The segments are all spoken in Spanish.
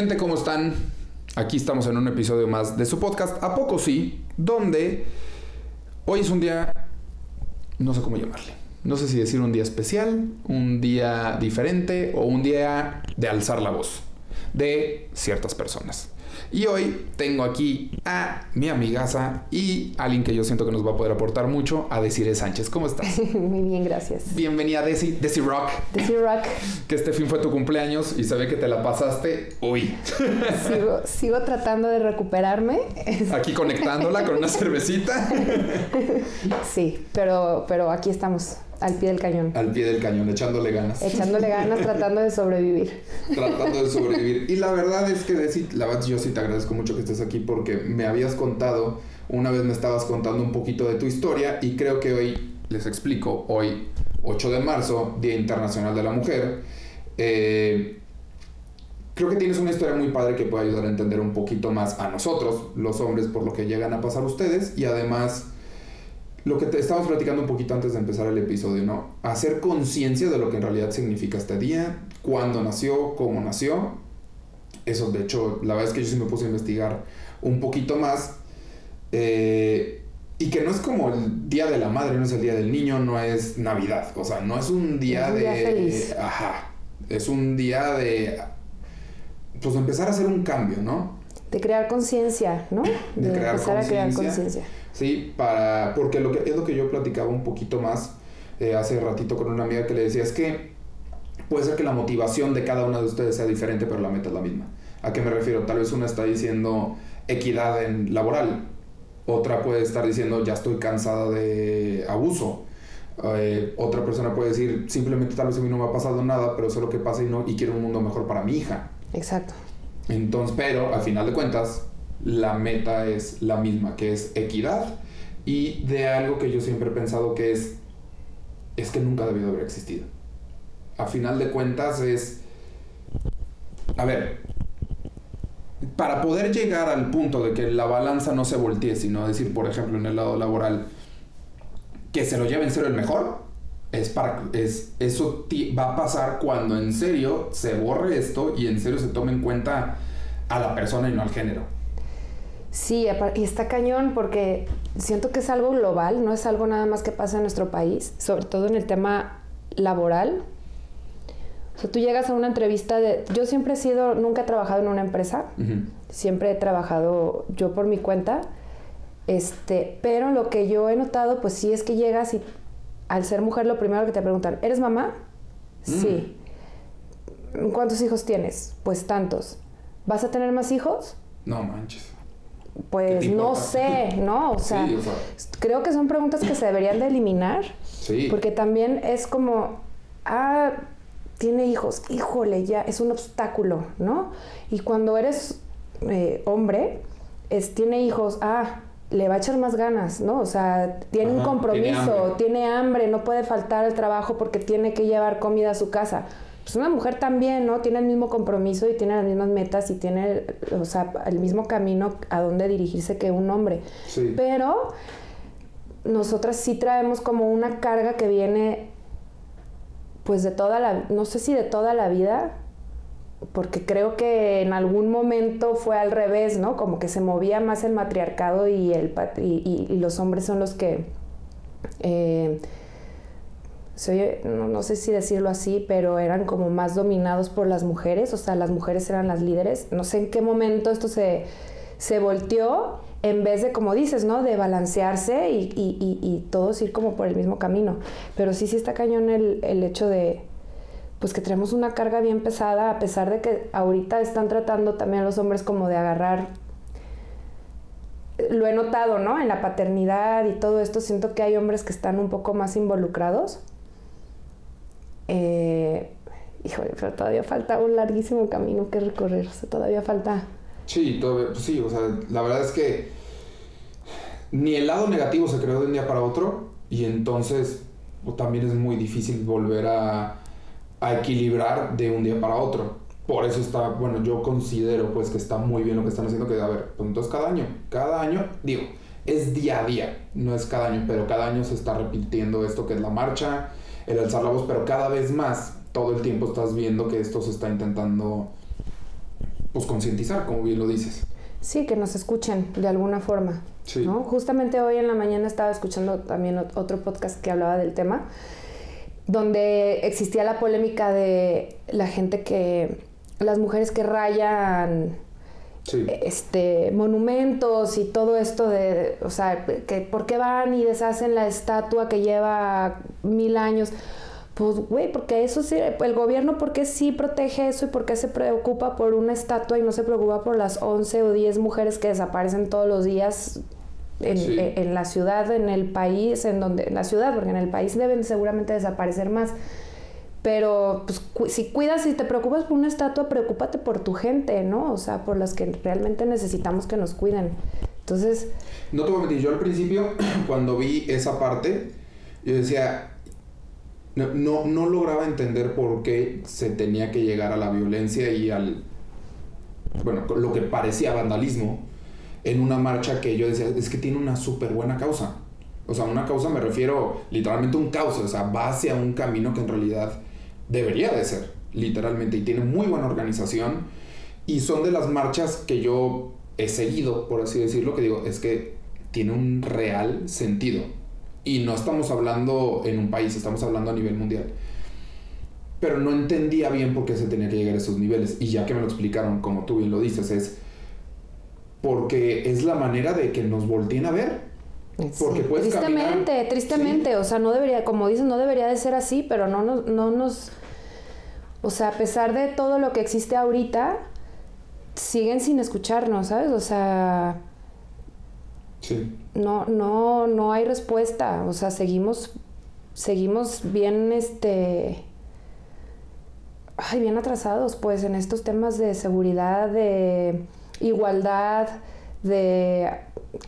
Gente, ¿cómo están? Aquí estamos en un episodio más de su podcast, ¿A poco sí? Donde hoy es un día, no sé cómo llamarle. No sé si decir un día especial, un día diferente o un día de alzar la voz de ciertas personas. Y hoy tengo aquí a mi amigaza y alguien que yo siento que nos va a poder aportar mucho, a Desiree Sánchez. ¿Cómo estás? Muy bien, gracias. Bienvenida, Desi, Desi Rock. Desi Rock. Que este fin fue tu cumpleaños y se ve que te la pasaste uy. Sigo, sigo tratando de recuperarme. Aquí conectándola con una cervecita. Sí, pero, pero aquí estamos. Al pie del cañón. Al pie del cañón, echándole ganas. Echándole ganas, tratando de sobrevivir. Tratando de sobrevivir. Y la verdad es que, la verdad yo sí te agradezco mucho que estés aquí porque me habías contado, una vez me estabas contando un poquito de tu historia y creo que hoy, les explico, hoy, 8 de marzo, Día Internacional de la Mujer, eh, creo que tienes una historia muy padre que puede ayudar a entender un poquito más a nosotros, los hombres, por lo que llegan a pasar ustedes y además lo que te estábamos platicando un poquito antes de empezar el episodio, ¿no? Hacer conciencia de lo que en realidad significa este día, cuándo nació, cómo nació. Eso, de hecho, la verdad es que yo sí me puse a investigar un poquito más. Eh, y que no es como el día de la madre, no es el día del niño, no es Navidad. O sea, no es un día Es un de. día feliz. Ajá. Es un día de. Pues empezar a hacer un cambio, ¿no? De crear conciencia, ¿no? De crear empezar a crear conciencia. Sí, para, porque lo que, es lo que yo platicaba un poquito más eh, hace ratito con una amiga que le decía, es que puede ser que la motivación de cada una de ustedes sea diferente, pero la meta es la misma. ¿A qué me refiero? Tal vez una está diciendo equidad en laboral, otra puede estar diciendo ya estoy cansada de abuso. Eh, otra persona puede decir simplemente tal vez a mí no me ha pasado nada, pero sé lo que pasa y, no, y quiero un mundo mejor para mi hija. Exacto. Entonces, pero al final de cuentas, la meta es la misma, que es equidad y de algo que yo siempre he pensado que es, es que nunca ha debido haber existido. A final de cuentas es, a ver, para poder llegar al punto de que la balanza no se voltee, sino decir, por ejemplo, en el lado laboral, que se lo lleve en serio el mejor, es para, es, eso va a pasar cuando en serio se borre esto y en serio se tome en cuenta a la persona y no al género. Sí, y está cañón porque siento que es algo global, no es algo nada más que pasa en nuestro país, sobre todo en el tema laboral. O sea, tú llegas a una entrevista de... Yo siempre he sido, nunca he trabajado en una empresa, siempre he trabajado yo por mi cuenta, este, pero lo que yo he notado, pues sí es que llegas y al ser mujer lo primero que te preguntan, ¿eres mamá? Sí. ¿Cuántos hijos tienes? Pues tantos. ¿Vas a tener más hijos? No manches. ¿Qué Pues no sé, ¿no? O sea, Sí, o sea. creo que son preguntas que se deberían de eliminar, Sí. porque también es como, ah, tiene hijos, híjole, ya es un obstáculo, ¿no? Y cuando eres eh, hombre, es, tiene hijos, ah, le va a echar más ganas, ¿no? O sea, tiene un compromiso, tiene hambre. tiene hambre, no puede faltar al trabajo porque tiene que llevar comida a su casa. Pues una mujer también, ¿no? Tiene el mismo compromiso y tiene las mismas metas y tiene, o sea, el mismo camino a donde dirigirse que un hombre. Sí. Pero nosotras sí traemos como una carga que viene, pues de toda la, no sé si de toda la vida, porque creo que en algún momento fue al revés, ¿no? Como que se movía más el matriarcado y, el, y- y los hombres son los que... eh, se oye- no, no sé si decirlo así, pero eran como más dominados por las mujeres, o sea, las mujeres eran las líderes. No sé en qué momento esto se, se volteó en vez de, como dices, ¿no? De balancearse y, y- y- y todos ir como por el mismo camino. Pero sí, sí está cañón el, el hecho de, pues que tenemos una carga bien pesada, a pesar de que ahorita están tratando también los hombres como de agarrar lo he notado, ¿no? En la paternidad y todo esto, siento que hay hombres que están un poco más involucrados. Eh, híjole, pero todavía falta un larguísimo camino que recorrer. O sea, todavía falta. Sí, todavía- pues sí, o sea, la verdad es que ni el lado negativo se creó de un día para otro y entonces pues, también es muy difícil volver a, a equilibrar de un día para otro. Por eso está, bueno, yo considero pues que está muy bien lo que están haciendo, que a ver, pues entonces cada año, cada año, digo, es día a día, no es cada año, pero cada año se está repitiendo esto que es la marcha, el alzar la voz, pero cada vez más, todo el tiempo estás viendo que esto se está intentando pues concientizar, como bien lo dices. Sí, que nos escuchen de alguna forma. Sí. ¿no? Justamente hoy en la mañana estaba escuchando también otro podcast que hablaba del tema, donde existía la polémica de la gente que, las mujeres que rayan Sí. este, monumentos y todo esto de, o sea, que por qué van y deshacen la estatua que lleva mil años. Pues, güey, porque eso sí, el gobierno, ¿por qué sí protege eso y por qué se preocupa por una estatua y no se preocupa por las 11 o 10 mujeres que desaparecen todos los días en, Sí. en- en la ciudad, en el país, en donde, en la ciudad, porque en el país deben seguramente desaparecer más. Pero pues, si cuidas y te preocupas por una estatua, preocúpate por tu gente, ¿no? O sea, por las que realmente necesitamos que nos cuiden. Entonces, No te voy a mentir, yo al principio, cuando vi esa parte, yo decía, no, no, no lograba entender por qué se tenía que llegar a la violencia y al, bueno, lo que parecía vandalismo en una marcha que yo decía, es que tiene una súper buena causa. O sea, una causa me refiero literalmente a un causa, o sea, va hacia un camino que en realidad debería de ser, literalmente, y tiene muy buena organización. Y son de las marchas que yo he seguido, por así decirlo, que digo, es que tiene un real sentido. Y no estamos hablando en un país, estamos hablando a nivel mundial. Pero no entendía bien por qué se tenía que llegar a esos niveles. Y ya que me lo explicaron, como tú bien lo dices, es porque es la manera de que nos volteen a ver. Porque sí, puedes tristemente, caminar- tristemente, o sea, no debería, como dices, no debería de ser así, pero no nos, no nos, o sea, a pesar de todo lo que existe ahorita, siguen sin escucharnos, ¿sabes? O sea, Sí. no, no, no hay respuesta. O sea, seguimos, seguimos bien, este, ay, bien atrasados, pues, en estos temas de seguridad, de igualdad, de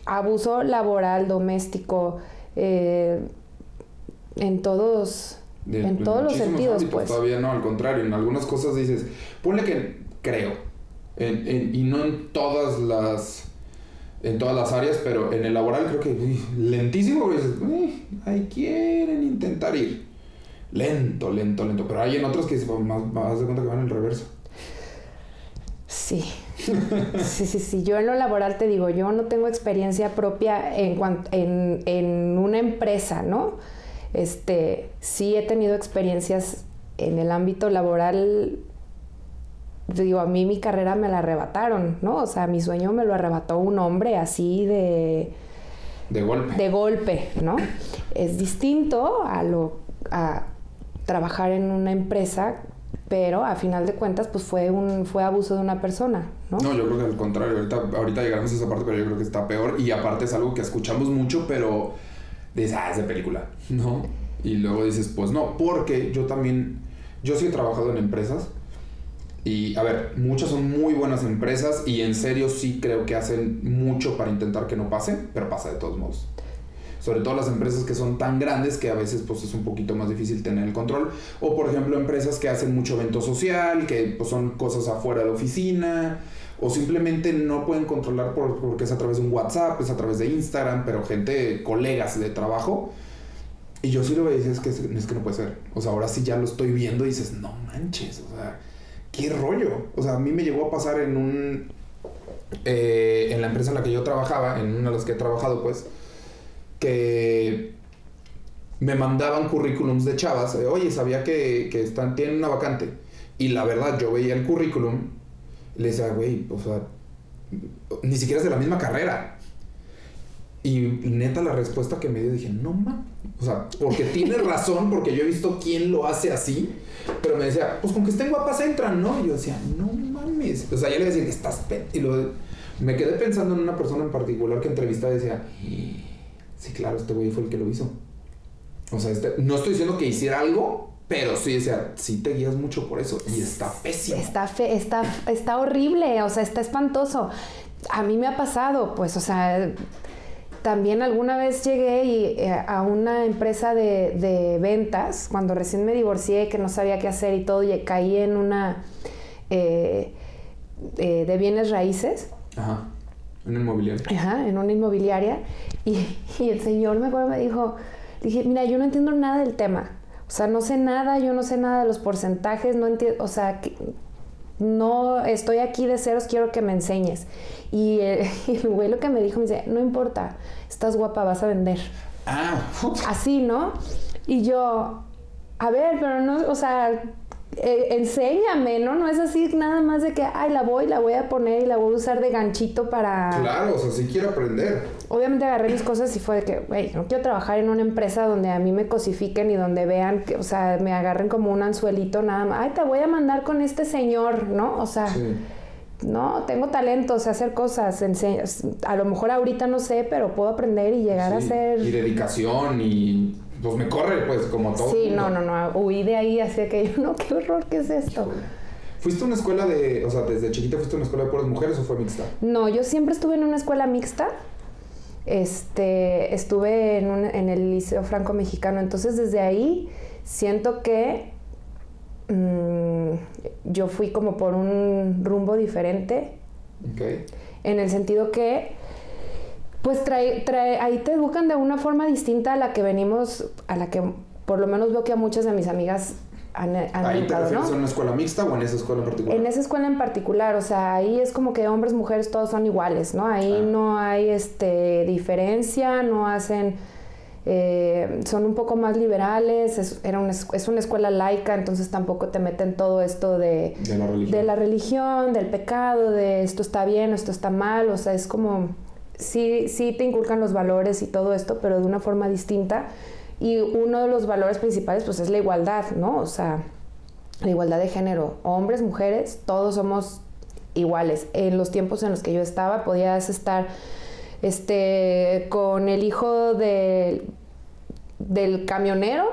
abuso laboral, doméstico, eh, en todos, De- en de todos los sentidos, ámbitos, pues. Todavía no, al contrario, en algunas cosas dices, ponle que creo, en- en- y no en todas las en todas las áreas, pero en el laboral creo que uy, lentísimo, porque dices, "Uy, ahí quieren intentar ir. Lento, lento, lento. Pero hay en otros que pues, más, más de cuenta que van en el reverso. Sí. Sí, sí, sí. Yo en lo laboral te digo, yo no tengo experiencia propia en, en, en una empresa, ¿no? Este, sí he tenido experiencias en el ámbito laboral. Digo, a mí mi carrera me la arrebataron, ¿no? O sea, mi sueño me lo arrebató un hombre así de, De golpe. de golpe, ¿no? Es distinto a lo a trabajar en una empresa, pero a final de cuentas, pues fue un fue abuso de una persona, ¿no? No, yo creo que al contrario, ahorita, ahorita llegaremos a esa parte, pero yo creo que está peor. Y aparte es algo que escuchamos mucho, pero dices, ah, es de película, ¿no? Y luego dices, pues no, porque yo también, yo sí he trabajado en empresas. Y a ver, muchas son muy buenas empresas y en serio sí creo que hacen mucho para intentar que no pase, pero pasa de todos modos. Sobre todo las empresas que son tan grandes que a veces pues es un poquito más difícil tener el control. O por ejemplo empresas que hacen mucho evento social, que pues, son cosas afuera de la oficina. O simplemente no pueden controlar por- porque es a través de un WhatsApp, es a través de Instagram, pero gente, colegas de trabajo. Y yo sí lo veo y es que, es que no puede ser. O sea, ahora sí ya lo estoy viendo y dices, no manches, o sea, qué rollo. O sea, a mí me llegó a pasar en un... eh, en la empresa en la que yo trabajaba, en una de las que he trabajado, pues, que me mandaban currículums de chavas. eh, Oye, sabía que, que están, tienen una vacante. Y la verdad, yo veía el currículum le decía, güey, o sea, ni siquiera es de la misma carrera. Y neta, la respuesta que me dio, dije, no mames. O sea, porque tiene razón, porque yo he visto quién lo hace así. Pero me decía, pues con que estén guapas entran, ¿no? Y yo decía, no mames. O sea, yo le decía que estás. pe-". Y lo, me quedé pensando en una persona en particular que entrevistaba y decía, sí, claro, este güey fue el que lo hizo. O sea, este, no estoy diciendo que hiciera algo, pero sí decía, sí te guías mucho por eso. Y está pésimo. Está, fe- está, está horrible, o sea, está espantoso. A mí me ha pasado, pues, o sea, también alguna vez llegué y, eh, a una empresa de, de ventas, cuando recién me divorcié, que no sabía qué hacer y todo, y caí en una eh, eh, de bienes raíces. Ajá. En el mobiliario. Ajá, en una inmobiliaria. Y, y el señor me acuerdo me dijo, dije, mira, yo no entiendo nada del tema. O sea, no sé nada, yo no sé nada de los porcentajes, no entiendo, o sea, que- no estoy aquí de ceros, quiero que me enseñes. Y el, el güey lo que me dijo, me dice, no importa, estás guapa, vas a vender. Ah, Así, ¿no? Y yo, a ver, pero no, o sea, eh, enséñame, ¿no? No es así nada más de que, ay, la voy, la voy a poner y la voy a usar de ganchito para... claro, o sea, sí quiero aprender. Obviamente agarré mis cosas y fue de que, güey, no quiero trabajar en una empresa donde a mí me cosifiquen y donde vean, que, o sea, me agarren como un anzuelito nada más. Ay, te voy a mandar con este señor, ¿no? O sea, Sí. no, tengo talento, sé hacer cosas. ense- A lo mejor ahorita no sé, pero puedo aprender y llegar a ser... Y dedicación y pues me corre pues como todo. Sí, no, no, no, huí de ahí hacia que yo, no, qué horror, ¿qué es esto? ¿Fuiste a una escuela de, o sea, desde chiquita fuiste a una escuela de puras mujeres o fue mixta? No, yo siempre estuve en una escuela mixta. Este, estuve en, un- en el Liceo Franco Mexicano, entonces desde ahí siento que mm, yo fui como por un rumbo diferente, Ok. en el sentido que, pues trae, trae, ahí te educan de una forma distinta a la que venimos, a la que por lo menos veo que a muchas de mis amigas han, han ¿Ahí te educado, refieres ¿no? a una escuela mixta o en esa escuela en particular? En esa escuela en particular, o sea, ahí es como que hombres, mujeres, todos son iguales, ¿no? Ahí Ah. no hay este, diferencia, no hacen, eh, son un poco más liberales, es, era una, es es una escuela laica, entonces tampoco te meten todo esto de, De la religión. de la religión, del pecado, de esto está bien, esto está mal, o sea, es como, sí, sí te inculcan los valores y todo esto, pero de una forma distinta. Y uno de los valores principales, pues, es la igualdad, ¿no? O sea, la igualdad de género, hombres, mujeres, todos somos iguales. En los tiempos en los que yo estaba, podías estar este, con el hijo de- del camionero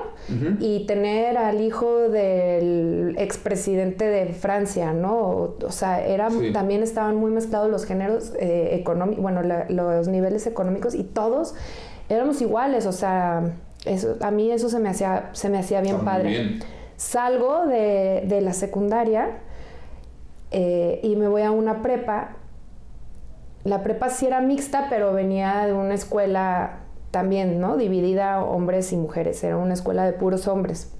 y tener al hijo del expresidente de Francia, ¿no? O, o sea, era, Sí. también estaban muy mezclados los géneros eh, económicos, bueno, la- los niveles económicos y todos éramos iguales, o sea, eso, a mí eso se me hacía, se me hacía bien Está padre. bien. Salgo de, de la secundaria eh, y me voy a una prepa. La prepa sí era mixta, pero venía de una escuela también, ¿no? Dividida hombres y mujeres. Era una escuela de puros hombres.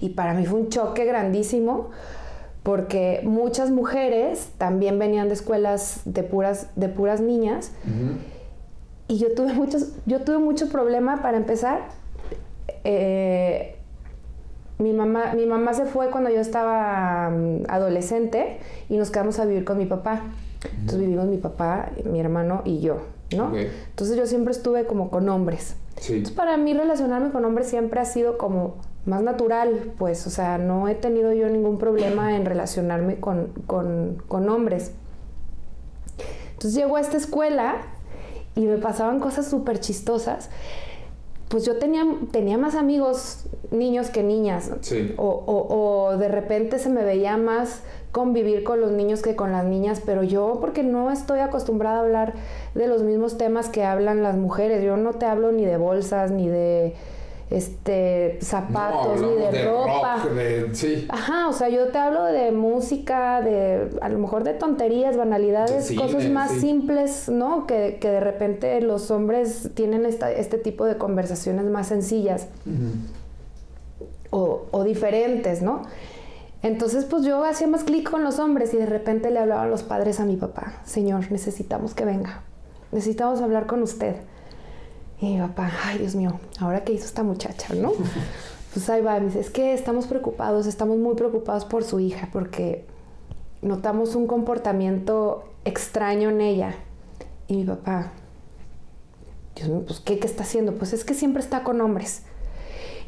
Y para mí fue un choque grandísimo porque muchas mujeres también venían de escuelas de puras, de puras niñas y yo tuve muchos, yo tuve mucho problema para empezar. Eh, mi mamá, mi mamá se fue cuando yo estaba mm, adolescente y nos quedamos a vivir con mi papá. Entonces vivimos mi papá, mi hermano y yo, ¿no? Entonces yo siempre estuve como con hombres. Sí. Entonces para mí relacionarme con hombres siempre ha sido como más natural, pues, o sea, no he tenido yo ningún problema en relacionarme con, con, con hombres. Entonces llego a esta escuela y me pasaban cosas súper chistosas. Pues yo tenía, tenía más amigos niños que niñas. Sí. O, o- o de repente se me veía más convivir con los niños que con las niñas, pero yo porque no estoy acostumbrada a hablar de los mismos temas que hablan las mujeres. Yo no te hablo ni de bolsas, ni de este zapatos, no, ni de, ropa. rock, de- sí. Ajá, o sea, yo te hablo de música, de a lo mejor de tonterías, banalidades, cosas más sí. simples, ¿no? Que, que de repente los hombres tienen esta, este tipo de conversaciones más sencillas o, o diferentes, ¿no? Entonces, pues yo hacía más clic con los hombres y de repente le hablaban los padres a mi papá, Señor, necesitamos que venga, necesitamos hablar con usted. Y mi papá, ay Dios mío, ahora qué hizo esta muchacha, ¿no? Pues ahí va, me dice, es que estamos preocupados, estamos muy preocupados por su hija porque notamos un comportamiento extraño en ella. Y mi papá, Dios mío, pues ¿qué, qué está haciendo? Pues es que siempre está con hombres.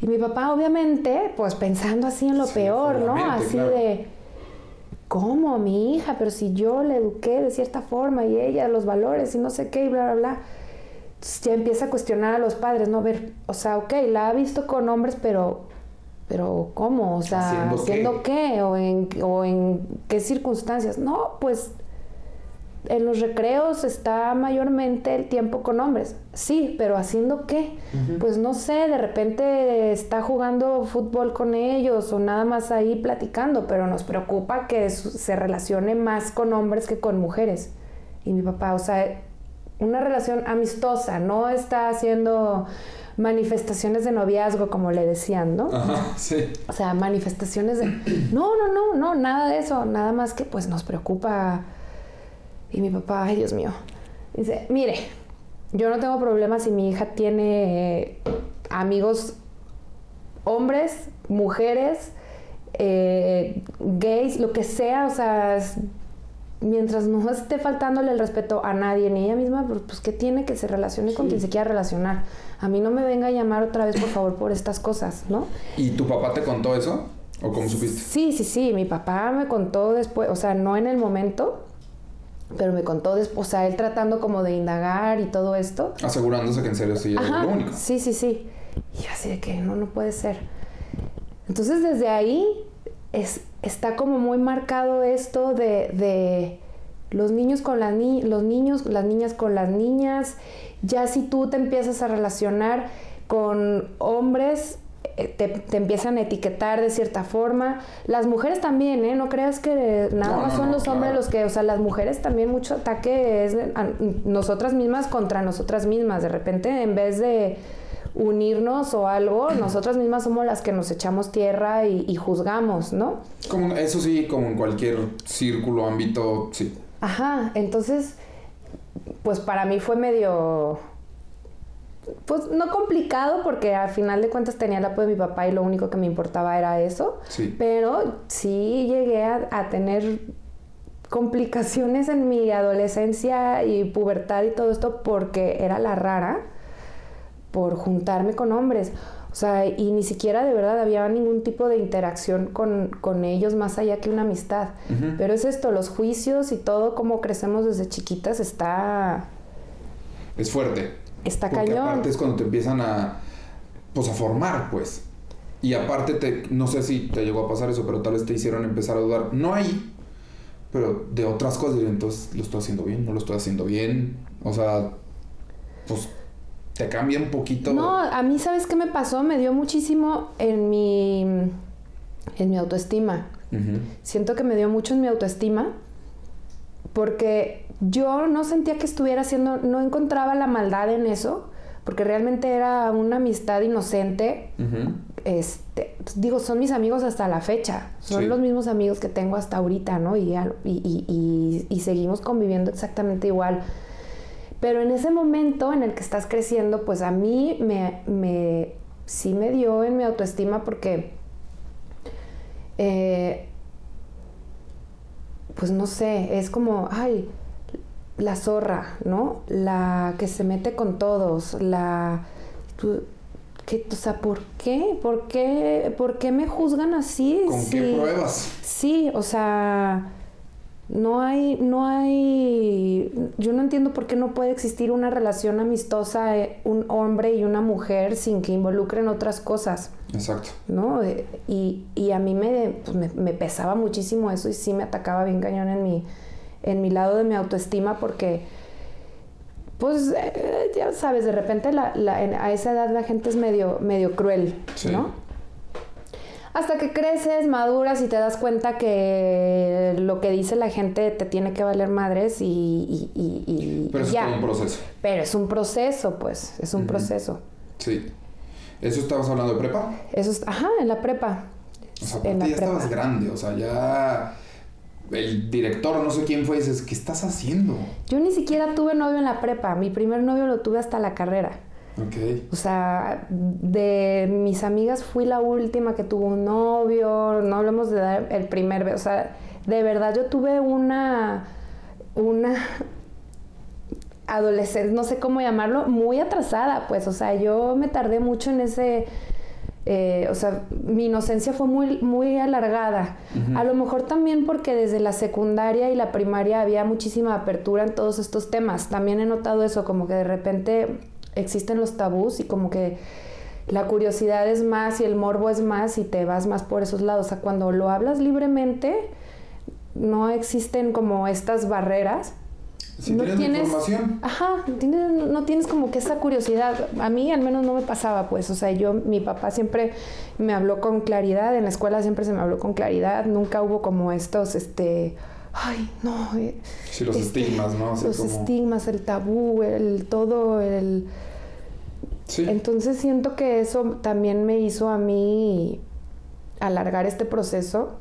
Y mi papá, obviamente, pues pensando así en lo Sí, peor, ¿no? Así claro. de, ¿cómo mi hija? Pero si yo la eduqué de cierta forma y ella los valores y no sé qué y bla, bla, bla. Entonces ya empieza a cuestionar a los padres, ¿no? Ver, o sea, ok, la ha visto con hombres, pero, pero ¿cómo? O sea. ¿haciendo qué? ¿O en, ¿O en qué circunstancias? No, pues en los recreos está mayormente el tiempo con hombres. Sí, pero ¿haciendo qué? Pues no sé, de repente está jugando fútbol con ellos o nada más ahí platicando, pero nos preocupa que se relacione más con hombres que con mujeres. Y mi papá, o sea, una relación amistosa, no está haciendo manifestaciones de noviazgo, como le decían, ¿no? Ajá, sí. O sea, manifestaciones de... No, no, no, no, nada de eso, nada más que pues nos preocupa. Y mi papá, ay Dios mío, dice, mire, yo no tengo problema si mi hija tiene eh, amigos hombres, mujeres, eh, gays, lo que sea, o sea, mientras no esté faltándole el respeto a nadie ni ella misma, pues, pues ¿qué tiene que se relacione con quien se quiera relacionar? A mí no me venga a llamar otra vez, por favor, por estas cosas, ¿no? ¿Y tu papá te contó eso? ¿O cómo supiste? Sí, sí, sí, mi papá me contó después, o sea, no en el momento, pero me contó después, o sea, él tratando como de indagar y todo esto. Asegurándose que en serio sí era lo único. Sí, sí, sí. Y así de que no, no puede ser. Entonces desde ahí es, está como muy marcado esto de, los niños con las ni los niños, las niñas con las niñas. Ya si tú te empiezas a relacionar con hombres, eh, te, empiezan a etiquetar de cierta forma. Las mujeres también, ¿eh? No creas que nada más son los hombres los que, o sea, las mujeres también mucho ataque es nosotras mismas contra nosotras mismas. De repente, en vez de unirnos o algo, nosotras mismas somos las que nos echamos tierra y, juzgamos, ¿no? Como, eso sí, como en cualquier círculo, ámbito, sí. Ajá, entonces, pues para mí fue medio, pues no complicado porque al final de cuentas tenía el apoyo de mi papá y lo único que me importaba era eso, sí. pero sí llegué a tener complicaciones en mi adolescencia y pubertad y todo esto porque era la rara por juntarme con hombres. O sea, y ni siquiera de verdad había ningún tipo de interacción con, ellos más allá que una amistad. Pero es esto, los juicios y todo como crecemos desde chiquitas está... Es fuerte. Está Porque cañón. Aparte es cuando te empiezan a, pues a formar, pues. Y aparte, te, no sé si te llegó a pasar eso, pero tal vez te hicieron empezar a dudar. No ahí, pero de otras cosas. Entonces, ¿lo estoy haciendo bien? ¿No lo estoy haciendo bien? O sea, pues te cambia un poquito. No, a mí, ¿sabes qué me pasó? Me dio muchísimo en mi, en mi autoestima. Siento que me dio mucho en mi autoestima porque yo no sentía que estuviera haciendo, no encontraba la maldad en eso, porque realmente era una amistad inocente. Este, digo, son mis amigos hasta la fecha, son los mismos amigos que tengo hasta ahorita, ¿no? Y, y, y seguimos conviviendo exactamente igual. Pero en ese momento en el que estás creciendo, pues a mí me, me sí me dio en mi autoestima porque, eh, pues no sé, es como, ay, la zorra, ¿no? La que se mete con todos, la... ¿qué, o sea, ¿por qué? ¿Por qué? ¿Por qué me juzgan así? ¿Con qué pruebas? Sí, o sea no hay, no hay, yo no entiendo por qué no puede existir una relación amistosa, eh, un hombre y una mujer sin que involucren otras cosas. Exacto. ¿No? Eh, y, y a mí pues, me, me, pesaba muchísimo eso y sí me atacaba bien cañón en mi, en mi lado de mi autoestima porque, pues, eh, ya sabes, de repente la, la, a esa edad la gente es medio, medio cruel, ¿no? Hasta que creces, maduras y te das cuenta que lo que dice la gente te tiene que valer madres y, y, Pero es un proceso. Pero es un proceso, pues, es un proceso. Sí. ¿Eso estabas hablando de prepa? Eso es, ajá, en la prepa. O sea, ya estabas grande, o sea, ya el director, no sé quién fue, dices, ¿qué estás haciendo? Yo ni siquiera tuve novio en la prepa. Mi primer novio lo tuve hasta la carrera. O sea, de mis amigas fui la última que tuvo un novio, no hablemos de dar el primer beso, o sea, de verdad yo tuve una, una adolescencia, no sé cómo llamarlo, muy atrasada, pues, o sea, yo me tardé mucho en ese... Eh, o sea, mi inocencia fue muy, muy alargada. A lo mejor también porque desde la secundaria y la primaria había muchísima apertura en todos estos temas. También he notado eso, como que de repente existen los tabús y como que la curiosidad es más y el morbo es más y te vas más por esos lados. O sea, cuando lo hablas libremente, no existen como estas barreras. Si no tienes, información. Ajá, no tienes como que esa curiosidad. A mí al menos no me pasaba, pues. O sea, yo, mi papá siempre me habló con claridad, en la escuela siempre se me habló con claridad, nunca hubo como estos, este, ay, no. Eh, sí, los este, estigmas, ¿no? los estigmas, el tabú, el todo, el Sí. Entonces siento que eso también me hizo a mí alargar este proceso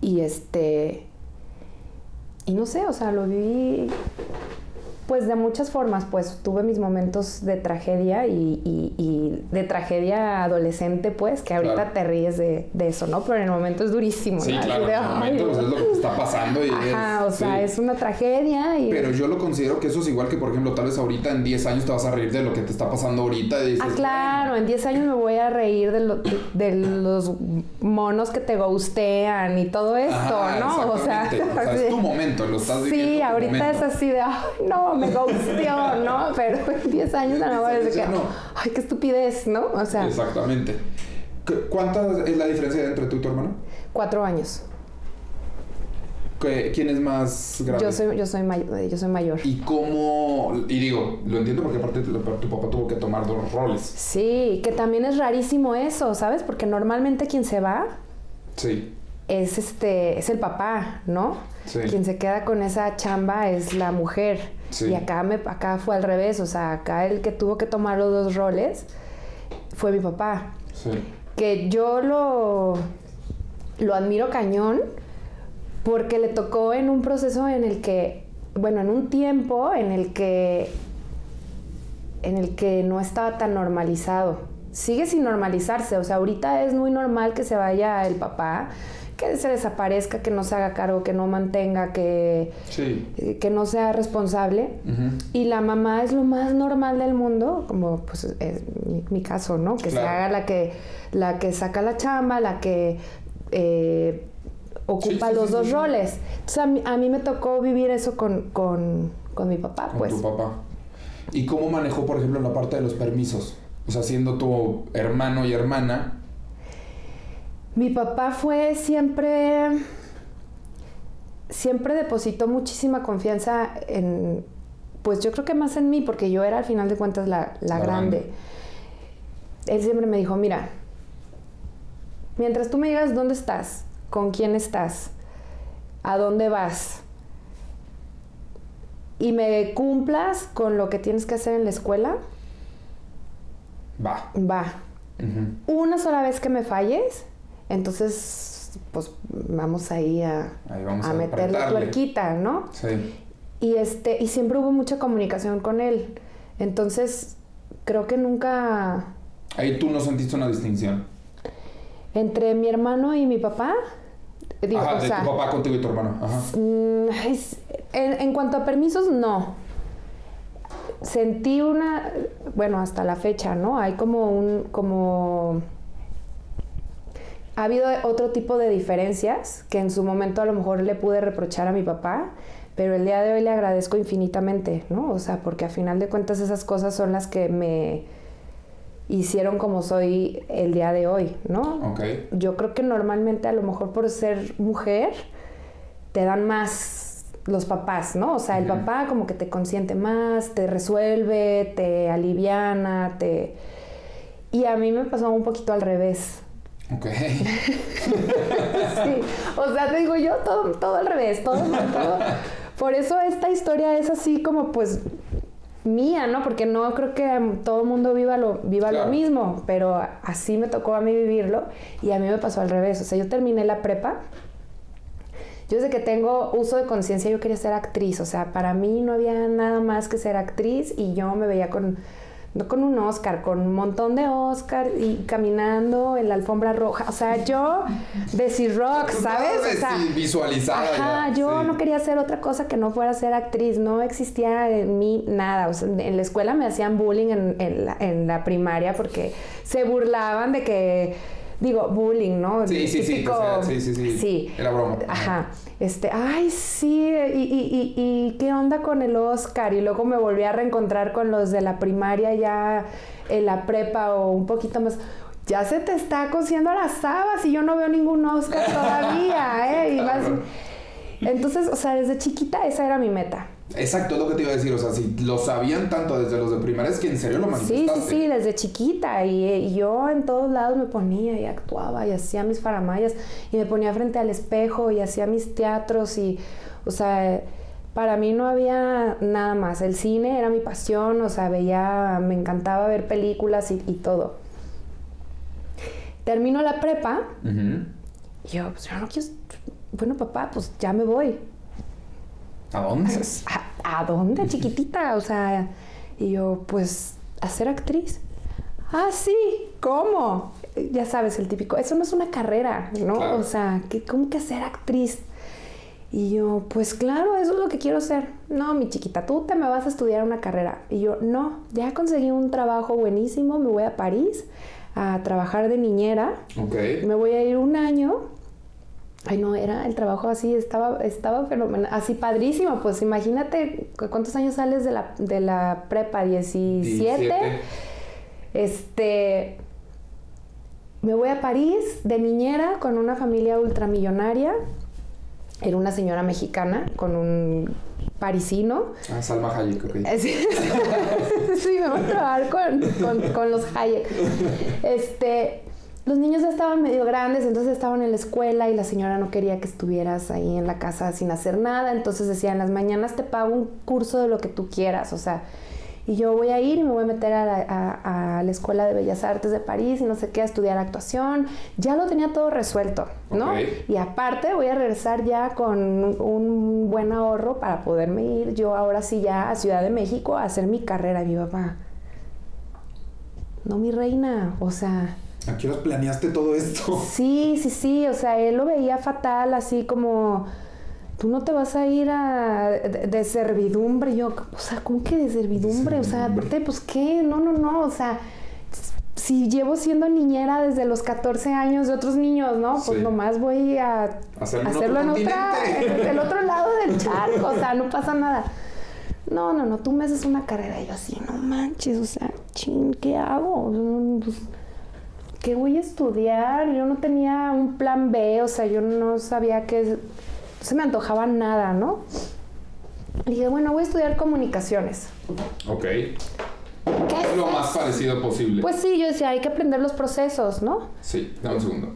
y este y no sé, o sea, lo viví pues de muchas formas, pues tuve mis momentos de tragedia y, y- y de tragedia adolescente, pues, que ahorita Claro. te ríes de, de eso, ¿no? Pero en el momento es durísimo. Sí, claro, de, en el "Ay, momento pues, es lo que está pasando y Ajá, es, o sea, sí. es una tragedia y... Pero yo lo considero que eso es igual que, por ejemplo, tal vez ahorita en 10 años te vas a reír de lo que te está pasando ahorita y dices, Ah, claro, en 10 años me voy a reír de, lo- de- de los monos que te gustean y todo esto, Ajá, ¿no? O sea. O sea, es tu momento, lo estás viviendo. Sí, ahorita momento. es así de, ay, no, me gusteó, ¿no? Pero en 10 años a decir Ya que, ay, qué estupidez, ¿no? O sea, Exactamente. ¿Qué- ¿Cuánta es la diferencia entre tú y tu hermano? cuatro años. ¿Qué- ¿Quién es más grande? Yo soy, yo soy, may- yo soy mayor. ¿Y cómo? Y digo, lo entiendo porque aparte tu, tu papá tuvo que tomar dos roles. Sí, que también es rarísimo eso, ¿sabes? Porque normalmente quien se va Sí. es este, es el papá, ¿no? Sí. Quien se queda con esa chamba es la mujer. Sí. Y acá me, acá fue al revés, o sea, acá el que tuvo que tomar los dos roles fue mi papá. Sí. Que yo lo, lo admiro cañón porque le tocó en un proceso en el que, bueno, en un tiempo en el que en el que no estaba tan normalizado. Sigue sin normalizarse, o sea, ahorita es muy normal que se vaya el papá, que se desaparezca, que no se haga cargo, que no mantenga, que, Sí. eh, que no sea responsable. Y la mamá es lo más normal del mundo, como pues es mi, mi caso, ¿no? Que se haga la que, la que saca la chamba, la que eh, ocupa Sí, los sí, dos roles. Entonces a mí, a mí me tocó vivir eso con, con, con mi papá, Con pues. tu papá. ¿Y cómo manejó, por ejemplo, la parte de los permisos? O sea, siendo tu hermano y hermana. Mi papá fue siempre, siempre depositó muchísima confianza en, pues yo creo que más en mí, porque yo era al final de cuentas la, la La grande. grande. Él siempre me dijo, mira, mientras tú me digas dónde estás, con quién estás, a dónde vas, y me cumplas con lo que tienes que hacer en la escuela, Va. va, una sola vez que me falles, entonces pues vamos ahí a, Ahí vamos a a meterle apretarle. tuerquita, ¿no? Sí. Y este, y siempre hubo mucha comunicación con él. Entonces, creo que nunca Ahí tú no sentiste una distinción. entre mi hermano y mi papá, digo, Ajá, o de sea, tu papá contigo y tu hermano. Ajá. mm, es- en, en cuanto a permisos, no. Sentí una, bueno, hasta la fecha, ¿no? Hay como un, como ha habido otro tipo de diferencias que en su momento a lo mejor le pude reprochar a mi papá, pero el día de hoy le agradezco infinitamente, ¿no? O sea, porque a final de cuentas esas cosas son las que me hicieron como soy el día de hoy, ¿no? Yo creo que normalmente a lo mejor por ser mujer te dan más los papás, ¿no? O sea, el papá como que te consiente más, te resuelve, te aliviana, te... Y a mí me pasó un poquito al revés. Ok. Sí, o sea, te digo yo todo, todo al revés, todo, todo. Por eso esta historia es así como pues mía, ¿no? Porque no creo que todo el mundo viva lo, viva Claro. lo mismo, pero así me tocó a mí vivirlo y a mí me pasó al revés. O sea, yo terminé la prepa. Yo desde que tengo uso de conciencia yo quería ser actriz, o sea, para mí no había nada más que ser actriz y yo me veía con con un Oscar, con un montón de Oscar y caminando en la alfombra roja. O sea, yo de rock, ¿sabes? O sea, visualizada Ajá, ya, yo sí. no quería hacer otra cosa que no fuera ser actriz. No existía en mí nada. O sea, en la escuela me hacían bullying en, en la, en la primaria porque se burlaban de que, digo, bullying, ¿no? Sí, sí, sí, Típico- o sea, sí, sí, sí. Sí. Era broma. Ajá. Este, ay, sí, y, y, y, y qué onda con el Oscar. Y luego me volví a reencontrar con los de la primaria ya en la prepa o un poquito más. Ya se te está cosiendo las habas y yo no veo ningún Oscar todavía, ¿eh? Y vas- Entonces, o sea, desde chiquita esa era mi meta. Exacto, es lo que te iba a decir. O sea, si lo sabían tanto desde los de primaria, es que en serio lo Sí, manifestaste. sí, sí, desde chiquita. Y, y yo en todos lados me ponía y actuaba y hacía mis faramayas y me ponía frente al espejo y hacía mis teatros y, o sea, Para mí no había nada más. El cine era mi pasión, o sea, veía, me encantaba ver películas y, y todo. Termino la prepa y yo, pues yo no quiero. Bueno, papá, pues ya me voy. ¿A dónde? ¿A, a dónde, chiquitita? O sea, y yo, pues, a ser actriz. Ah, sí, ¿cómo? Ya sabes, el típico, eso no es una carrera, ¿no? Claro. O sea, ¿qué, ¿cómo que ser actriz? Y yo, pues claro, eso es lo que quiero ser. No, mi chiquita, tú te me vas a estudiar una carrera. Y yo, no, ya conseguí un trabajo buenísimo, me voy a París a trabajar de niñera. Ok. Me voy a ir un año. Ay, no, era el trabajo así, estaba, estaba fenomenal, así padrísimo. Pues imagínate cu- cuántos años sales de la, de la prepa, 17. 17. Este. Me voy a París de niñera con una familia ultramillonaria. Era una señora mexicana con un parisino. Ah, Salma Hayek, ok. Sí, sí, me voy a trabajar con, con- con los Hayek. Este, los niños ya estaban medio grandes, entonces estaban en la escuela y la señora no quería que estuvieras ahí en la casa sin hacer nada. Entonces decía, en las mañanas te pago un curso de lo que tú quieras, o sea, y yo voy a ir y me voy a meter a la, a- a la Escuela de Bellas Artes de París y no sé qué, a estudiar actuación. Ya lo tenía todo resuelto, ¿no? Y aparte voy a regresar ya con un, buen ahorro para poderme ir yo ahora sí ya a Ciudad de México a hacer mi carrera. Mi papá, no mi reina, o sea, ¿A qué horas planeaste todo esto? sí, sí, sí, o sea, él lo veía fatal, así como, tú no te vas a ir a, de, de servidumbre. Yo, o sea, ¿cómo que de servidumbre? O sea, aparte, pues qué, no, no, no, o sea, si llevo siendo niñera desde los 14 años de otros niños, ¿no? Pues Sí. nomás voy a Hacerlo en hacerlo en otro otra, en el otro lado del charco, o sea, no pasa nada. No, no, no, tú me haces una carrera y yo así, no manches, o sea, chin, ¿qué hago? Pues, ¿Qué voy a estudiar? Yo no tenía un plan B, o sea, yo no sabía que no se me antojaba nada, ¿no? Y dije, bueno, voy a estudiar comunicaciones. Ok. ¿Qué Es lo más parecido posible. Pues sí, yo decía, hay que aprender los procesos, ¿no? Sí, dame un segundo.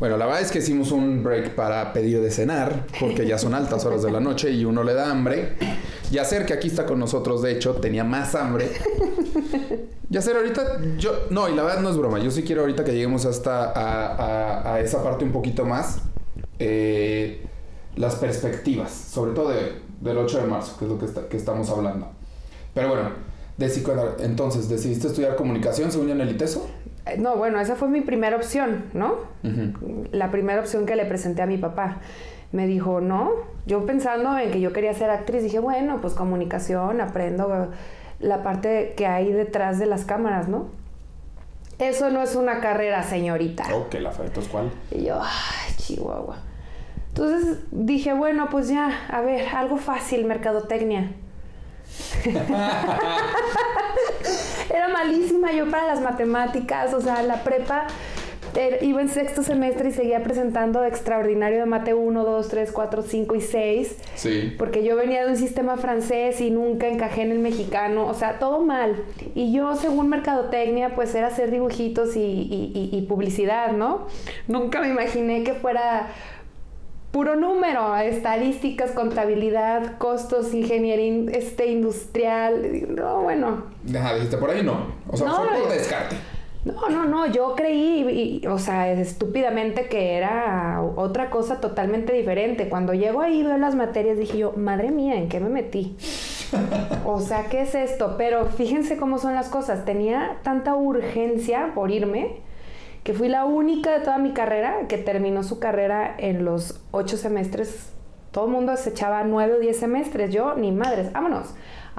Bueno, la verdad es que hicimos un break para pedir de cenar, porque ya son altas horas de la noche y uno le da hambre. Yacer, que aquí está con nosotros, de hecho, tenía más hambre. Yacer, ahorita yo... No, y la verdad no es broma. Yo sí quiero ahorita que lleguemos hasta a, a- a esa parte un poquito más. eh, las perspectivas, sobre todo de- del 8 de marzo, que es lo que, está- que estamos hablando. Pero bueno, cuando- entonces, ¿decidiste estudiar comunicación según yo en el ITESO? Eh, No, bueno, esa fue mi primera opción, ¿no? La primera opción que le presenté a mi papá. Me dijo, no, yo pensando en que yo quería ser actriz, dije, bueno, pues comunicación, aprendo la parte que hay detrás de las cámaras, ¿no? Eso no es una carrera, señorita. Ok, la entonces ¿cuál? Y yo, ay, Chihuahua. Entonces dije, bueno, pues ya, a ver, algo fácil, mercadotecnia. Era malísima yo para las matemáticas, o sea, la prepa iba en sexto semestre y seguía presentando extraordinario de mate 1, 2, 3, 4, 5 y 6, Sí. porque yo venía de un sistema francés y nunca encajé en el mexicano, o sea, todo mal. Y yo, según mercadotecnia, pues era hacer dibujitos y, y- y- y publicidad, ¿no? Nunca me imaginé que fuera puro número, estadísticas, contabilidad, costos, ingeniería in- este, industrial. No, bueno, dijiste por ahí no. O sea, No, fue por descarte. No, no, no, yo creí, y- o sea, estúpidamente que era otra cosa totalmente diferente. Cuando llego ahí, veo las materias, dije yo, madre mía, ¿en qué me metí? O sea, ¿qué es esto? Pero fíjense cómo son las cosas. Tenía tanta urgencia por irme que fui la única de toda mi carrera que terminó su carrera en los ocho semestres. Todo el mundo se echaba nueve o diez semestres. Yo, ni madres, vámonos.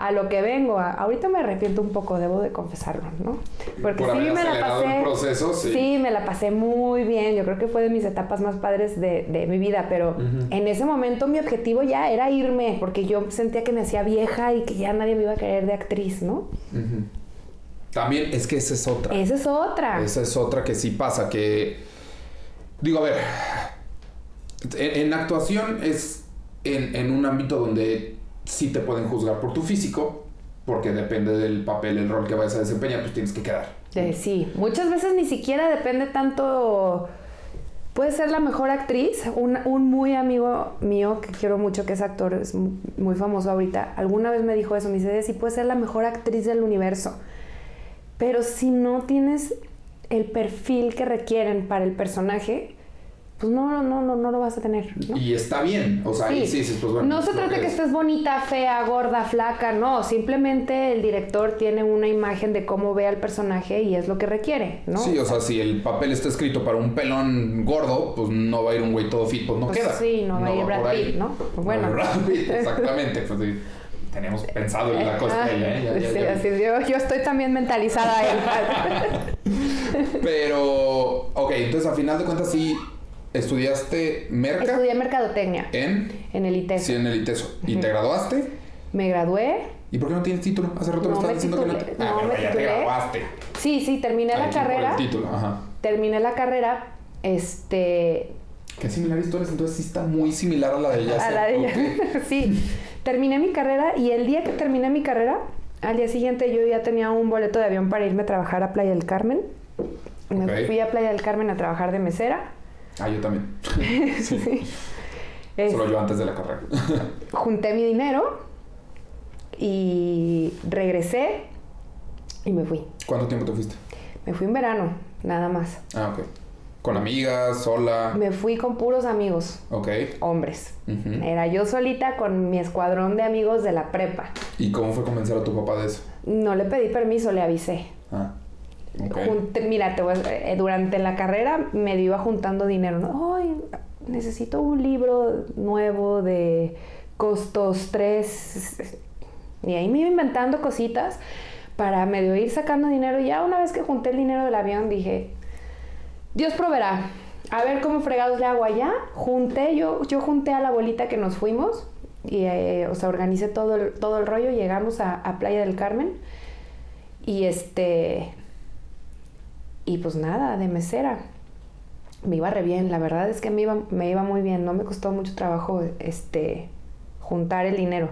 A lo que vengo. A- ahorita me arrepiento un poco, debo de confesarlo, ¿no? Porque Por sí me la pasé. proceso, sí. me la pasé muy bien. Yo creo que fue de mis etapas más padres de, de mi vida. Pero en ese momento mi objetivo ya era irme, porque yo sentía que me hacía vieja y que ya nadie me iba a querer de actriz, ¿no? También es que esa es otra. Esa es otra. Esa es otra que sí pasa, que... Digo, a ver, en, en actuación es en, en un ámbito donde sí te pueden juzgar por tu físico, porque depende del papel, el rol que vayas a desempeñar, pues tienes que quedar. Eh, sí, muchas veces ni siquiera depende tanto puedes ser la mejor actriz. Un, muy amigo mío que quiero mucho, que es actor, es mu- muy famoso ahorita, alguna vez me dijo eso. Me dice, sí, puedes ser la mejor actriz del universo. Pero si no tienes el perfil que requieren para el personaje, pues no, no, no, no lo vas a tener. ¿no? Y está bien, o sea, ahí sí, sí, pues bueno. no se es lo trata que es. estés bonita, fea, gorda, flaca, no. Simplemente el director tiene una imagen de cómo ve al personaje y es lo que requiere, ¿no? Sí, o sea, si el papel está escrito para un pelón gordo, pues no va a ir un güey todo fit, pues no Pues queda. sí, no va a ir Brad. Pitt, ¿no? Pues bueno. Brad Pitt, exactamente. Pues sí, tenemos pensado en la cosplaya, ¿eh? Ya, ya, sí, ya. así, yo, yo estoy también mentalizada ahí. Pero, ok, entonces a final de cuentas sí estudiaste merca Estudié mercadotecnia en, en el ITES. sí, en el ITESO. ¿Y te graduaste? Me gradué. ¿Y por qué no tienes título? Hace rato me No estabas me diciendo que no. titulé, Ah, no pero me ya te graduaste. Sí, sí, terminé Ahí la carrera. El título, ajá. Terminé la carrera. Este. Qué similares tú eres, entonces sí está muy similar a la de ella. A la de ella. sí. Terminé mi carrera y el día que terminé mi carrera, al día siguiente yo ya tenía un boleto de avión para irme a trabajar a Playa del Carmen. Me fui a Playa del Carmen a trabajar de mesera. Ah, yo también. Es- Solo yo antes de la carrera. junté mi dinero y regresé y me fui. ¿Cuánto tiempo te fuiste? Me fui en verano, nada más. Ah, ok. ¿Con amigas, sola? Me fui con puros amigos, Ok. hombres. Era yo solita con mi escuadrón de amigos de la prepa. ¿Y cómo fue convencer a tu papá de eso? No le pedí permiso, le avisé. Ah, mira, te voy a- eh, durante la carrera me iba juntando dinero. necesito un libro nuevo de costos 3. Y ahí me iba inventando cositas para medio ir sacando dinero. Y ya una vez que junté el dinero del avión dije, Dios proveerá. A ver cómo fregados le hago allá. Junté, yo, yo junté a la abuelita que nos fuimos. Y, eh, o organicé todo el, todo el rollo. Llegamos a, a Playa del Carmen. Y este. Y pues nada, de mesera. Me iba re bien, la verdad es que me iba, me iba muy bien, no me costó mucho trabajo este juntar el dinero.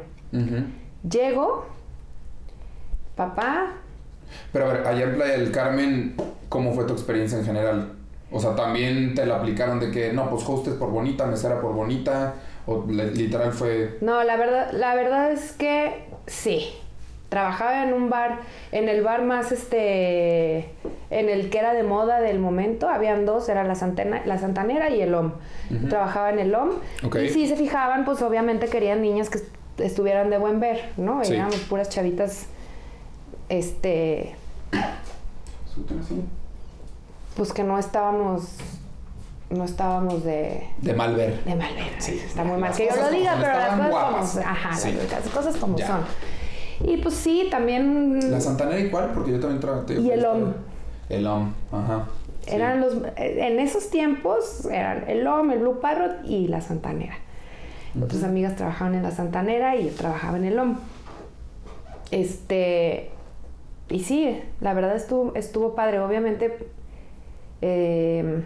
Llego, papá, Pero a ver, allá en Playa del Carmen, ¿cómo fue tu experiencia en general? O sea, también te la aplicaron de que, no, pues hostes por bonita, mesera por bonita, o literal fue... no, la verdad, la verdad es que sí. Trabajaba en un bar, en el bar más este, en el que era de moda del momento, habían dos, era la, Santana, la Santanera y el OM. Ujú. Trabajaba en el OM. Y si se fijaban, pues obviamente querían niñas que est- estuvieran de buen ver, ¿no? Sí. Éramos puras chavitas, este, pues que no estábamos, no estábamos de, De mal ver. de mal ver. Sí, está muy mal las que yo lo como diga, pero las cosas como guapas. son. Ajá, las- Sí. las, cosas como Ya. son. Y pues sí, también ¿La Santanera igual? Porque yo también trabajé. Y el OM. El OM, ajá. sí. eran los, en esos tiempos eran el OM, el Blue Parrot y la Santanera. Otras amigas trabajaban en la Santanera y yo trabajaba en el OM. Este, y sí, la verdad estuvo, estuvo padre. Obviamente, eh,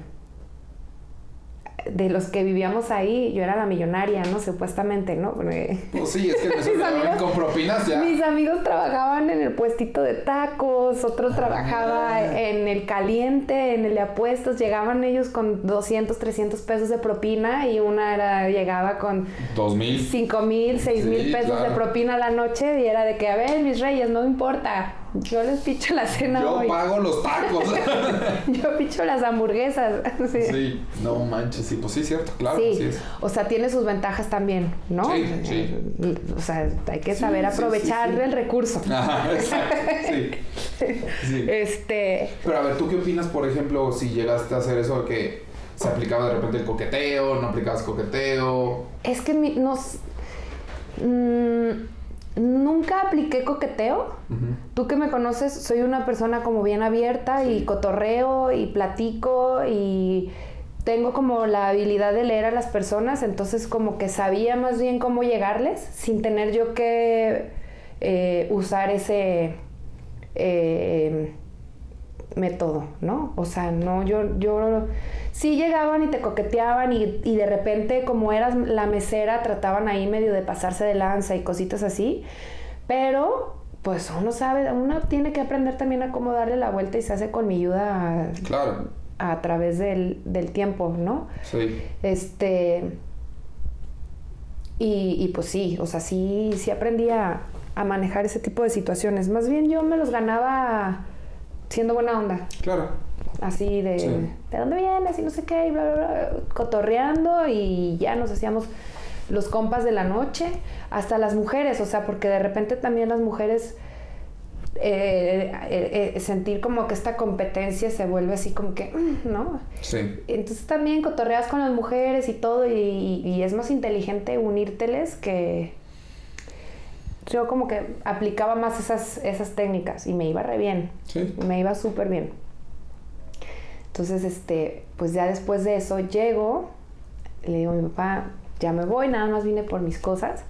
de los que vivíamos ahí, yo era la millonaria, ¿no? Supuestamente, ¿no? Porque Pues sí, es que me amigos- con propinas ya. mis amigos trabajaban en el puestito de tacos, otro trabajaba Ah. en el caliente, en el de apuestos. Llegaban ellos con 200, 300 pesos de propina y una era, llegaba con Dos mil. 5 mil, 6 mil pesos de propina a la noche y era de que, a ver, mis reyes, no importa. Yo les picho la cena Yo hoy. pago los tacos. Yo picho las hamburguesas. Sí. sí, no manches, sí, pues sí, cierto, claro, Sí, es. o sea, tiene sus ventajas también, ¿no? Sí, sí. O sea, hay que saber aprovechar el recurso. Ajá, exacto, sí. sí. Este, Pero a ver, ¿tú qué opinas, por ejemplo, si llegaste a hacer eso de que se aplicaba de repente el coqueteo, no aplicabas coqueteo? es que mi- nos mm, nunca apliqué coqueteo. Tú que me conoces, soy una persona como bien abierta y cotorreo y platico y tengo como la habilidad de leer a las personas, entonces como que sabía más bien cómo llegarles sin tener yo que eh, usar ese eh, método, ¿no? O sea, no, yo, yo, sí llegaban y te coqueteaban y, y de repente como eras la mesera trataban ahí medio de pasarse de lanza y cositas así, pero pues uno sabe, uno tiene que aprender también a cómo darle la vuelta y se hace con mi ayuda Claro. a través del, del tiempo, ¿no? Sí. Este. Y, y pues sí, o sea, sí, sí aprendí a, a manejar ese tipo de situaciones. Más bien yo me los ganaba siendo buena onda. Claro. Así de, Sí. ¿de dónde vienes? Y no sé qué, y bla, bla, bla, cotorreando y ya nos hacíamos los compas de la noche, hasta las mujeres, o sea, porque de repente también las mujeres eh, eh, eh, sentir como que esta competencia se vuelve así como que, mm, ¿no? Sí. Entonces también cotorreas con las mujeres y todo y, y es más inteligente unírteles que yo como que aplicaba más esas, esas técnicas y me iba re bien, Sí. me iba súper bien. Entonces, este, pues ya después de eso llego, le digo a mi papá, ya me voy, nada más vine por mis cosas.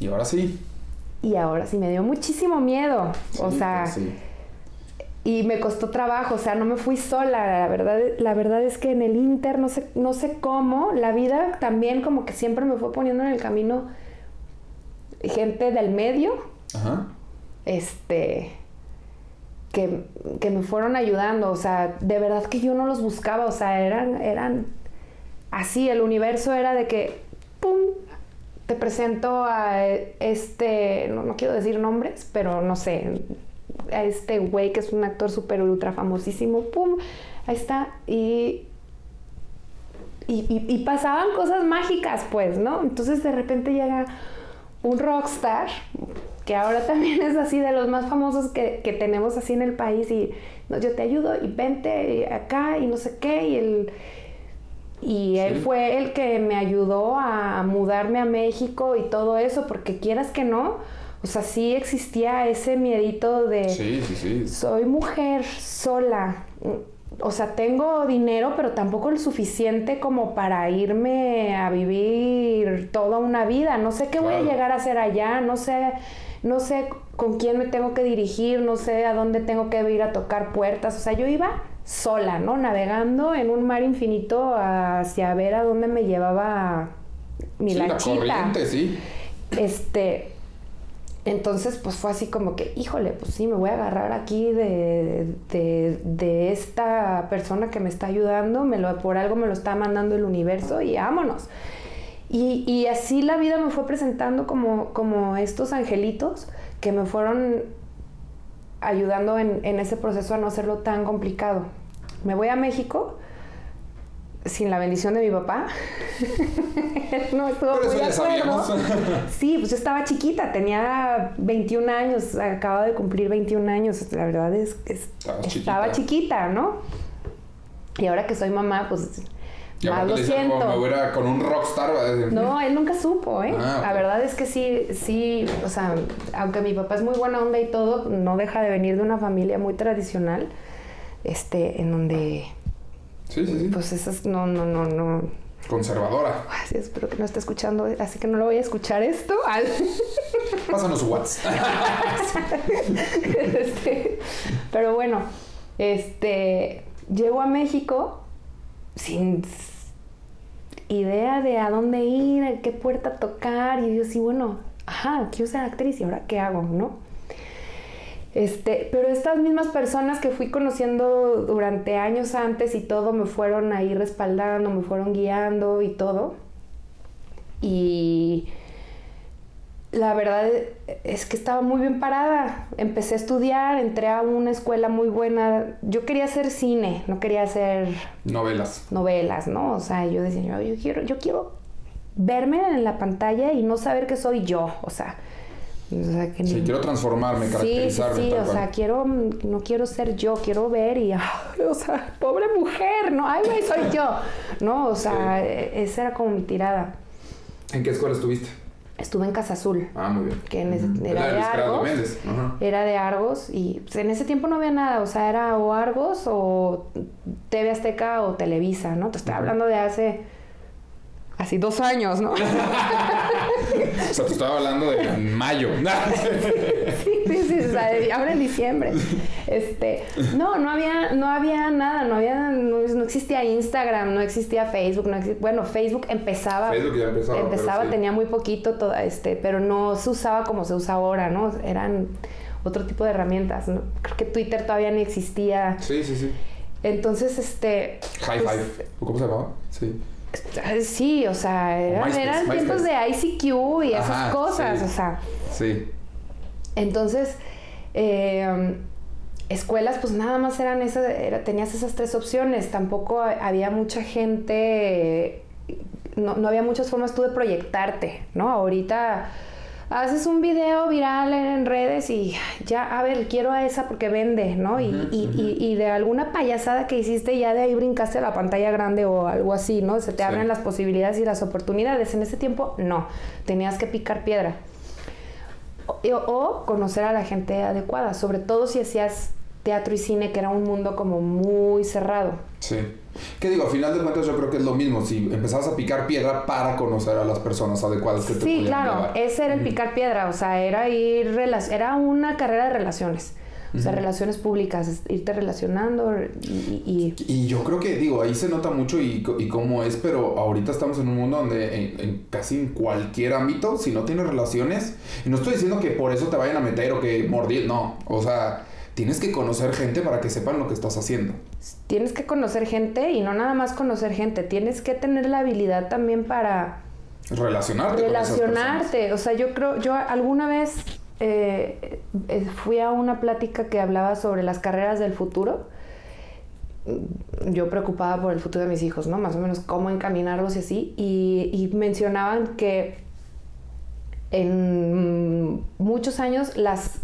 Y ahora sí. Y ahora sí me dio muchísimo miedo. o sea, pues sí. y me costó trabajo, o sea, no me fui sola, la verdad, la verdad es que en el Inter, no sé, no sé cómo, la vida también como que siempre me fue poniendo en el camino gente del medio, Ajá. este, que, que me fueron ayudando, o sea, de verdad que yo no los buscaba, o sea, eran, eran así, el universo era de que, ¡pum! Te presento a este, no, no quiero decir nombres, pero no sé, a este güey que es un actor súper ultra famosísimo, ¡pum! Ahí está, y, y, y- y pasaban cosas mágicas, pues, ¿no? Entonces de repente llega un rockstar, que ahora también es así de los más famosos que, que tenemos así en el país, y no, yo te ayudo, y vente y acá, y no sé qué, y el... Y él Sí. fue el que me ayudó a mudarme a México y todo eso, porque quieras que no, o sea, sí existía ese miedito de Sí, sí, sí. soy mujer sola. O sea, tengo dinero, pero tampoco el suficiente como para irme a vivir toda una vida. No sé qué voy a llegar a hacer allá, no sé, no sé con quién me tengo que dirigir, no sé a dónde tengo que ir a tocar puertas. O sea, yo iba sola, ¿no? Navegando en un mar infinito hacia ver a dónde me llevaba mi Sí, la lanchita. corriente, sí. Este, entonces, pues fue así como que, híjole, pues sí, me voy a agarrar aquí de, de, esta persona que me está ayudando, me lo, por algo me lo está mandando el universo y vámonos. Y, y así la vida me fue presentando como, como estos angelitos que me fueron ayudando en, en ese proceso a no hacerlo tan complicado. Me voy a México sin la bendición de mi papá. no estuvo Pero muy eso de ya acuerdo. Sí, pues yo estaba chiquita, tenía 21 años, acaba de cumplir 21 años, la verdad es que estaba chiquita. chiquita, ¿no? Y ahora que soy mamá, pues Y más lo decía, como me siento. hubiera con un rockstar. No, él nunca supo, ¿eh? Ah, La verdad es que sí, sí, o sea, aunque mi papá es muy buena onda y todo, no deja de venir de una familia muy tradicional, este, en donde, Sí, sí, sí. pues esas, no, no, no, no, Conservadora. Ay, sí, espero que no esté escuchando, así que no lo voy a escuchar esto. Al- Pásanos WhatsApp. Este, pero bueno, este, llego a México sin idea de a dónde ir, a qué puerta tocar, y yo así, bueno, ajá, quiero ser actriz, ¿y ahora qué hago, no? Este, pero estas mismas personas que fui conociendo durante años antes y todo, me fueron ahí respaldando, me fueron guiando y todo. Y la verdad es que estaba muy bien parada. Empecé a estudiar, entré a una escuela muy buena. Yo quería hacer cine, no quería hacer Novelas. novelas, ¿no? O sea, yo decía, yo, yo quiero, yo quiero verme en la pantalla y no saber que soy yo, o sea, o sea, que Sí, quiero transformarme, Sí, sí, caracterizarme. sí, tal o sea, quiero, no quiero ser yo, quiero ver y, ay, o sea, pobre mujer, ¿no? Ay, güey, soy yo, ¿no? O sea, esa era como mi tirada. ¿En qué escuela estuviste? Estuve en Casa Azul, Ah, muy bien. que en ese- Ujú. era de Argos. Era de Argos y pues, en ese tiempo no había nada, o sea, era o Argos o TV Azteca o Televisa, ¿no? Te estoy hablando de hace, así dos años, ¿no? O sea, te estaba hablando de mayo. Sí, sí, sí, o sea, ahora en diciembre. Este, no, no había, no había nada, no había, no, no existía Instagram, no existía Facebook, no exi- bueno, Facebook empezaba, Facebook ya empezaba, empezaba, sí. tenía muy poquito toda este, pero no se usaba como se usa ahora, ¿no? Eran otro tipo de herramientas, ¿no? Creo que Twitter todavía no existía. Sí, sí, sí. Entonces, este... High pues, Five. ¿Cómo se llamaba? Sí. Sí, o sea, eran, MySpace, eran tiempos de MySpace. ICQ y esas Ajá, cosas, sí. o sea. Sí. Entonces, eh, escuelas, pues nada más eran esas, era- tenías esas tres opciones. Tampoco ha- había mucha gente, no, no había muchas formas tú de proyectarte, ¿no? Ahorita haces un video viral en, redes y ya, a ver, quiero a esa porque vende, ¿no? Y, y- y- y de alguna payasada que hiciste, ya de ahí brincaste a la pantalla grande o algo así, ¿no? Se te Sí. abren las posibilidades y las oportunidades. En ese tiempo, no. Tenías que picar piedra. O, o conocer a la gente adecuada, sobre todo si hacías teatro y cine, que era un mundo como muy cerrado. Sí. ¿Qué digo? A final de cuentas yo creo que es lo mismo. Si empezabas a picar piedra para conocer a las personas adecuadas que te Sí, claro, llevar. ese era el picar piedra, o sea, era ir, era una carrera de relaciones, o sea, relaciones públicas, irte relacionando y, y- Y yo creo que, digo, ahí se nota mucho y, y cómo es, pero ahorita estamos en un mundo donde en, en casi en cualquier ámbito, si no tienes relaciones, y no estoy diciendo que por eso te vayan a meter o que mordir, no, o sea, tienes que conocer gente para que sepan lo que estás haciendo. Tienes que conocer gente y no nada más conocer gente, tienes que tener la habilidad también para Relacionarte. con esas relacionarte. O sea, yo creo, yo alguna vez eh, eh, fui a una plática que hablaba sobre las carreras del futuro. Yo preocupada por el futuro de mis hijos, ¿no? Más o menos cómo encaminarlos y así. Y, y mencionaban que en muchos años las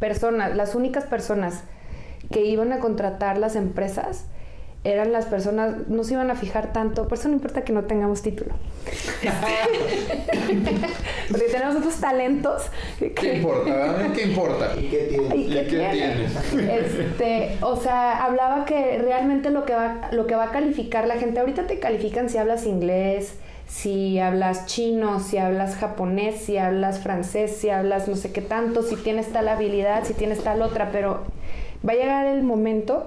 personas, las únicas personas que iban a contratar las empresas eran las personas, no se iban a fijar tanto, por eso no importa que no tengamos título. Porque tenemos otros talentos que, ¿Qué importa? ¿Qué importa? ¿Y qué tiene? ¿Y ¿Y qué qué tiene? Este, o sea, hablaba que realmente lo que va, lo que va a calificar la gente, ahorita te califican si hablas inglés, si hablas chino, si hablas japonés, si hablas francés, si hablas no sé qué tanto, si tienes tal habilidad, si tienes tal otra, pero va a llegar el momento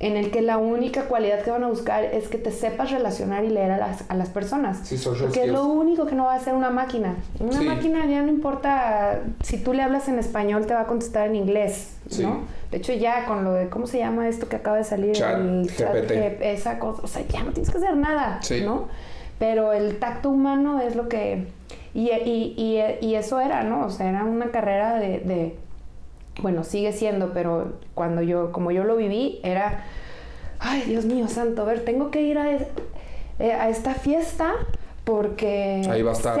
en el que la única cualidad que van a buscar es que te sepas relacionar y leer a las, a las personas. Sí, Porque es lo único que no va a hacer una máquina. Una Sí. máquina ya no importa si tú le hablas en español, te va a contestar en inglés, Sí. ¿no? De hecho, ya con lo de, ¿cómo se llama esto que acaba de salir? Chat el GPT. Esa cosa, o sea, ya no tienes que hacer nada, Sí. ¿no? Pero el tacto humano es lo que... Y, y, y, y eso era, ¿no? O sea, era una carrera de, de... Bueno, sigue siendo, pero cuando yo, como yo lo viví, era... Ay, Dios mío, santo, a ver, tengo que ir a, es- eh, a esta fiesta porque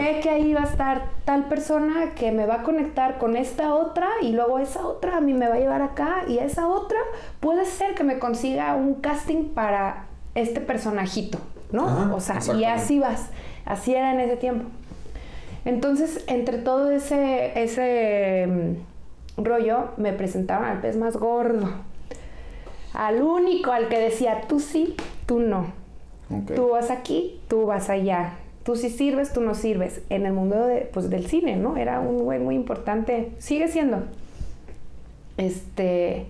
sé que ahí va a estar tal persona que me va a conectar con esta otra y luego esa otra a mí me va a llevar acá y esa otra puede ser que me consiga un casting para este personajito, ¿no? O sea, y así vas, así era en ese tiempo. Entonces, entre todo ese, ese mm, rollo, me presentaron al pez más gordo. Al único, al que decía, tú sí, tú no. Tú vas aquí, tú vas allá. Tú sí sirves, tú no sirves. En el mundo de, pues, del cine, ¿no? Era un güey muy importante. Sigue siendo. Este.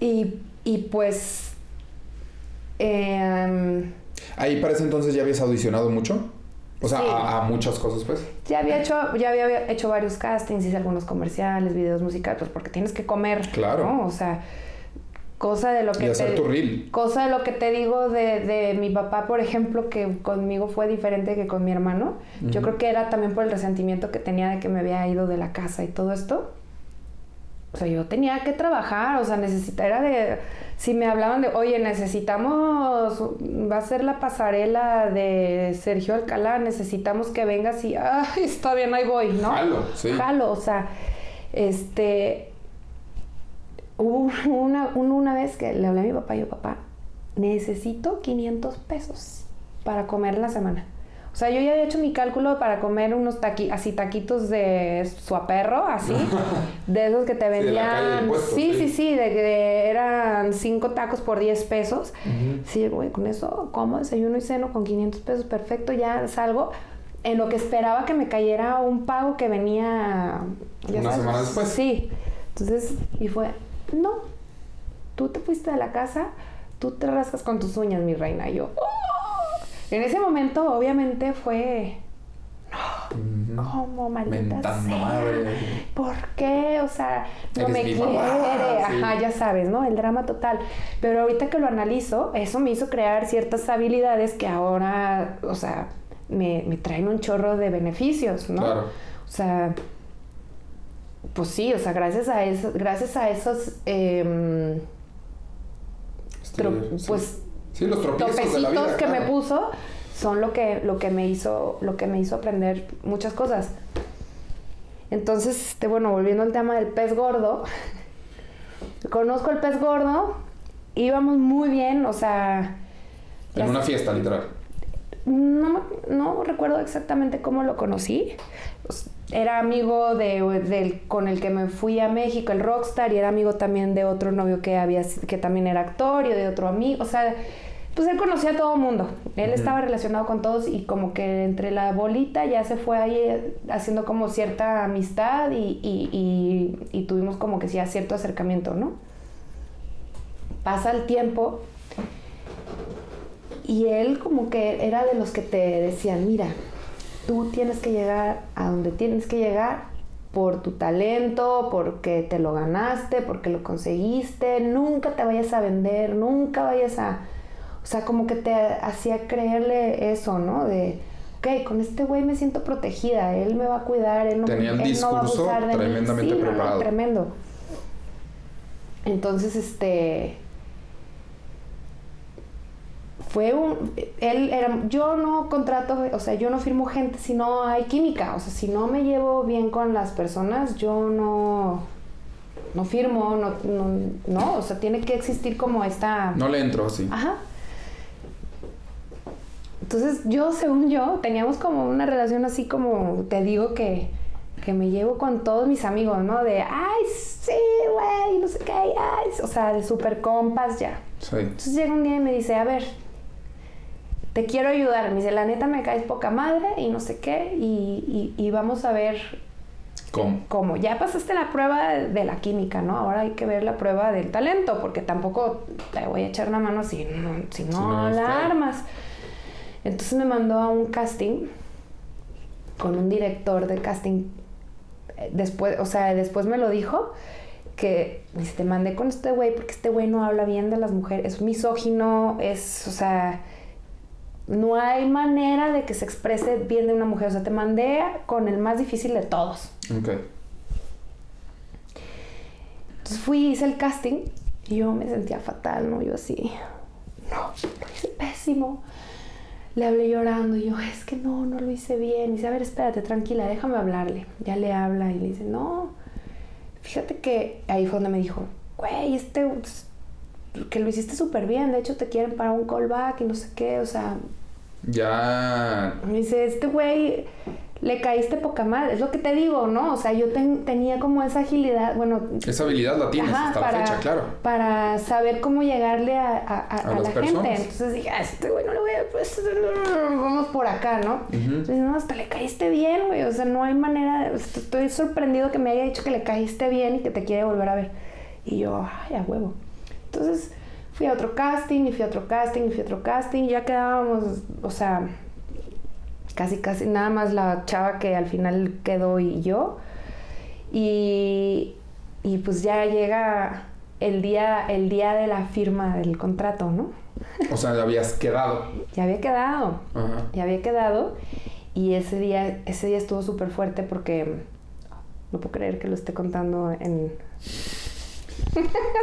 Y, y pues. em, Ahí para ese entonces ya habías audicionado mucho. O sea, Sí. a, a muchas cosas, pues. ya había hecho, ya había hecho varios castings, hice algunos comerciales, videos musicales, pues porque tienes que comer. Claro. ¿no? O sea, cosa de lo que Y hacer te- tu reel. Cosa de lo que te digo de, de mi papá, por ejemplo, que conmigo fue diferente que con mi hermano. Yo creo que era también por el resentimiento que tenía de que me había ido de la casa y todo esto. O sea, yo tenía que trabajar, o sea, necesitaba, era de, si me hablaban de, oye, necesitamos, va a ser la pasarela de Sergio Alcalá, necesitamos que vengas y, ay, está bien, ahí voy, ¿no? Jalo, sí. Jalo, o sea, este, hubo una, un- una vez que le hablé a mi papá y yo, papá, necesito 500 pesos para comer la semana. O sea, yo ya había hecho mi cálculo para comer unos taqui así taquitos de suaperro, así, de esos que te Sí, vendían. puesto, sí, sí. sí, de que eran cinco tacos por 10 pesos. Sí, güey, con eso como desayuno y ceno con 500 pesos, perfecto, ya salgo. En lo que esperaba que me cayera un pago que venía... ya Una semana después. Sí. Entonces, y fue, no, tú te fuiste de la casa, tú te rascas con tus uñas, mi reina. Y yo, "Oh". En ese momento, obviamente, fue, Ujú. ¿cómo, maldita sea? madre. ¿Por qué? O sea, no Eres me quiere. mamá, sí. Ajá, ya sabes, ¿no? El drama total. Pero ahorita que lo analizo, eso me hizo crear ciertas habilidades que ahora, o sea, me, me traen un chorro de beneficios, ¿no? Claro. O sea, pues sí, o sea, gracias a eso, gracias a esos sí. pues Sí, los de la vida. que me puso son lo que, lo que me hizo, lo que me hizo aprender muchas cosas. Entonces, este, bueno, volviendo al tema del pez gordo, conozco el pez gordo, íbamos muy bien, o sea, En una fiesta, literal. no, no recuerdo exactamente cómo lo conocí. Era amigo de, del con el que me fui a México, el rockstar, y era amigo también de otro novio que había que también era actor y de otro amigo. O sea, pues él conocía a todo el mundo. Él estaba relacionado con todos y como que entre la bolita ya se fue ahí eh, haciendo como cierta amistad y, y- y- y tuvimos como que sí cierto acercamiento, ¿no? Pasa el tiempo y él como que era de los que te decían, mira, tú tienes que llegar a donde tienes que llegar por tu talento, porque te lo ganaste, porque lo conseguiste, nunca te vayas a vender, nunca vayas a... O sea, como que te hacía creerle eso, ¿no? De, ok, con este güey me siento protegida, él me va a cuidar, él no, Tenía el él no va a abusar de mí". tremendamente Sí, no, no, preparado. tremendo. Entonces, este fue un él era yo no contrato o sea yo no firmo gente si no hay química o sea si no me llevo bien con las personas yo no no firmo no no, no, o sea tiene que existir como esta No le entro así. Ajá. Entonces yo, según yo, teníamos como una relación así como, te digo que, que me llevo con todos mis amigos, ¿no? De, ay, sí, güey, no sé qué, ay, o sea, de super compas ya. Sí. Entonces llega un día y me dice, a ver, te quiero ayudar. Me dice, la neta me caes poca madre y no sé qué, y, y- y vamos a ver ¿Cómo? cómo. Ya pasaste la prueba de la química, ¿no? Ahora hay que ver la prueba del talento, porque tampoco te voy a echar una mano si no, si no, Si no, la claro. Entonces me mandó a un casting con un director de casting. eh, Después, o sea, después me lo dijo que me dice, te mandé con este güey porque este güey no habla bien de las mujeres, es misógino, es, o sea, no hay manera de que se exprese bien de una mujer. O sea, te mandé con el más difícil de todos. Ok. Entonces fui, hice el casting y yo me sentía fatal, ¿no? Yo así, no, lo hice pésimo. Le hablé llorando y yo, es que no, no lo hice bien. Y dice, a ver, espérate, tranquila, déjame hablarle. Ya le habla y le dice, no, fíjate que ahí fue donde me dijo, güey, este, que lo hiciste súper bien, de hecho te quieren para un callback y no sé qué, o sea, Ya. me dice, este güey le caíste poca madre, es lo que te digo, ¿no? O sea, yo ten- tenía como esa agilidad, bueno, Esa habilidad la tienes Ajá, hasta para, la fecha, claro. para saber cómo llegarle a, a- a- A a las la personas. gente. Entonces dije, a este güey no le voy a... Pues, vamos por acá, ¿no? Ujú. Entonces, no, hasta le caíste bien, güey. O sea, no hay manera... de- Estoy sorprendido que me haya dicho que le caíste bien y que te quiere volver a ver. Y yo, ay, a huevo. Entonces fui a otro casting y fui a otro casting y fui a otro casting. Y ya quedábamos, o sea, casi, casi nada más la chava que al final quedó y yo. Y, y pues ya llega el día, el día de la firma del contrato, ¿no? O sea, ya habías quedado. Ya había quedado, Ajá. ya había quedado. Y ese día, ese día estuvo súper fuerte porque no puedo creer que lo esté contando en...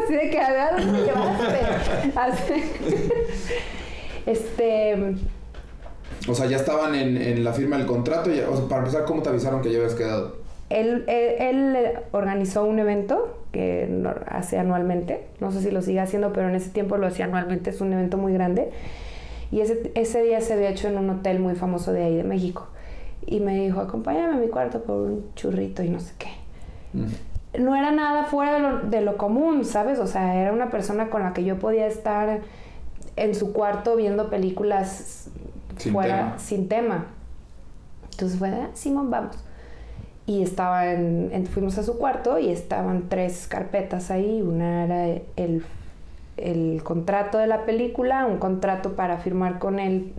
Así de que a ver, ¿dónde me llevaste? Así- Este, O sea, ya estaban en, en la firma del contrato. ya- o sea, para empezar, ¿cómo te avisaron que ya habías quedado? él, él, él organizó un evento que hace anualmente, no sé si lo sigue haciendo, pero en ese tiempo lo hacía anualmente, es un evento muy grande. Y ese, ese día se había hecho en un hotel muy famoso de ahí, de México. Y me dijo, acompáñame a mi cuarto por un churrito y no sé qué. Mm. no era nada fuera de lo, de lo común, ¿sabes? O sea, era una persona con la que yo podía estar en su cuarto viendo películas Sin fuera tema. sin tema. Entonces fue, ah, Simón, vamos. Y estaba en, fuimos a su cuarto y estaban tres carpetas ahí. Una era el, el contrato de la película, un contrato para firmar con él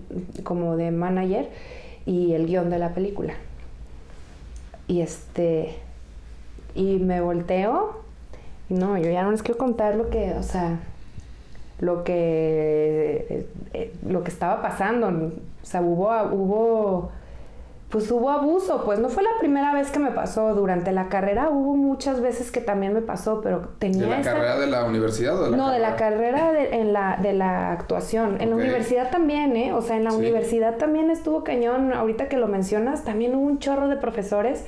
como de manager y el guion de la película. Y este, y me volteo, no, yo ya no les quiero contar lo que, o sea, lo que, eh, eh, lo que estaba pasando. O sea, hubo, hubo pues hubo abuso, pues no fue la primera vez que me pasó, durante la carrera hubo muchas veces que también me pasó, pero tenía... ¿De la carrera de la universidad o de la No, de la carrera de, en la, de la actuación. En la universidad también, ¿eh? O sea, en la universidad también estuvo cañón, ahorita que lo mencionas, también hubo un chorro de profesores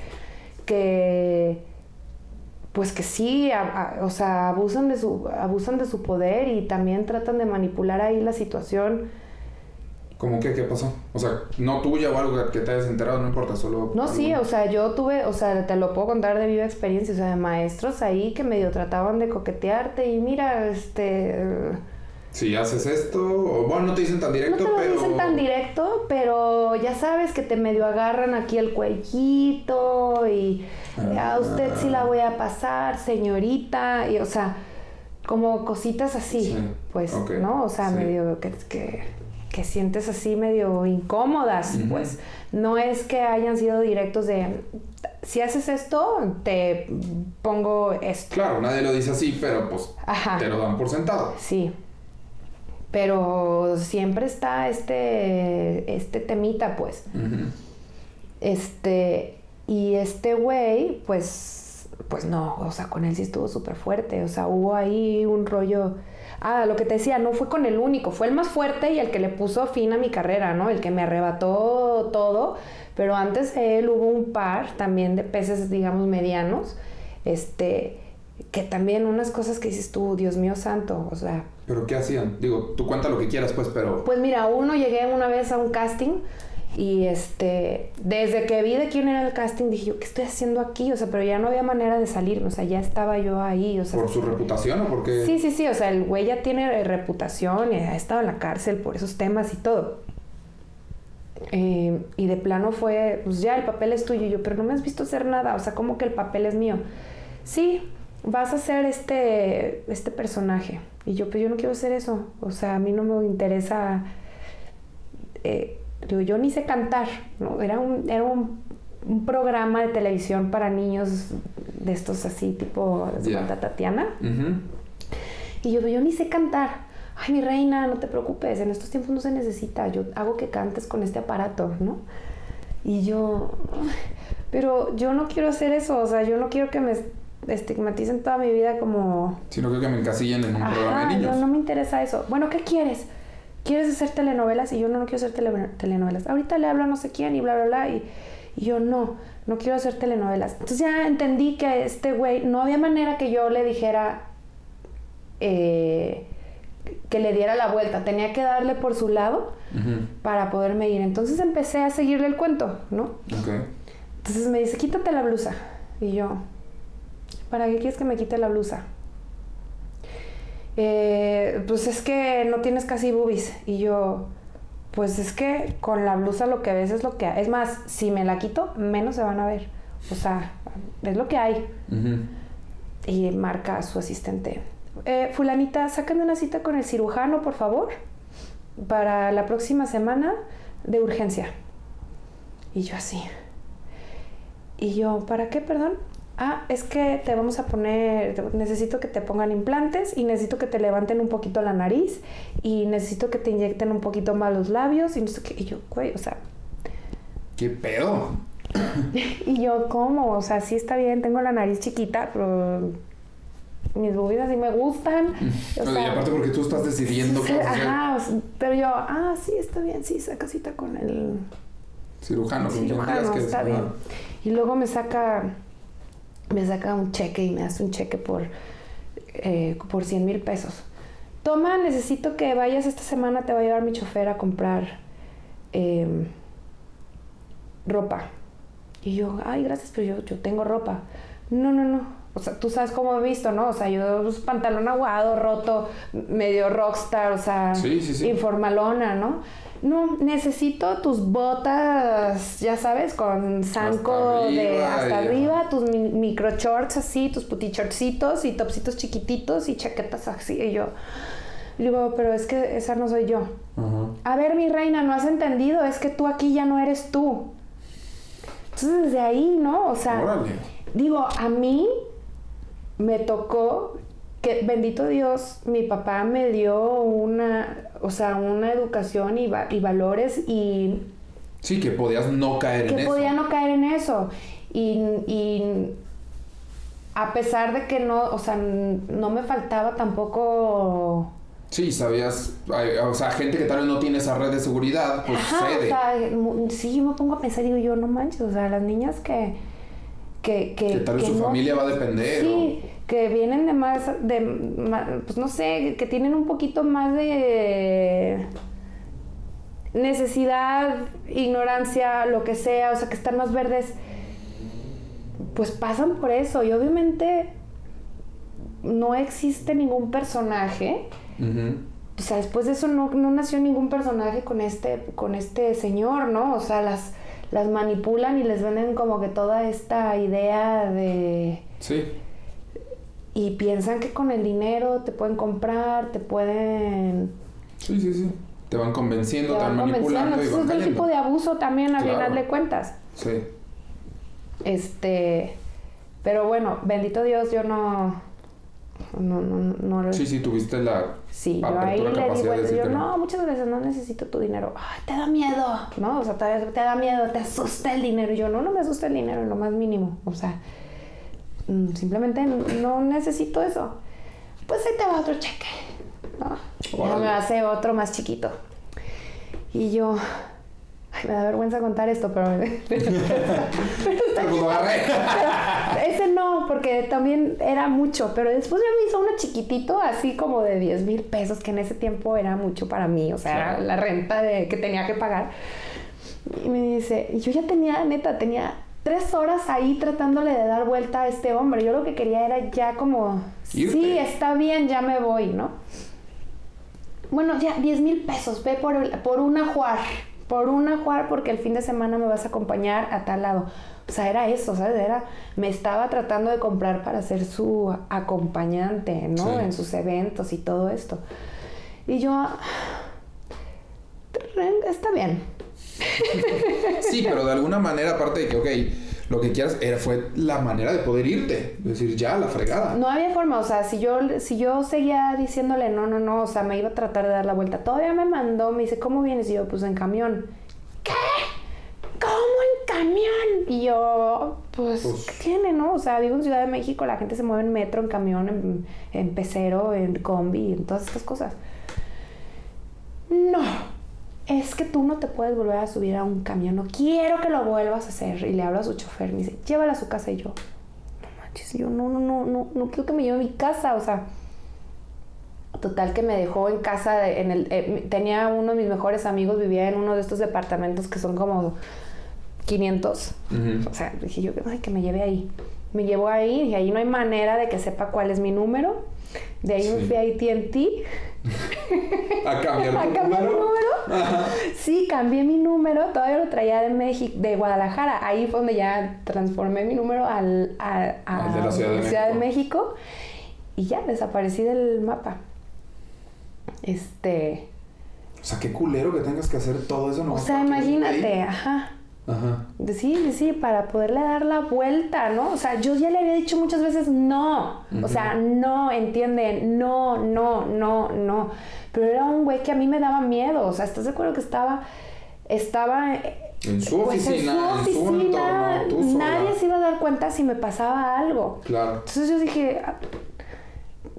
que... Pues que sí, o sea, abusan de, su, abusan de su poder y también tratan de manipular ahí la situación. ¿Cómo que qué pasó? O sea, no tuya o algo que te hayas enterado, no importa, solo... No, sí, o sea, yo tuve, o sea, te lo puedo contar de viva experiencia, o sea, de maestros ahí que medio trataban de coquetearte y mira, este... Si haces esto, o bueno, no te dicen tan directo, no te lo dicen tan directo, pero ya sabes que te medio agarran aquí el cuellito y a usted sí la voy a pasar, señorita, y o sea, como cositas así, pues, ¿no? O sea, medio que, que que sientes así medio incómodas, pues no es que hayan sido directos de, si haces esto, te pongo esto. Claro, nadie lo dice así, pero pues te lo dan por sentado. Sí. Pero siempre está este, este temita, pues. Este, y este güey, pues, pues no, o sea, con él sí estuvo súper fuerte, o sea, hubo ahí un rollo ah, lo que te decía, no fue con el único, fue el más fuerte y el que le puso fin a mi carrera, ¿no? El que me arrebató todo, pero antes de él hubo un par también de peces, digamos, medianos, este, que también unas cosas que dices tú, Dios mío santo, o sea... ¿Pero qué hacían? Digo, tú cuenta lo que quieras, pues, pero... Pues mira, uno llegué una vez a un casting y este, desde que vi de quién era el casting, dije yo, ¿qué estoy haciendo aquí? O sea, pero ya no había manera de salir, o sea, ya estaba yo ahí. O sea, ¿Por su reputación o por qué? Sí, sí, sí, o sea, el güey ya tiene reputación y ha estado en la cárcel por esos temas y todo. Eh, y de plano fue, pues ya, el papel es tuyo. Y yo, pero no me has visto hacer nada, o sea, ¿cómo que el papel es mío? Sí, vas a ser este, este personaje. Y yo, pero yo no quiero hacer eso. O sea, a mí no me interesa... Eh, Digo, yo ni sé cantar, ¿no? Era un, era un, programa de televisión para niños de estos así, tipo Santa Tatiana. Y yo, yo ni sé cantar. Ay, mi reina, no te preocupes, en estos tiempos no se necesita. Yo hago que cantes con este aparato, ¿no? Y yo, pero yo no quiero hacer eso, o sea, yo no quiero que me estigmaticen toda mi vida como... Sino que me encasillen en un programa de niños. no me interesa eso. Bueno, ¿qué quieres? ¿quieres hacer telenovelas? Y yo no, no quiero hacer telenovelas. Ahorita le hablo a no sé quién y bla, bla, bla. Y, yo no, no quiero hacer telenovelas. Entonces ya entendí que este güey, no había manera que yo le dijera eh, que le diera la vuelta. Tenía que darle por su lado para poderme ir. Entonces empecé a seguirle el cuento, ¿no? Entonces me dice, quítate la blusa. Y yo, ¿para qué quieres que me quite la blusa? Eh, pues es que no tienes casi boobies. Y yo, pues es que con la blusa lo que ves es lo que hay. Es más, si me la quito, menos se van a ver. O sea, es lo que hay. Y marca a su asistente. Eh, fulanita, sácame una cita con el cirujano, por favor, para la próxima semana de urgencia. Y yo así. Y yo, ¿para qué, perdón? Ah, es que te vamos a poner, necesito que te pongan implantes y necesito que te levanten un poquito la nariz y necesito que te inyecten un poquito más los labios y no sé qué. Y yo, güey, o sea... ¿Qué pedo? y yo, ¿cómo? O sea, sí está bien, tengo la nariz chiquita, pero mis boobies sí me gustan. y aparte porque tú estás decidiendo qué Ajá, pero yo, ah, sí, está bien, sí, saca cita con el... Cirujano, cirujano, está bien. Y luego me saca me saca un cheque y me hace un cheque por, eh, por 100 mil pesos. Toma, necesito que vayas esta semana, te va a llevar mi chofer a comprar em, ropa. Y yo, ay, gracias, pero yo, yo tengo ropa. No, no, no. O sea, tú sabes cómo he visto, ¿no? O sea, yo pues, pantalón aguado, roto, medio rockstar, o sea, informalona, ¿no? No, necesito tus botas, ya sabes, con zanco de hasta arriba, tus micro shorts así, tus puti shortsitos y topsitos chiquititos y chaquetas así. Y yo digo, pero es que esa no soy yo. A ver, mi reina, no has entendido, es que tú aquí ya no eres tú. Entonces desde ahí, ¿no? O sea, digo, a mí me tocó que bendito Dios, mi papá me dio una, o sea, una educación y, y valores y... Sí, que podías no caer en eso. Que podía no caer en eso. Y, y, a pesar de que no, o sea, no me faltaba tampoco... Sí, sabías, o sea, gente que tal vez no tiene esa red de seguridad, pues Ajá, O sea, sí, yo me pongo a pensar, digo yo, no manches, o sea, las niñas que... Que, que, que tal vez su familia va a depender. Sí, que vienen de más, de, pues no sé, que tienen un poquito más de necesidad, ignorancia, lo que sea, o sea, que están más verdes, pues pasan por eso. Y obviamente no existe ningún personaje. O sea, después de eso no, no, nació ningún personaje con este, con este señor, ¿no? O sea, las, las manipulan y les venden como que toda esta idea de... Sí y piensan que con el dinero te pueden comprar, te pueden... Sí, sí, sí. Te van convenciendo, te, van, manipulando. Y van es un tipo de abuso también al final de cuentas. Sí. Este... Pero bueno, bendito Dios, yo no... No, no, no, Sí, sí, tuviste la. Sí, yo ahí le digo, yo no, muchas veces no necesito tu dinero. Ay, te da miedo, ¿no? O sea, te, te da miedo, te asusta el dinero. Y yo no, no me asusta el dinero, en lo más mínimo. O sea, Mm, simplemente no necesito eso. Pues ahí te va otro cheque. ¿no? me hace otro más chiquito. Y yo, me da vergüenza contar esto, pero... ese no, porque también era mucho, pero después ya me hizo uno chiquitito, así como de 10 mil pesos, que en ese tiempo era mucho para mí, o sea, la renta de, que tenía que pagar. Y me dice, yo ya tenía, neta, tenía tres horas ahí tratándole de dar vuelta a este hombre. Yo lo que quería era ya como, sí, está bien, ya me voy, ¿no? Bueno, ya, 10 mil pesos, ve por, por una juar, por una juar porque el fin de semana me vas a acompañar a tal lado. O sea, era eso, ¿sabes? Era, me estaba tratando de comprar para ser su acompañante, ¿no? En sus eventos y todo esto. Y yo, está bien, sí, pero de alguna manera, aparte de que, ok, lo que quieras era, fue la manera de poder irte. decir, ya, la fregada. No había forma, o sea, si yo, si yo seguía diciéndole no, no, no, o sea, me iba a tratar de dar la vuelta. Todavía me mandó, me dice, ¿cómo vienes? Y yo, pues en camión. ¿Qué? ¿Cómo en camión? Y yo, pues, pues, ¿qué tiene, no? O sea, vivo en Ciudad de México, la gente se mueve en metro, en camión, en, en pecero, en combi, en todas estas cosas. No es que tú no te puedes volver a subir a un camión, no quiero que lo vuelvas a hacer. Y le hablo a su chofer, me dice, llévala a su casa. Y yo, no manches, yo no, no, no, no, no quiero que me lleve a mi casa, o sea. Total que me dejó en casa, en el, eh, tenía uno de mis mejores amigos, vivía en uno de estos departamentos que son como 500. O sea, dije yo, ay, que me lleve ahí. Me llevó ahí, y ahí no hay manera de que sepa cuál es mi número. De ahí me fui a ATT ¿A cambiar tu número? Sí, cambié mi número, todavía lo traía de México, de Guadalajara. Ahí fue donde ya transformé mi número al, a, de la Ciudad, de, México. Y ya desaparecí del mapa. Este. O sea, qué culero que tengas que hacer todo eso. No o sea, imagínate, ajá. Ajá. Sí, sí, para poderle dar la vuelta, ¿no? O sea, yo ya le había dicho muchas veces no. O sea, no, entienden, no, no, no, no. Pero era un güey que a mí me daba miedo. O sea, ¿estás de acuerdo que estaba, estaba en su pues, oficina, en su, oficina, nadie se iba a dar cuenta si me pasaba algo. Claro. Entonces yo dije,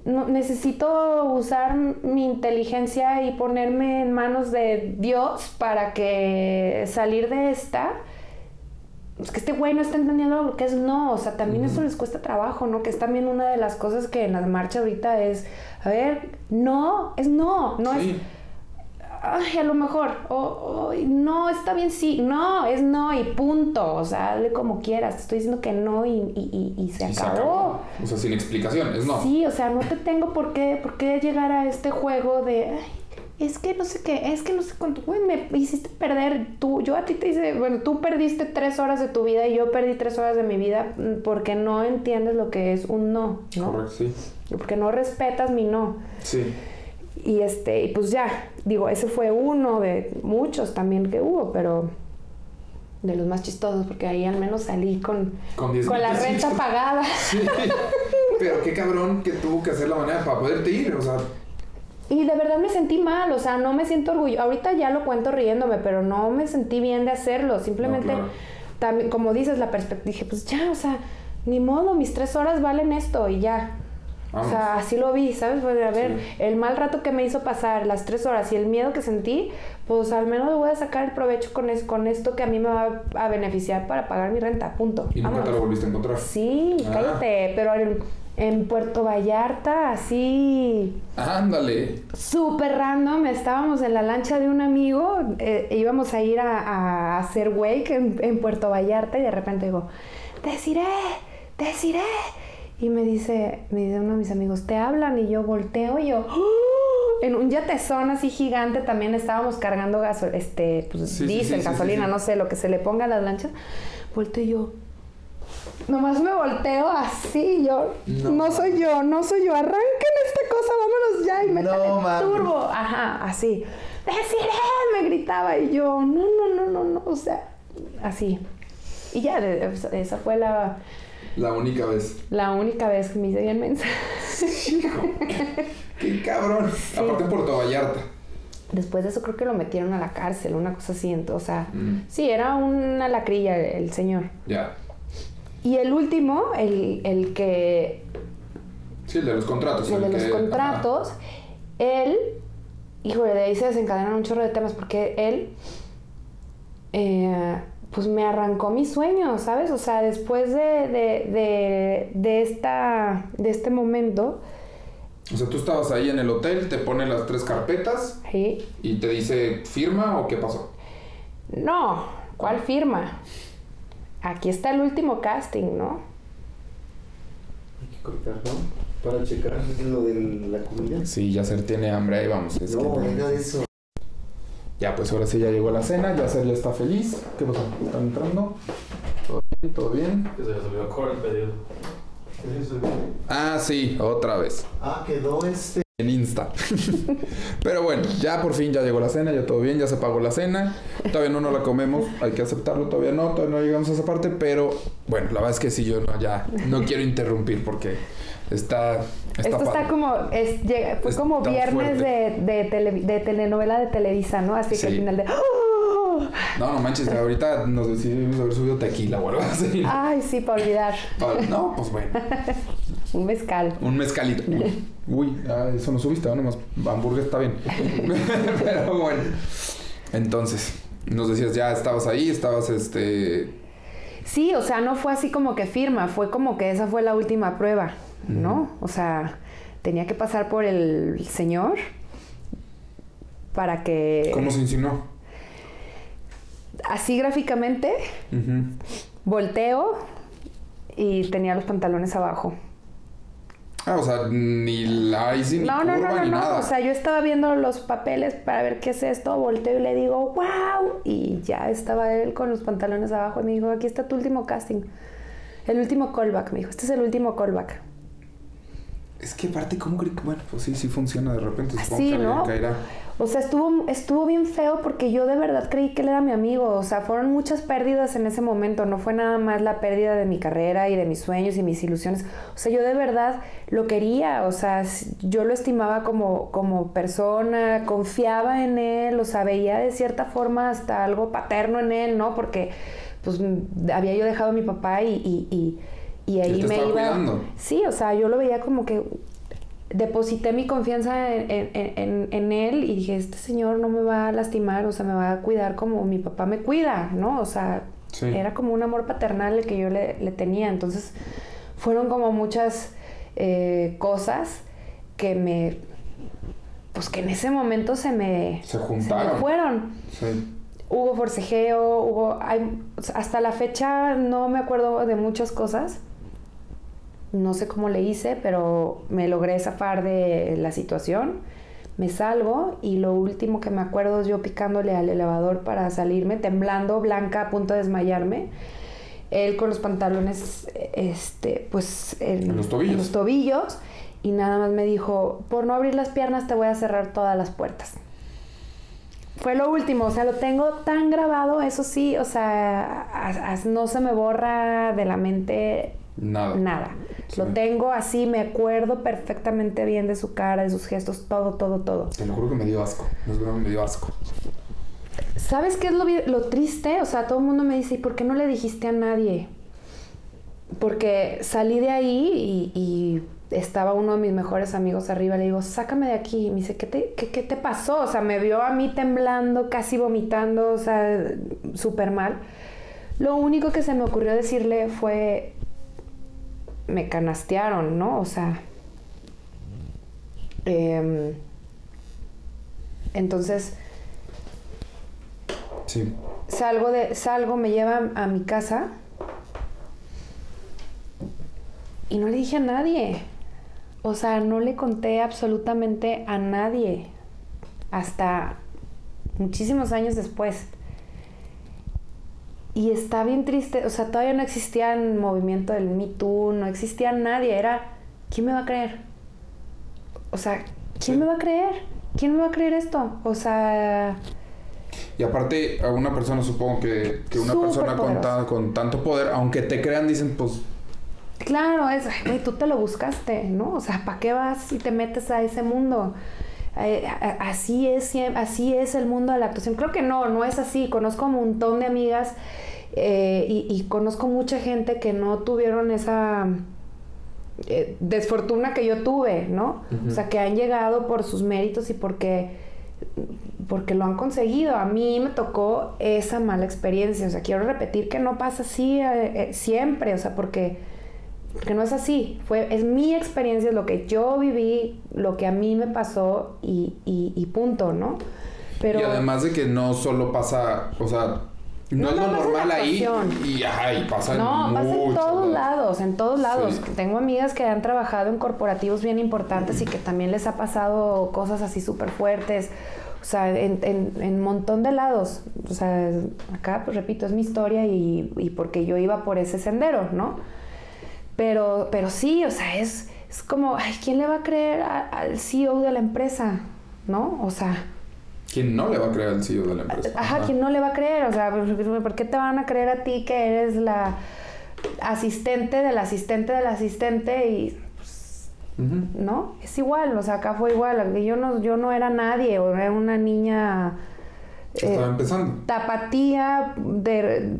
no, necesito usar mi inteligencia y ponerme en manos de Dios para que salir de esta. Es que este güey no está entendiendo lo que es no, o sea, también eso les cuesta trabajo, ¿no? Que es también una de las cosas que en la marcha ahorita es, a ver, no, es no, no es ay, a lo mejor, o no, está bien, sí, no, es no y punto, o sea, hazle como quieras, te estoy diciendo que no y, y, y, se, acabó. O sea, sin explicación, es no. Sí, o sea, no te tengo por qué, por qué llegar a este juego de, ay, es que no sé qué, es que no sé cuánto, güey, me hiciste perder, tú, yo a ti te hice, bueno, tú perdiste tres horas de tu vida y yo perdí tres horas de mi vida mm, porque no entiendes lo que es un no, ¿no? Correcto, sí. Porque no respetas mi no. Sí. Y este, y pues ya, digo, ese fue uno de muchos también que hubo, pero de los más chistosos, porque ahí al menos salí con, Con 10 con la renta pagada. Sí. Pero qué cabrón que tuvo que hacer la manera para poderte ir. O sea, Y de verdad me sentí mal, o sea, no me siento orgullosa. Ahorita ya lo cuento riéndome, pero no me sentí bien de hacerlo. Simplemente, No, claro. también, como dices, la perspectiva, dije, pues ya, o sea, ni modo, mis tres horas valen esto y ya. Vamos. O sea, así lo vi, ¿sabes? A ver, Sí. el mal rato que me hizo pasar, las tres horas y el miedo que sentí, pues al menos voy a sacar el provecho con, es- con esto que a mí me va a beneficiar para pagar mi renta, punto. y nunca te lo volviste a encontrar. Sí, Ah. cállate, pero en, en Puerto Vallarta, así Ándale. súper random, estábamos en la lancha de un amigo, eh, íbamos a ir a, a hacer wake en, en Puerto Vallarta y de repente digo, deciré, deciré. Y me dice, me dice uno de mis amigos, te hablan y yo volteo y yo, ¡oh! en un yatezón así gigante también estábamos cargando gaso este, pues, Sí, sí, diésel, sí, sí, gasolina, no sé, lo que se le ponga a las lanchas. Volteo y yo, Nomás me volteo así, yo. No. No, soy yo, no soy yo. Arranquen esta cosa, vámonos ya y No métale mames. turbo. Ajá, así. ¡Deciré! Me gritaba y yo, no, no, no, no, no. O sea, así. Y ya, esa fue la, La única vez. la única vez que me hice bien mensa. Hijo. Qué cabrón. Aparte en Puerto Vallarta. Después de eso creo que lo metieron a la cárcel, una cosa así. ento- O sea, Mm. sí, era una lacrilla el, el señor. Ya. Y el último, el, el que Sí, el de los contratos. el de los contratos, él, híjole, de ahí se desencadenan un chorro de temas porque él, eh, pues me arrancó mis sueños, ¿sabes? O sea, después de, de, de, de esta, de este momento. O sea, tú estabas ahí en el hotel, te pone las tres carpetas ¿sí? y te dice firma o qué pasó. No, ¿cuál firma? Aquí está el último casting, ¿no? Hay que cortar, ¿no? Para checar lo de la comida. Sí, Yacer tiene hambre, ahí vamos. Es no, que- eso. Ya, pues ahora sí ya llegó la cena, ya está feliz. ¿Qué pasó? ¿Están entrando? ¿Todo bien? ¿Todo bien? Que se olvidó cobrar el pedido. Ah, sí, otra vez. Ah, quedó este. En Insta. Pero bueno, ya por fin ya llegó la cena, ya todo bien, ya se pagó la cena. Todavía no nos la comemos, hay que aceptarlo, todavía no, todavía no llegamos a esa parte, pero bueno, la verdad es que sí, yo no, ya no quiero interrumpir porque está... está Esto está como, es, llega- fue como Está viernes de, de, tele- de telenovela de Televisa, ¿no? Así que al final de... ¡Oh! No, no manches, ahorita nos decidimos haber subido tequila o algo así. Ay, sí, para olvidar. No, pues bueno, Un mezcal. un mezcalito. Uy, uy, ah, eso no subiste, ¿no? Nomás hamburguesa está bien. Pero bueno, entonces, nos decías, ya estabas ahí, estabas este... Sí, o sea, no fue así como que firma, fue como que esa fue la última prueba, ¿no? O sea, tenía que pasar por el señor para que... ¿Cómo se insinuó? Así gráficamente, volteo y tenía los pantalones abajo. Ah, o sea, ni la hice ni No, no, no, no, ni no. nada. O sea, yo estaba viendo los papeles para ver qué es esto, volteo y le digo, wow. Y ya estaba él con los pantalones abajo y me dijo, aquí está tu último casting. El último callback, me dijo, este es el último callback. Es que aparte, ¿cómo creí que...? Bueno, pues sí, sí funciona de repente. Supongo alguien ¿no? caerá. O sea, estuvo, estuvo bien feo porque yo de verdad creí que él era mi amigo. O sea, fueron muchas pérdidas en ese momento. No fue nada más la pérdida de mi carrera y de mis sueños y mis ilusiones. O sea, yo de verdad lo quería. O sea, yo lo estimaba como, como persona, confiaba en él. O sea, veía de cierta forma hasta algo paterno en él, ¿no? Porque pues había yo dejado a mi papá y, y, y, y ahí te me iba... cuidando. Sí, o sea, yo lo veía como que deposité mi confianza en, en- en- en él y dije, este señor no me va a lastimar, o sea, me va a cuidar como mi papá me cuida, ¿no? O sea, Sí. era como un amor paternal el que yo le, le tenía. Entonces, fueron como muchas eh, cosas que me... Pues que en ese momento se me, Se se me juntaron. fueron Sí. hubo forcejeo, hubo... hay- hasta la fecha no me acuerdo de muchas cosas. No sé cómo le hice, pero me logré zafar de la situación. Me salgo y lo último que me acuerdo es yo picándole al elevador para salirme, temblando, blanca, a punto de desmayarme. Él con los pantalones, este, pues en, En los tobillos. en los tobillos. Y nada más me dijo, por no abrir las piernas te voy a cerrar todas las puertas. Fue lo último, o sea, lo tengo tan grabado, eso sí, o sea, no se me borra de la mente Nada. nada. Sí. Lo tengo así, me acuerdo perfectamente bien de su cara, de sus gestos, todo, todo, todo. Te lo juro que me dio asco. No es broma, me dio asco. ¿Sabes qué es lo, triste? O sea, todo el mundo me dice, ¿y por qué no le dijiste a nadie? Porque salí de ahí y, y estaba uno de mis mejores amigos arriba. Le digo, sácame de aquí. Y me dice, ¿qué te, qué, qué te pasó? O sea, me vio a mí temblando, casi vomitando, o sea, súper mal. Lo único que se me ocurrió decirle fue, me canastearon, ¿no? O sea, em, entonces Sí. salgo de salgo me lleva a mi casa y no le dije a nadie o sea no le conté absolutamente a nadie hasta muchísimos años después y está bien triste o sea todavía no existía el movimiento del Me Too no existía nadie era quién me va a creer o sea quién Sí. me va a creer quién me va a creer esto o sea Y aparte, a una persona, supongo que, que una persona con, ta- con tanto poder, aunque te crean, dicen, pues, Claro, es, güey, tú te lo buscaste, ¿no? O sea, ¿para qué vas y te metes a ese mundo? Eh, así es, así es el mundo de la actuación. Creo que no, no es así. Conozco un montón de amigas eh, y, y conozco mucha gente que no tuvieron esa eh, desfortuna que yo tuve, ¿no? O sea, que han llegado por sus méritos y porque porque lo han conseguido. A mí me tocó esa mala experiencia. O sea, quiero repetir que no pasa así eh, siempre. O sea, porque, porque no es así. Fue, es mi experiencia, es lo que yo viví, lo que a mí me pasó y, y- y punto, ¿no? Pero y además de que no solo pasa, o sea, no, No, es lo normal ahí y, ajá, y pasa no, en pasa en todos lados, en todos lados. Sí. Tengo amigas que han trabajado en corporativos bien importantes y que también les ha pasado cosas así súper fuertes. O sea, en, en, en un montón de lados. O sea, acá, pues repito, es mi historia y, y porque yo iba por ese sendero, ¿no? Pero, pero sí, o sea, es, es como, ay, ¿quién le va a creer a- al CEO de la empresa? ¿No? O sea, ¿Quién no le va a creer al CEO de la empresa? Ajá, ¿quién no le va a creer? O sea, ¿por qué te van a creer a ti que eres la asistente del asistente del asistente y Ujú. no? Es igual, o sea, acá fue igual. Yo no, yo no era nadie, era una niña eh, Estaba empezando. tapatía de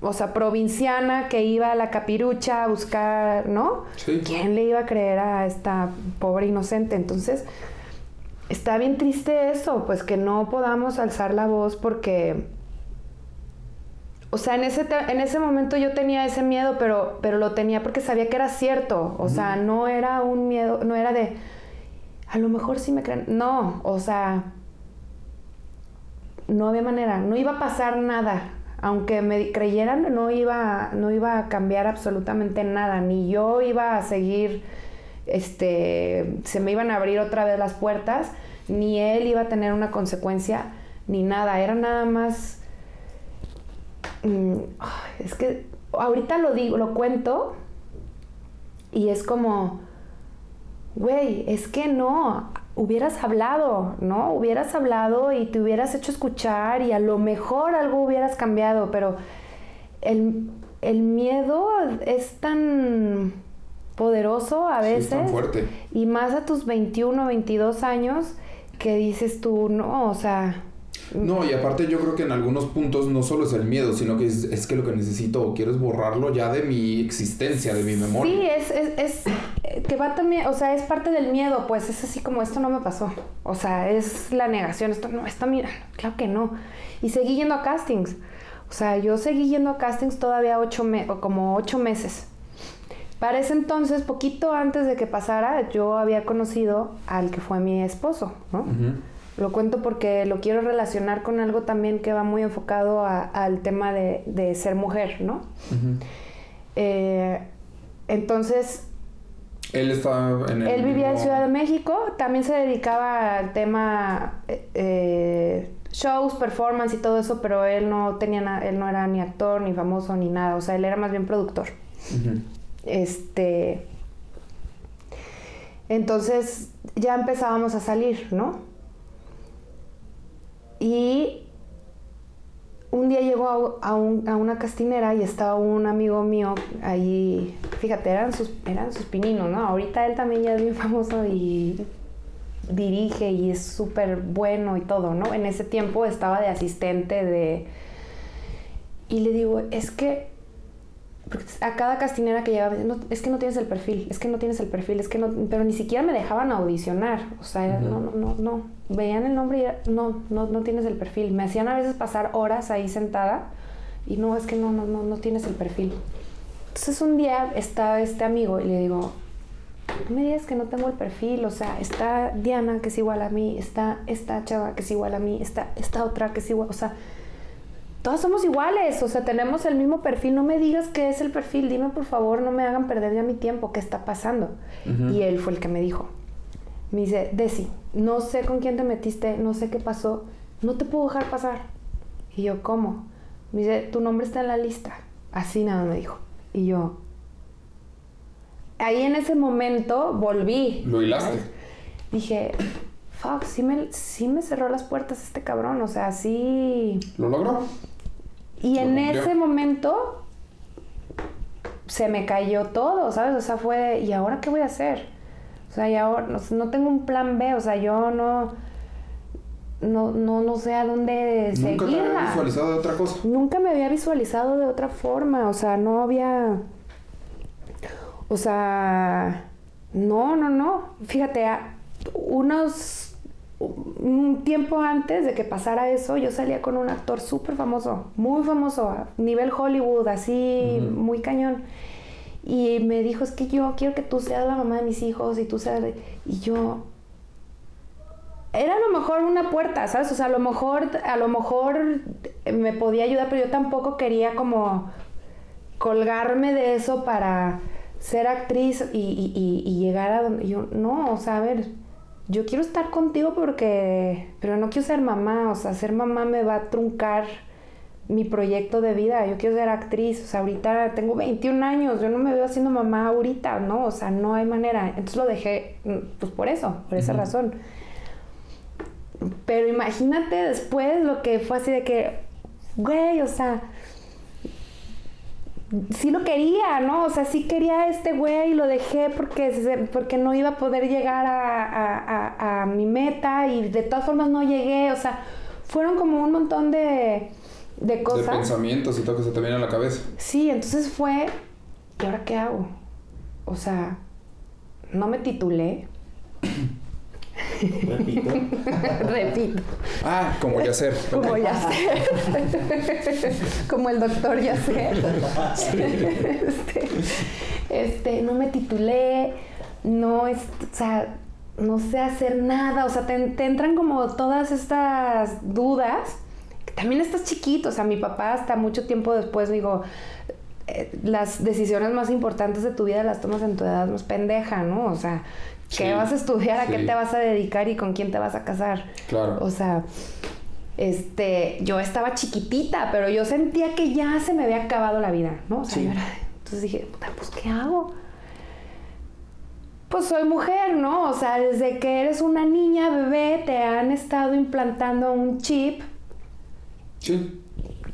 o sea, provinciana que iba a la capirucha a buscar, ¿no? Sí. ¿Quién le iba a creer a esta pobre inocente? Entonces, está bien triste eso, pues que no podamos alzar la voz porque, o sea, en ese, en ese momento yo tenía ese miedo, pero, pero lo tenía porque sabía que era cierto, o sea, no era un miedo, no era de, a lo mejor sí me creen, no, o sea, no había manera, no iba a pasar nada. Aunque me creyeran, no iba, no iba a cambiar absolutamente nada. Ni yo iba a seguir, este, se me iban a abrir otra vez las puertas, ni él iba a tener una consecuencia, ni nada. Era nada más. mm, es que ahorita lo digo, lo cuento, y es como, güey, es que no, hubieras hablado, ¿no? Hubieras hablado y te hubieras hecho escuchar y a lo mejor algo hubieras cambiado, pero el, el miedo es tan poderoso a Sí, es veces tan fuerte. y más a tus 21, 22 años que dices tú, no, o sea, No, y aparte yo creo que en algunos puntos no solo es el miedo, sino que es, es que lo que necesito o quiero es borrarlo ya de mi existencia, de mi memoria. Sí, es, es, es eh, que va también, o sea, es parte del miedo, pues es así como esto no me pasó. O sea, es la negación, esto no, esto mira, claro que no. Y seguí yendo a castings. O sea, yo seguí yendo a castings todavía ocho me como ocho meses. Para ese entonces, poquito antes de que pasara, yo había conocido al que fue mi esposo, ¿no? Ujú. Lo cuento porque lo quiero relacionar con algo también que va muy enfocado a- al tema de, de ser mujer, ¿no? Eh, entonces, Él estaba en el. él vivía en Ciudad de México, también se dedicaba al tema eh, eh, shows, performance y todo eso, pero él no tenía él no era ni actor, ni famoso, ni nada, o sea, él era más bien productor. Este. Entonces ya empezábamos a salir, ¿no? Y un día llegó a, a un- a una castinera y estaba un amigo mío ahí, fíjate, eran sus, eran sus pininos, ¿no? Ahorita él también ya es bien famoso y dirige y es súper bueno y todo, ¿no? En ese tiempo estaba de asistente de... Y le digo, es que a cada castinera que decía, "No, es que no tienes el perfil, es que no tienes el perfil, es que no, pero ni siquiera me dejaban audicionar, o sea, no, no, no, no, veían el nombre y era, no, no, no tienes el perfil, me hacían a veces pasar horas ahí sentada y no, es que no, no, no, no tienes el perfil. Entonces un día está este amigo y le digo, no me digas que no tengo el perfil, o sea, está Diana que es igual a mí, está esta chava que es igual a mí, está esta otra que es igual, o sea, todas somos iguales, o sea, tenemos el mismo perfil, no me digas qué es el perfil, dime por favor, no me hagan perder ya mi tiempo, ¿qué está pasando? Y él fue el que me dijo, me dice, Desi, no sé con quién te metiste, no sé qué pasó, no te puedo dejar pasar. Y yo, ¿cómo? Me dice, tu nombre está en la lista, así nada me dijo. Y yo, ahí en ese momento volví. Lo hilaste. Dije, fuck, sí me, sí me cerró las puertas este cabrón, o sea, sí... ¿Lo logró? Y en ese momento se me cayó todo, ¿sabes? O sea, fue, ¿y ahora qué voy a hacer? O sea, y ahora no, no tengo un plan B, o sea, yo no, no, no, no sé a dónde Nunca te había seguirla. visualizado de otra cosa. Nunca me había visualizado de otra forma, o sea, no había, o sea, no, no, no. Fíjate, unos, un tiempo antes de que pasara eso, yo salía con un actor súper famoso, muy famoso, a nivel Hollywood, así, muy cañón. Y me dijo, es que yo quiero que tú seas la mamá de mis hijos y tú seas... de-". Y yo, era a lo mejor una puerta, ¿sabes? O sea, a lo mejor, a lo mejor me podía ayudar, pero yo tampoco quería como colgarme de eso para ser actriz y, y- y- y llegar a donde yo, no, o sea, a ver, yo quiero estar contigo porque, pero no quiero ser mamá, o sea, ser mamá me va a truncar mi proyecto de vida, yo quiero ser actriz, o sea, ahorita tengo 21 años, yo no me veo haciendo mamá ahorita, ¿no? O sea, no hay manera, entonces lo dejé, mm, pues por eso, por esa razón. Pero imagínate después lo que fue así de que, güey, o sea, sí lo quería, ¿no? O sea, sí quería a este güey y lo dejé porque, porque no iba a poder llegar a, a- a- a mi meta y de todas formas no llegué, o sea, fueron como un montón de, de De cosas. pensamientos y todo que se te viene a la cabeza. Sí, entonces fue, ¿y ahora qué hago? O sea, no me titulé, Repito. repito. Ah, como ya ser. Como Yacer. Como el doctor Yacer. Este, este, no me titulé, no, es, o sea, no sé hacer nada, o sea, te, te entran como todas estas dudas. También estás chiquito, o sea, mi papá hasta mucho tiempo después me dijo, eh, las decisiones más importantes de tu vida las tomas en tu edad más pendeja, ¿no? O sea, ¿qué Sí, vas a estudiar? ¿A qué te vas a dedicar? ¿Y con quién te vas a casar? Claro. O sea, este, yo estaba chiquitita, pero yo sentía que ya se me había acabado la vida, ¿no? O sea, Sí. yo era- entonces dije, puta, pues, ¿qué hago? Pues soy mujer, ¿no? O sea, desde que eres una niña, bebé, te han estado implantando un chip Sí.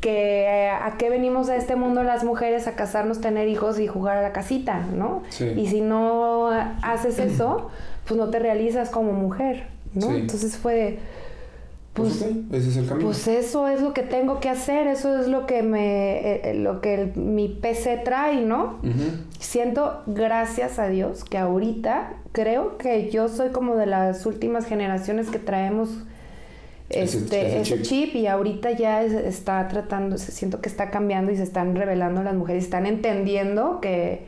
Que eh, a qué venimos a este mundo las mujeres a casarnos, tener hijos y jugar a la casita, ¿no? Sí. Y si no haces eso, pues no te realizas como mujer, ¿no? Sí. Entonces fue Pues, pues, ok, ese es el camino. pues eso es lo que tengo que hacer, eso es lo que me, eh, eh, lo que el- mi PC trae, ¿no? Siento, gracias a Dios, que ahorita creo que yo soy como de las últimas generaciones que traemos este, ese ese, chip. chip. y ahorita ya es- está tratando, se- siento que está cambiando y se están revelando las mujeres, están entendiendo que,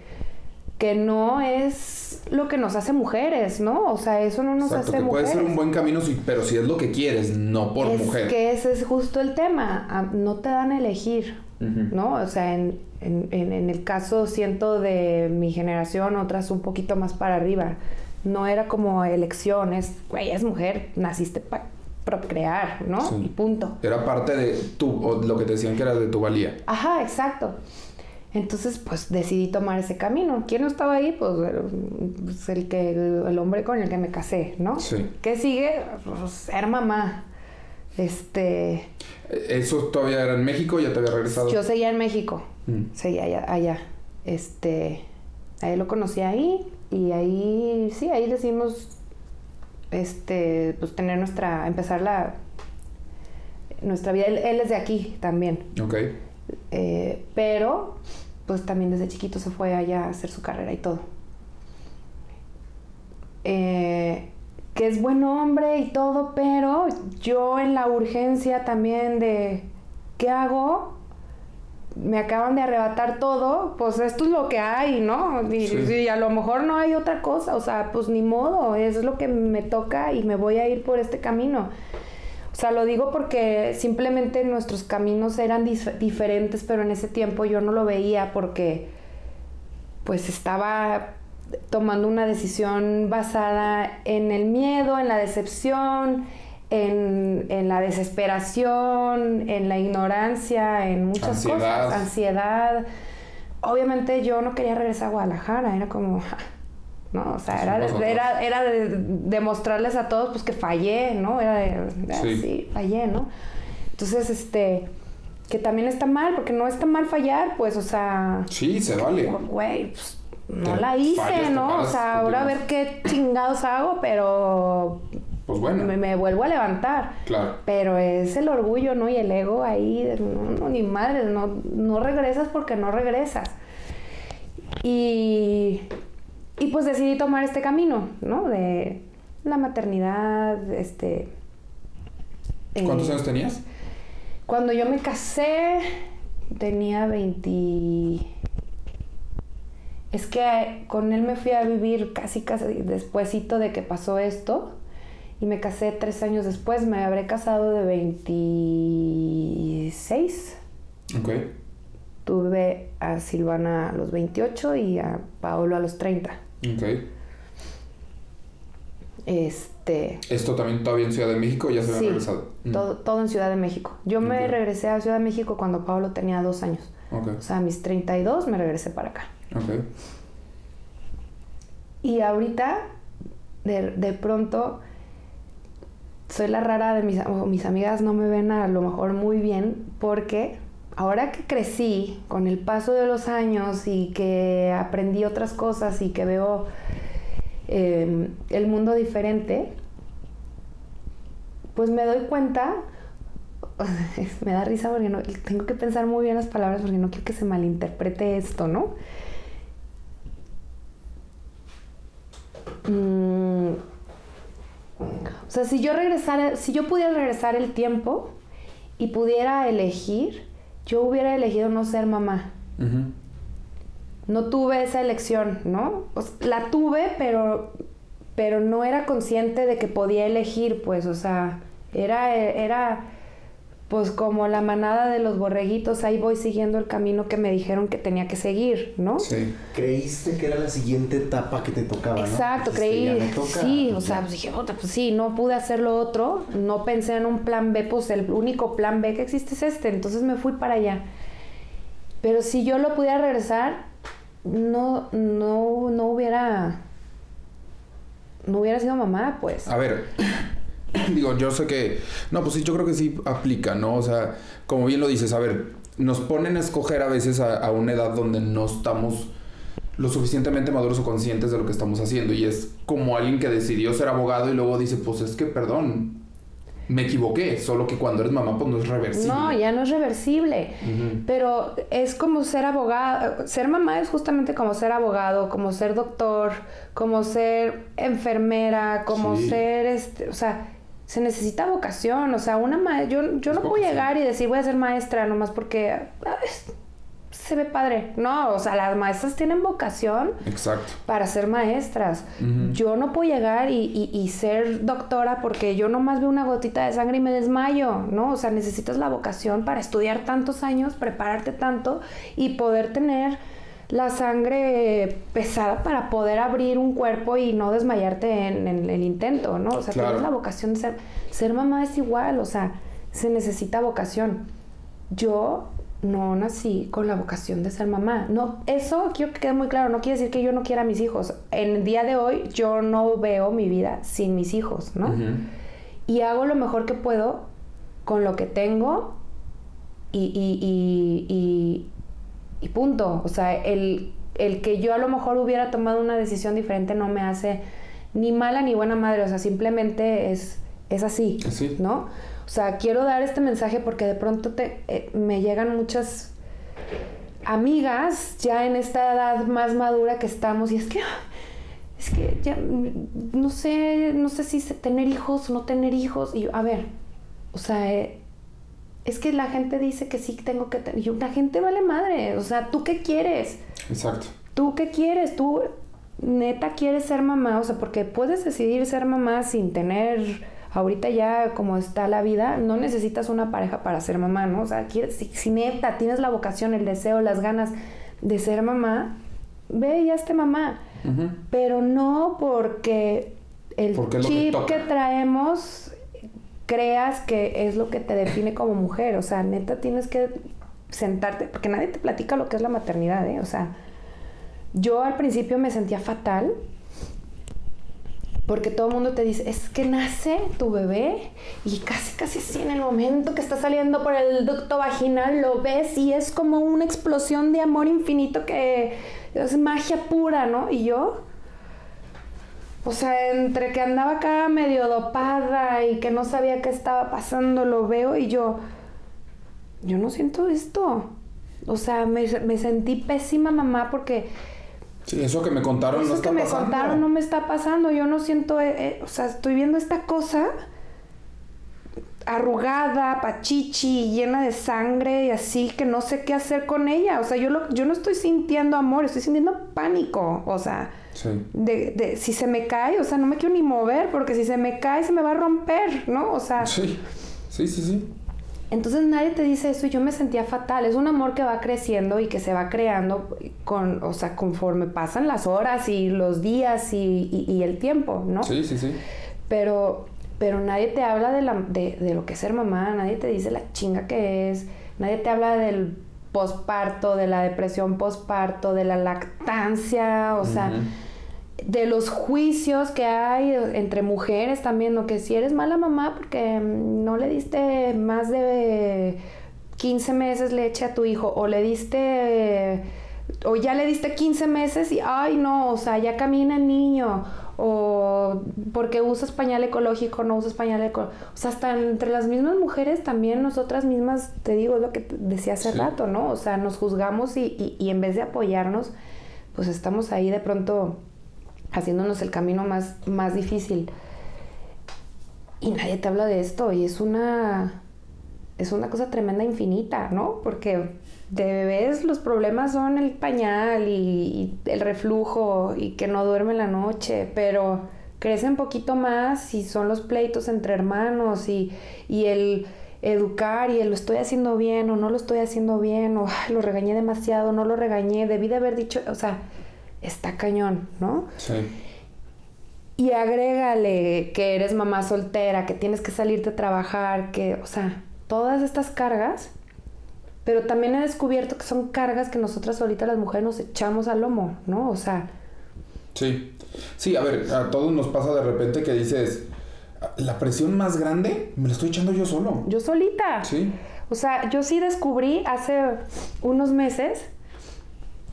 que no es lo que nos hace mujeres, ¿no? O sea, eso no nos Exacto, hace que puede mujeres. ser un buen camino, pero si es lo que quieres, no por es mujer. que ese es justo el tema, no te dan a elegir. ¿no? O sea, en, en- en- en el caso siento de mi generación, otras un poquito más para arriba, no era como elección, es, güey, es mujer, naciste para procrear, ¿no? Sí. Y punto. Era parte de tu, o lo que te decían que era de tu valía. Ajá, exacto. Entonces, pues decidí tomar ese camino. ¿Quién no estaba ahí? Pues, eh, pues, el que el hombre con el que me casé, ¿no? Sí. ¿Qué sigue? Pues, ser mamá. Este, ¿Eso todavía era en México? ¿Ya te había regresado? yo seguía en México, Mm. seguía allá, allá. Este, ahí lo conocí ahí y ahí, sí, ahí decidimos, este, pues tener nuestra, empezar la, nuestra vida. Él, él es de aquí también, Ok. eh, pero pues también desde chiquito se fue allá a hacer su carrera y todo. Eh, que es buen hombre y todo, pero yo en la urgencia también de ¿qué hago? Me acaban de arrebatar todo, pues esto es lo que hay, ¿no? Y, Sí. y a lo mejor no hay otra cosa, o sea, pues ni modo, es lo que me toca y me voy a ir por este camino. O sea, lo digo porque simplemente nuestros caminos eran dif- diferentes, pero en ese tiempo yo no lo veía porque pues estaba tomando una decisión basada en el miedo, en la decepción, en, en la desesperación, en la ignorancia, en muchas Ansiedad. cosas, ansiedad. Obviamente yo no quería regresar a Guadalajara, era como, ¿no? O sea, era, era, era de demostrarles a todos pues que fallé, ¿no? Era de, ah, Sí. sí, fallé, ¿no? Entonces, este, que también está mal, porque no está mal fallar, pues, o sea, Sí, se vale. güey, pues no la hice, fallas, ¿no? O sea, ahora a ver qué chingados hago, pero Pues bueno. me, me vuelvo a levantar. Claro. Pero es el orgullo, ¿no? Y el ego ahí, de, no, no, ni madre, no, no regresas porque no regresas. Y, y pues decidí tomar este camino, ¿no? De la maternidad, este... eh, ¿Cuántos años tenías? Cuando yo me casé, tenía 20... Es que con él me fui a vivir casi, casi despuesito de que pasó esto. Y me casé tres años después. Me habré casado de 26. Ok. Tuve a Silvana a los 28 y a Paolo a los 30. Ok. Este... ¿Esto también todavía en Ciudad de México ya se había Sí, regresado? Mm. todo, todo en Ciudad de México. Yo me regresé a Ciudad de México cuando Paolo tenía dos años. Ok. O sea, a mis 32 me regresé para acá. Ok. Y ahorita, de, de pronto, soy la rara de mis, mis amigas, no me ven a lo mejor muy bien, porque ahora que crecí con el paso de los años y que aprendí otras cosas y que veo eh, el mundo diferente, pues me doy cuenta, me da risa porque tengo que pensar muy bien las palabras porque no quiero que se malinterprete esto, ¿no? Mm, o sea, si yo regresara, si yo pudiera regresar el tiempo y pudiera elegir, yo hubiera elegido no ser mamá. No tuve esa elección, ¿no? O sea, la tuve, pero, pero no era consciente de que podía elegir, pues, o sea, era, era pues como la manada de los borreguitos, ahí voy siguiendo el camino que me dijeron que tenía que seguir, ¿no? Sí. Creíste que era la siguiente etapa que te tocaba, ¿no? Exacto, creí. "Ya me toca". Sí, o sea, pues dije, "Puta, pues sí, no pude hacer lo otro, no pensé en un plan B, pues el único plan B que existe es este, entonces me fui para allá. Pero si yo lo pudiera regresar, no, no, no hubiera, no hubiera sido mamá, pues. A ver, digo, yo sé que. No, pues sí, yo creo que sí aplica, ¿no? O sea, como bien lo dices, a ver, nos ponen a escoger a veces a, a una edad donde no estamos lo suficientemente maduros o conscientes de lo que estamos haciendo. Y es como alguien que decidió ser abogado y luego dice, pues es que, perdón, me equivoqué. Solo que cuando eres mamá, pues no es reversible. No, ya no es reversible. Pero es como ser abogado, ser mamá es justamente como ser abogado, como ser doctor, como ser enfermera, como Sí. ser, este, o sea, se necesita vocación, o sea, una ma yo, yo no puedo llegar y decir voy a ser maestra nomás porque se ve padre. No, o sea, las maestras tienen vocación Exacto. para ser maestras. Yo no puedo llegar y, y- y ser doctora porque yo nomás veo una gotita de sangre y me desmayo, ¿no? O sea, necesitas la vocación para estudiar tantos años, prepararte tanto y poder tener la sangre pesada para poder abrir un cuerpo y no desmayarte en, en el intento, ¿no? O sea, Claro. tienes la vocación de ser... Ser mamá es igual, o sea, se necesita vocación. Yo no nací con la vocación de ser mamá. No, eso quiero que quede muy claro. No quiere decir que yo no quiera a mis hijos. En el día de hoy yo no veo mi vida sin mis hijos, ¿no? Ujú. Y hago lo mejor que puedo con lo que tengo y, y, y, y, y punto. O sea, el, el que yo a lo mejor hubiera tomado una decisión diferente no me hace ni mala ni buena madre, o sea, simplemente es, es así, Así. ¿no? O sea, quiero dar este mensaje porque de pronto te, eh, me llegan muchas amigas ya en esta edad más madura que estamos y es que ah, es que ya no sé no sé si tener hijos o no tener hijos y yo, a ver o sea eh, es que la gente dice que sí tengo que tener yo, la gente vale madre o sea tú qué quieres Exacto. ¿Tú qué quieres? ¿Tú neta quieres ser mamá? O sea, porque puedes decidir ser mamá sin tener, ahorita ya como está la vida, no necesitas una pareja para ser mamá, ¿no? O sea, quieres, si, si neta tienes la vocación, el deseo, las ganas de ser mamá, ve y hazte mamá. Pero no porque el Porque que chip que traemos creas que es lo que te define como mujer. O sea, neta tienes que sentarte, porque nadie te platica lo que es la maternidad, ¿eh? O sea, yo al principio me sentía fatal porque todo el mundo te dice, es que nace tu bebé y casi, casi así en el momento que está saliendo por el ducto vaginal lo ves y es como una explosión de amor infinito que es magia pura, ¿no? Y yo, o sea, entre que andaba acá medio dopada y que no sabía qué estaba pasando, lo veo y yo, yo no siento esto. O sea, me, me sentí pésima mamá porque Sí, eso que me contaron no eso está que me pasando. contaron no me está pasando. Yo no siento, eh, eh, o sea, estoy viendo esta cosa arrugada, pachichi, llena de sangre y así que no sé qué hacer con ella. O sea, yo, lo, yo no estoy sintiendo amor, estoy sintiendo pánico. O sea, Sí. de, de- si se me cae, o sea, no me quiero ni mover porque si se me cae se me va a romper, ¿no? O sea, Sí. Sí, sí, sí. entonces nadie te dice eso y yo me sentía fatal. Es un amor que va creciendo y que se va creando con, o sea, conforme pasan las horas y los días y, y- y el tiempo, ¿no? Sí, sí, sí. Pero, pero nadie te habla de, la, de, de lo que es ser mamá, nadie te dice la chinga que es, nadie te habla del posparto, de la depresión posparto, de la lactancia, o sea, de los juicios que hay entre mujeres también, ¿no? Que si eres mala mamá porque mm, no le diste más de 15 meses leche a tu hijo o le diste o ya le diste 15 meses y ay no, o sea, ya camina el niño o porque usas pañal ecológico, no usas pañal ecológico. O sea, hasta entre las mismas mujeres también nosotras mismas, te digo, es lo que decía hace Sí. rato, ¿no? O sea, nos juzgamos y, y- y en vez de apoyarnos, pues estamos ahí de pronto haciéndonos el camino más, más difícil. Y nadie te habla de esto y es una, es una cosa tremenda infinita, ¿no? Porque de bebés los problemas son el pañal y, y el reflujo y que no duerme en la noche, pero crecen poquito más y son los pleitos entre hermanos y, y el educar y el lo estoy haciendo bien o no lo estoy haciendo bien o "Ay, lo regañé demasiado, no lo regañé, debí de haber dicho, o sea, está cañón, ¿no? Sí. Y agrégale que eres mamá soltera, que tienes que salirte a trabajar, que, o sea, todas estas cargas, pero también he descubierto que son cargas que nosotras ahorita las mujeres nos echamos al lomo, ¿no? O sea, Sí. Sí, a ver, a todos nos pasa de repente que dices, la presión más grande me la estoy echando yo solo. yo solita. Sí. O sea, yo sí descubrí hace unos meses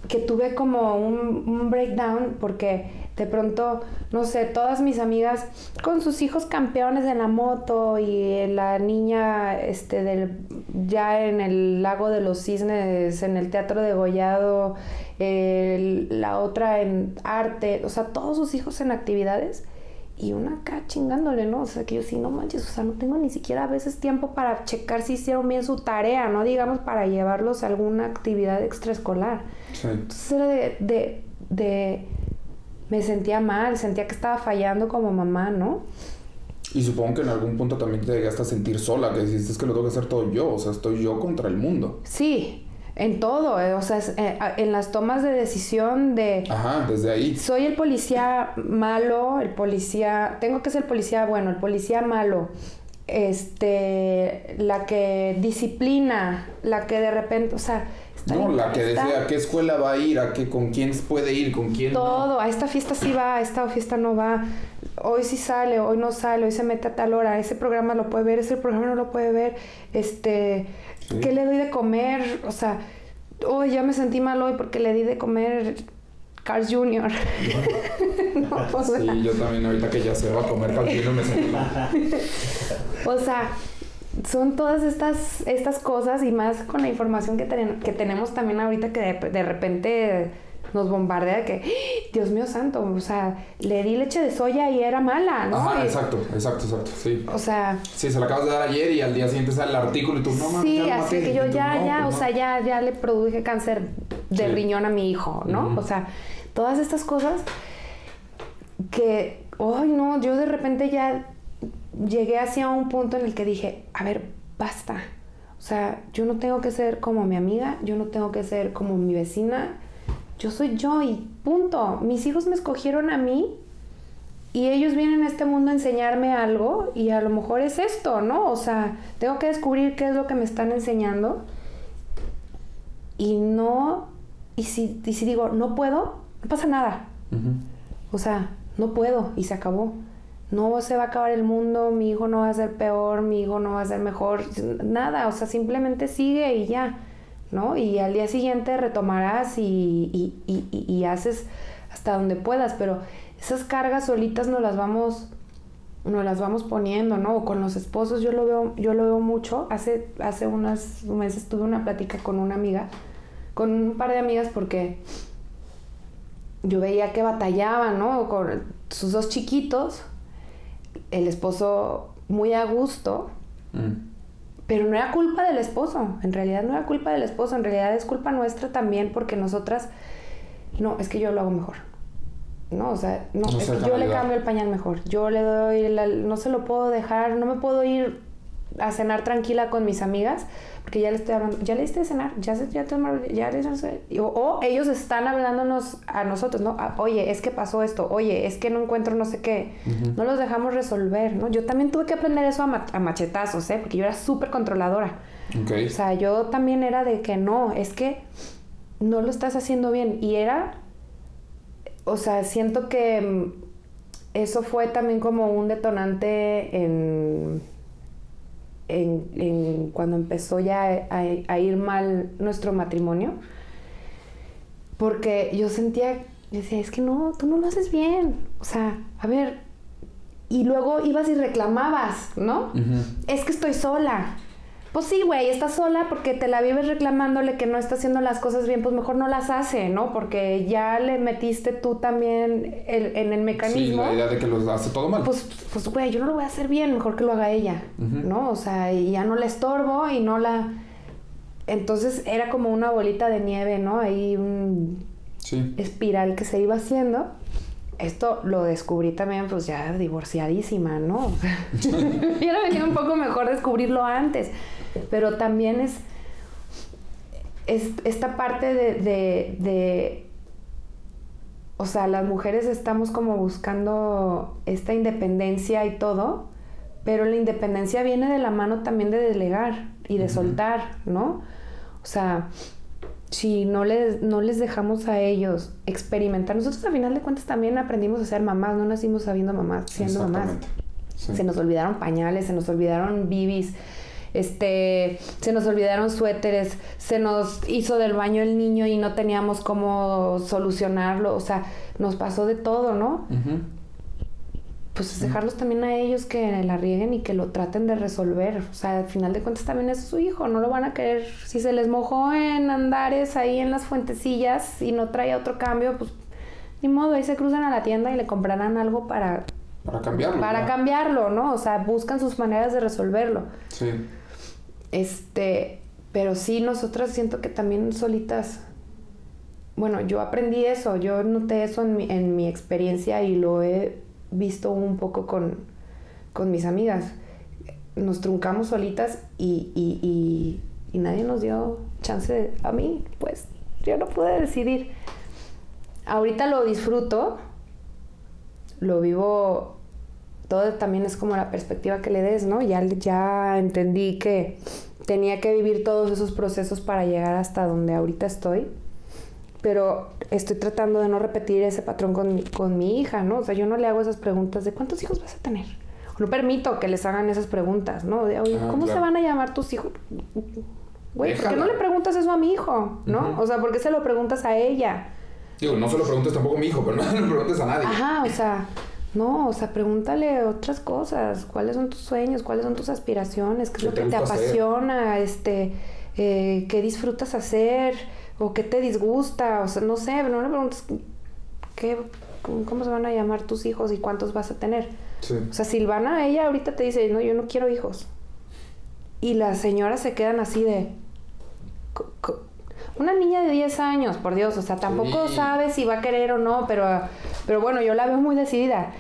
que tuve como un, breakdown porque de pronto, no sé, todas mis amigas con sus hijos campeones en la moto y la niña este del ya en el lago de los cisnes, en el teatro de Gollado, el- la otra en arte, o sea, todos sus hijos en actividades y una acá chingándole, ¿no? O sea, que yo sí, no manches, o sea, no tengo ni siquiera a veces tiempo para checar si hicieron bien su tarea, ¿no? Digamos, para llevarlos a alguna actividad extraescolar. Sí. Entonces era de, de, de- me sentía mal, sentía que estaba fallando como mamá, ¿no? Y supongo que en algún punto también te llegaste a sentir sola, que dijiste es que lo tengo que hacer todo yo, o sea, estoy yo contra el mundo. Sí, en todo, eh, o sea, es, eh, en las tomas de decisión de... Ajá, desde ahí. Soy el policía malo, el policía, tengo que ser el policía bueno, el policía malo, este, la que disciplina, la que de repente, o sea, No, la que decía a qué escuela va a ir, a qué, con quién puede ir, con quién no. todo, a esta fiesta sí va, a esta fiesta no va. hoy sí sale, hoy no sale, hoy se mete a tal hora, ese programa lo puede ver, ese programa no lo puede ver, este, Sí. ¿qué le doy de comer? O sea, hoy ya me sentí mal hoy porque le di de comer Carl Jr. No, o sea, Sí, yo también ahorita que ya se va a comer calcino me sentí mal. O sea, son todas estas, estas cosas y más con la información que, ten- que tenemos también ahorita que de, de repente nos bombardea de que, ¡Ah! Dios mío santo, o sea, le di leche de soya y era mala, ¿no? Ajá, Y- exacto, exacto, exacto, sí. O sea, Sí, se la acabas de dar ayer y al día siguiente sale el artículo y tú, no mames, sí, así que yo tú, ya, "No, ya, pues o no". sea, ya, ya le produje cáncer de Sí. riñón a mi hijo, ¿no? O sea, todas estas cosas que, ay no, yo de repente ya llegué hacia un punto en el que dije, a ver, basta. O sea, yo no tengo que ser como mi amiga, yo no tengo que ser como mi vecina, yo soy yo y punto. Mis hijos me escogieron a mí y ellos vienen a este mundo a enseñarme algo y a lo mejor es esto, ¿no? O sea, tengo que descubrir qué es lo que me están enseñando y no, y si, y si digo, no puedo, no pasa nada. O sea, no puedo y se acabó. No se va a acabar el mundo, mi hijo no va a ser peor, mi hijo no va a ser mejor, nada, o sea, simplemente sigue y ya, ¿no? Y al día siguiente retomarás y, y- y- haces hasta donde puedas, pero esas cargas solitas nos las vamos, nos las vamos poniendo, ¿no? O con los esposos yo lo veo, yo lo veo mucho. Hace, hace unos meses tuve una plática con una amiga, con un par de amigas porque yo veía que batallaban, ¿no? Con sus dos chiquitos, el esposo muy a gusto, Mm. Pero no era culpa del esposo, en realidad no era culpa del esposo, en realidad es culpa nuestra también porque nosotras, no, es que yo lo hago mejor. No, o sea, no, No es que yo le cambio el pañal mejor, yo le doy, la- no se lo puedo dejar, no me puedo ir a cenar tranquila con mis amigas porque ya le estoy hablando, ya le diste de cenar, ya se, ya te, ya le, o, o ellos están hablándonos a nosotros, ¿no? Ah, oye, es que pasó esto, oye, es que no encuentro no sé qué, no los dejamos resolver, ¿no? Yo también tuve que aprender eso a, ma- a machetazos, ¿eh? Porque yo era súper controladora. Ok. O sea, yo también era de que no, es que no lo estás haciendo bien. Y era, o sea, siento que mm, eso fue también como un detonante en, en, en cuando empezó ya a, a ir mal nuestro matrimonio. Porque yo sentía, yo decía, es que no, tú no lo haces bien. O sea, a ver, y luego ibas y reclamabas, ¿no? Es que estoy sola. Pues sí, güey, estás sola porque te la vives reclamándole que no está haciendo las cosas bien, pues mejor no las hace, ¿no? Porque ya le metiste tú también el- en el Sí, mecanismo. la idea de que los hace todo mal. Pues, pues, güey, yo no lo voy a hacer bien, mejor que lo haga ella. ¿no? O sea, y ya no le estorbo y no la... Entonces era como una bolita de nieve, ¿no? Ahí un sí. espiral que se iba haciendo. Esto lo descubrí también, pues ya divorciadísima, ¿no? Hubiera venido un poco mejor descubrirlo antes. Pero también es, es esta parte de, de, de- O sea, las mujeres estamos como buscando esta independencia y todo, pero la independencia viene de la mano también de delegar y de soltar, ¿no? O sea, si no les, no les dejamos a ellos experimentar, nosotros al final de cuentas también aprendimos a ser mamás, no nacimos sabiendo mamás, siendo mamás. Sí. Se nos olvidaron pañales, se nos olvidaron bibis, este, se nos olvidaron suéteres, se nos hizo del baño el niño y no teníamos cómo solucionarlo, o sea, nos pasó de todo, ¿no? Pues dejarlos también a ellos que la rieguen y que lo traten de resolver. O sea, al final de cuentas también es su hijo, no lo van a querer. Si se les mojó en andares ahí en las fuentecillas y no traía otro cambio, pues ni modo, ahí se cruzan a la tienda y le comprarán algo para, Para cambiarlo. para ¿no? cambiarlo, ¿no? O sea, buscan sus maneras de resolverlo. Sí. Este, pero sí, nosotras siento que también solitas. Bueno, yo aprendí eso, yo noté eso en mi, en mi experiencia y lo he visto un poco con, con mis amigas. Nos truncamos solitas y, y, y- nadie nos dio chance a mí, pues yo no pude decidir. Ahorita lo disfruto, lo vivo todo también es como la perspectiva que le des, ¿no? Ya, ya entendí que tenía que vivir todos esos procesos para llegar hasta donde ahorita estoy. pero estoy tratando de no repetir ese patrón con mi, con mi hija, ¿no? O sea, yo no le hago esas preguntas de cuántos hijos vas a tener. No permito que les hagan esas preguntas, ¿no? De, oye, Ah, ¿cómo se claro. van a llamar tus hijos? Güey, ¿por qué no le preguntas eso a mi hijo, no? Ujú. O sea, ¿por qué se lo preguntas a ella? Digo, no se lo preguntes tampoco a mi hijo, pero no le preguntes a nadie. Ajá, o sea, no, o sea, pregúntale otras cosas. ¿Cuáles son tus sueños? ¿Cuáles son tus aspiraciones? ¿Qué es ¿Qué lo que te hacer? apasiona? Este, eh, ¿qué disfrutas hacer? ¿O qué te disgusta? O sea, no sé, no le preguntes qué, cómo, cómo se van a llamar tus hijos y cuántos vas a tener. Sí. O sea, Silvana, ella ahorita te dice, no, yo no quiero hijos. Y las señoras se quedan así de... Una niña de 10 años, por Dios, o sea, tampoco Sí. sabe si va a querer o no, pero, pero bueno, yo la veo muy decidida.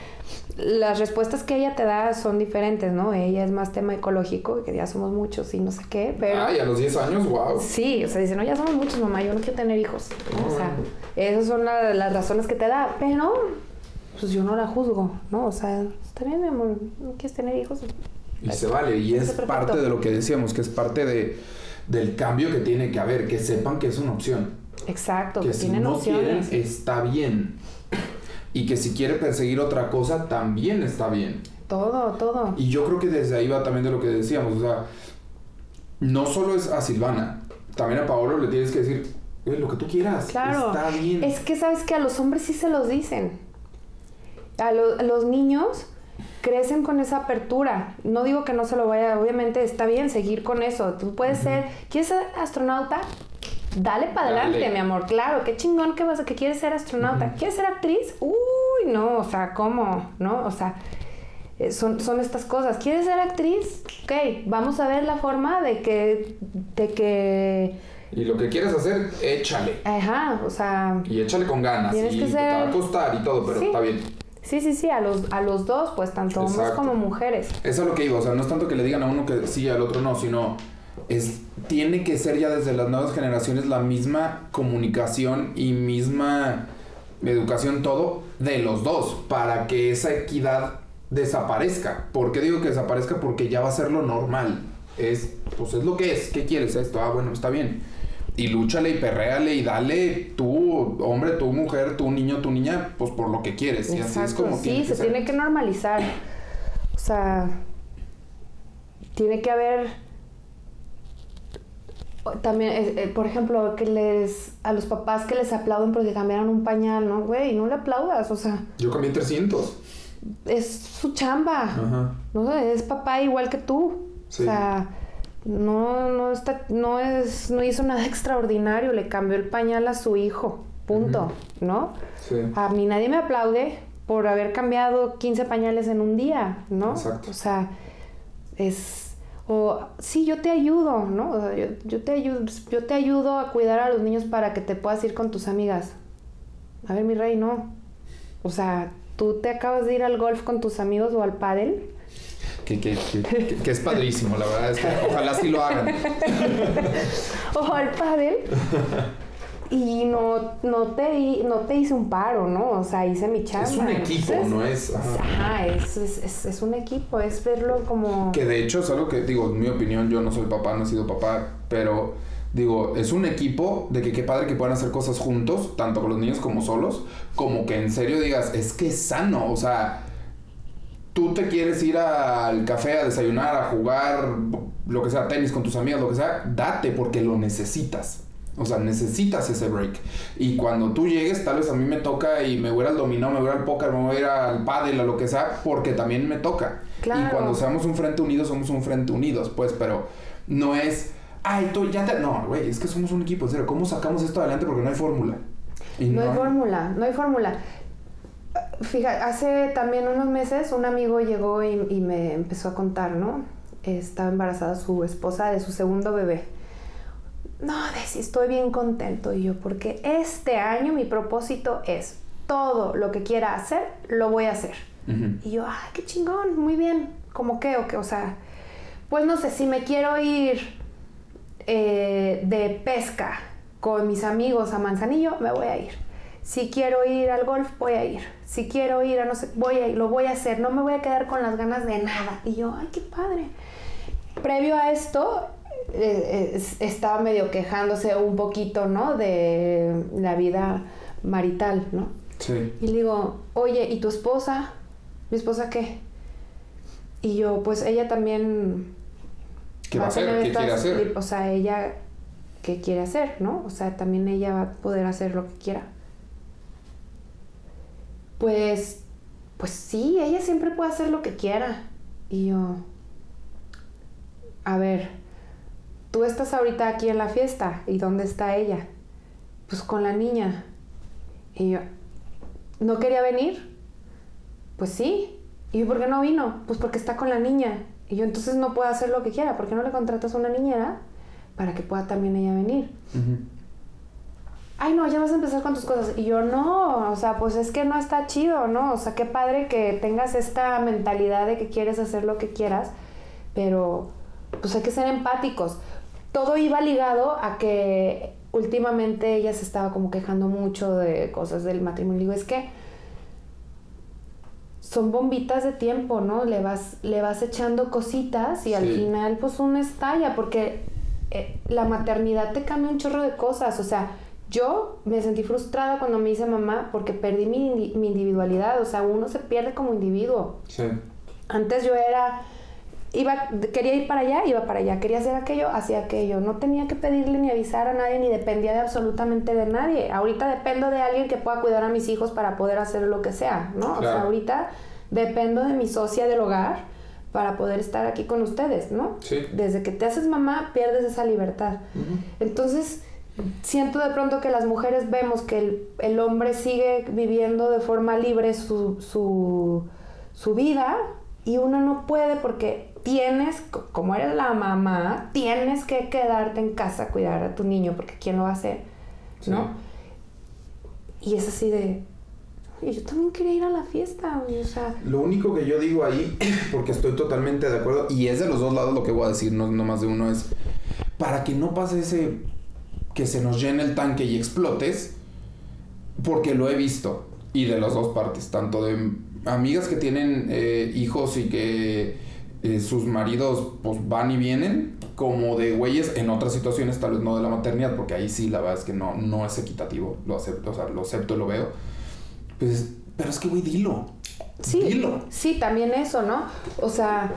Las respuestas que ella te da son diferentes, ¿no? Ella es más tema ecológico, que ya somos muchos y no sé qué, pero... Ay, a los 10 años, wow. Sí, o sea, dice, no, ya somos muchos, mamá, yo no quiero tener hijos. O sea, Ah. esas son la- las razones que te da, pero pues yo no la juzgo, ¿no? O sea, está bien, mi amor, no quieres tener hijos. Y se vale, y es perfecto. parte de lo que decíamos, que es parte de, del cambio que tiene que haber, que sepan que es una opción. Exacto, que que, si tienen no quieren, opciones. está bien. Y que si quiere perseguir otra cosa, también está bien. Todo, todo. Y yo creo que desde ahí va también de lo que decíamos, o sea, no solo es a Silvana, también a Paolo le tienes que decir, "Güey, lo que tú quieras, Claro. está bien. Es que sabes que a los hombres sí se los dicen. A, lo- a los niños crecen con esa apertura. No digo que no se lo vaya, obviamente está bien seguir con eso. Tú puedes ser, ¿quieres ser astronauta? Dale para adelante, Dale. mi amor. Claro, qué chingón que vas a que quieres ser astronauta. ¿Quieres ser actriz? Uy, no, o sea, ¿cómo? ¿No? O sea, eh, son, son estas cosas. ¿Quieres ser actriz? Ok, vamos a ver la forma de que, de que, Y lo que quieres hacer, échale. ajá, o sea, Y échale con ganas. Tienes y que te va a ser- costar y todo, pero Sí. está bien. Sí, sí, sí, a los, a los dos, pues tanto hombres como mujeres. Eso es lo que iba, o sea, no es tanto que le digan a uno que sí, al otro no, sino es tiene que ser ya desde las nuevas generaciones la misma comunicación y misma educación todo de los dos para que esa equidad desaparezca. ¿Por qué digo que desaparezca? Porque ya va a ser lo normal. Es pues es lo que es. ¿Qué quieres esto? Ah, bueno, está bien. Y lúchale y perréale y dale tú, hombre, tú, mujer, tú, niño, tu niña, pues por lo que quieres. Y así es como sí, tiene que se ser. tiene que normalizar. O sea, tiene que haber también, eh, eh, por ejemplo, que les a los papás que les aplauden porque cambiaron un pañal, ¿no? Güey, no le aplaudas, o sea, Yo cambié 300. es su chamba. Ajá. No es papá igual que tú. Sí. O sea, no, no está, no es, no hizo nada extraordinario, le cambió el pañal a su hijo. Punto. ¿No? Sí. A mí nadie me aplaude por haber cambiado 15 pañales en un día, ¿no? Exacto. O sea, es. O sí, yo te ayudo, ¿no? O sea, yo, yo te ayudo, yo te ayudo a cuidar a los niños para que te puedas ir con tus amigas. A ver, mi rey, no. O sea, tú te acabas de ir al golf con tus amigos o al pádel. Que, que, que, que- es padrísimo, la verdad es que ojalá sí lo hagan. o al pádel y no, no, te, no te hice un paro, ¿no? O sea, hice mi chamba. Es un equipo, Entonces, no es. ajá. Ajá, es, es, es, es un equipo, es verlo como... Que de hecho es algo que, digo, en mi opinión, yo no soy papá, no he sido papá, pero digo, es un equipo de que qué padre que puedan hacer cosas juntos, tanto con los niños como solos, como que en serio digas, es que es sano, o sea, tú te quieres ir al café a desayunar, a jugar, lo que sea, tenis con tus amigos, lo que sea, date porque lo necesitas. O sea, necesitas ese break. Y cuando tú llegues, tal vez a mí me toca y me voy al dominó, me voy al póker, me voy a ir al pádel, a lo que sea, porque también me toca. Claro. Y cuando seamos un frente unido, somos un frente unidos, pues, pero no es, ay, tú ya te... No, güey, es que somos un equipo, en serio, ¿cómo sacamos esto adelante? Porque no hay fórmula. Y No hay fórmula, no hay fórmula. Fíjate, hace también unos meses un amigo llegó y, y me empezó a contar, ¿no? Estaba embarazada su esposa de su segundo bebé. No, Desi, estoy bien contento. Y yo, porque este año mi propósito es todo lo que quiera hacer, lo voy a hacer. Y yo, ay, qué chingón, muy bien. ¿Cómo qué o qué? O sea, pues no sé, si me quiero ir eh, de pesca con mis amigos a Manzanillo, me voy a ir. Si quiero ir al golf, voy a ir. Si quiero ir a no sé, voy a ir, lo voy a hacer. No me voy a quedar con las ganas de nada. Y yo, ay, qué padre. Previo a esto, eh, es- estaba medio quejándose un poquito, ¿no? De la vida marital, ¿no? Sí. Y le digo, oye, ¿y tu esposa? ¿Mi esposa qué? Y yo, pues ella también... ¿Qué va a hacer? ¿Qué quiere hacer? O sea, ella, ¿qué quiere hacer, no? O sea, también ella va a poder hacer lo que quiera. Pues, pues sí, ella siempre puede hacer lo que quiera. Y yo, a ver, tú estás ahorita aquí en la fiesta, ¿y dónde está ella? Pues con la niña. Y yo, ¿no quería venir? Pues sí. ¿Y por qué no vino? Pues porque está con la niña. Y yo entonces no puedo hacer lo que quiera. ¿Por qué no le contratas a una niñera para que pueda también ella venir? Ay, no, ya vas a empezar con tus cosas. Y yo, no, o sea, pues es que no está chido, ¿no? O sea, qué padre que tengas esta mentalidad de que quieres hacer lo que quieras, pero pues hay que ser empáticos. Todo iba ligado a que últimamente ella se estaba como quejando mucho de cosas del matrimonio. Digo, es que son bombitas de tiempo, ¿no? Le vas, le vas echando cositas y al final pues una estalla, porque eh, la maternidad te cambia un chorro de cosas. O sea, yo me sentí frustrada cuando me hice mamá porque perdí mi, mi individualidad. O sea, uno se pierde como individuo. Sí. Antes yo era, iba, quería ir para allá, iba para allá, quería hacer aquello, hacía aquello. No tenía que pedirle ni avisar a nadie, ni dependía de absolutamente de nadie. Ahorita dependo de alguien que pueda cuidar a mis hijos para poder hacer lo que sea, ¿no? O sea, ahorita dependo de mi socia del hogar para poder estar aquí con ustedes, ¿no? Sí. Desde que te haces mamá, pierdes esa libertad. Entonces, siento de pronto que las mujeres vemos que el, el hombre sigue viviendo de forma libre su, su, su vida y uno no puede porque tienes, co- como eres la mamá, tienes que quedarte en casa a cuidar a tu niño porque ¿quién lo va a hacer? ¿No? Y es así de, "Oye, yo también quería ir a la fiesta, güey", o sea, Lo único que yo digo ahí, porque estoy totalmente de acuerdo, y es de los dos lados lo que voy a decir, no, no más de uno, es para que no pase ese que se nos llene el tanque y explotes, porque lo he visto, y de las dos partes, tanto de amigas que tienen eh, hijos y que eh, sus maridos pues van y vienen, como de güeyes en otras situaciones, tal vez no de la maternidad, porque ahí sí la verdad es que no, no es equitativo, lo acepto, o sea, lo acepto, lo veo. Pues, pero es que güey, dilo. Sí, Dilo. sí, también eso, ¿no? O sea,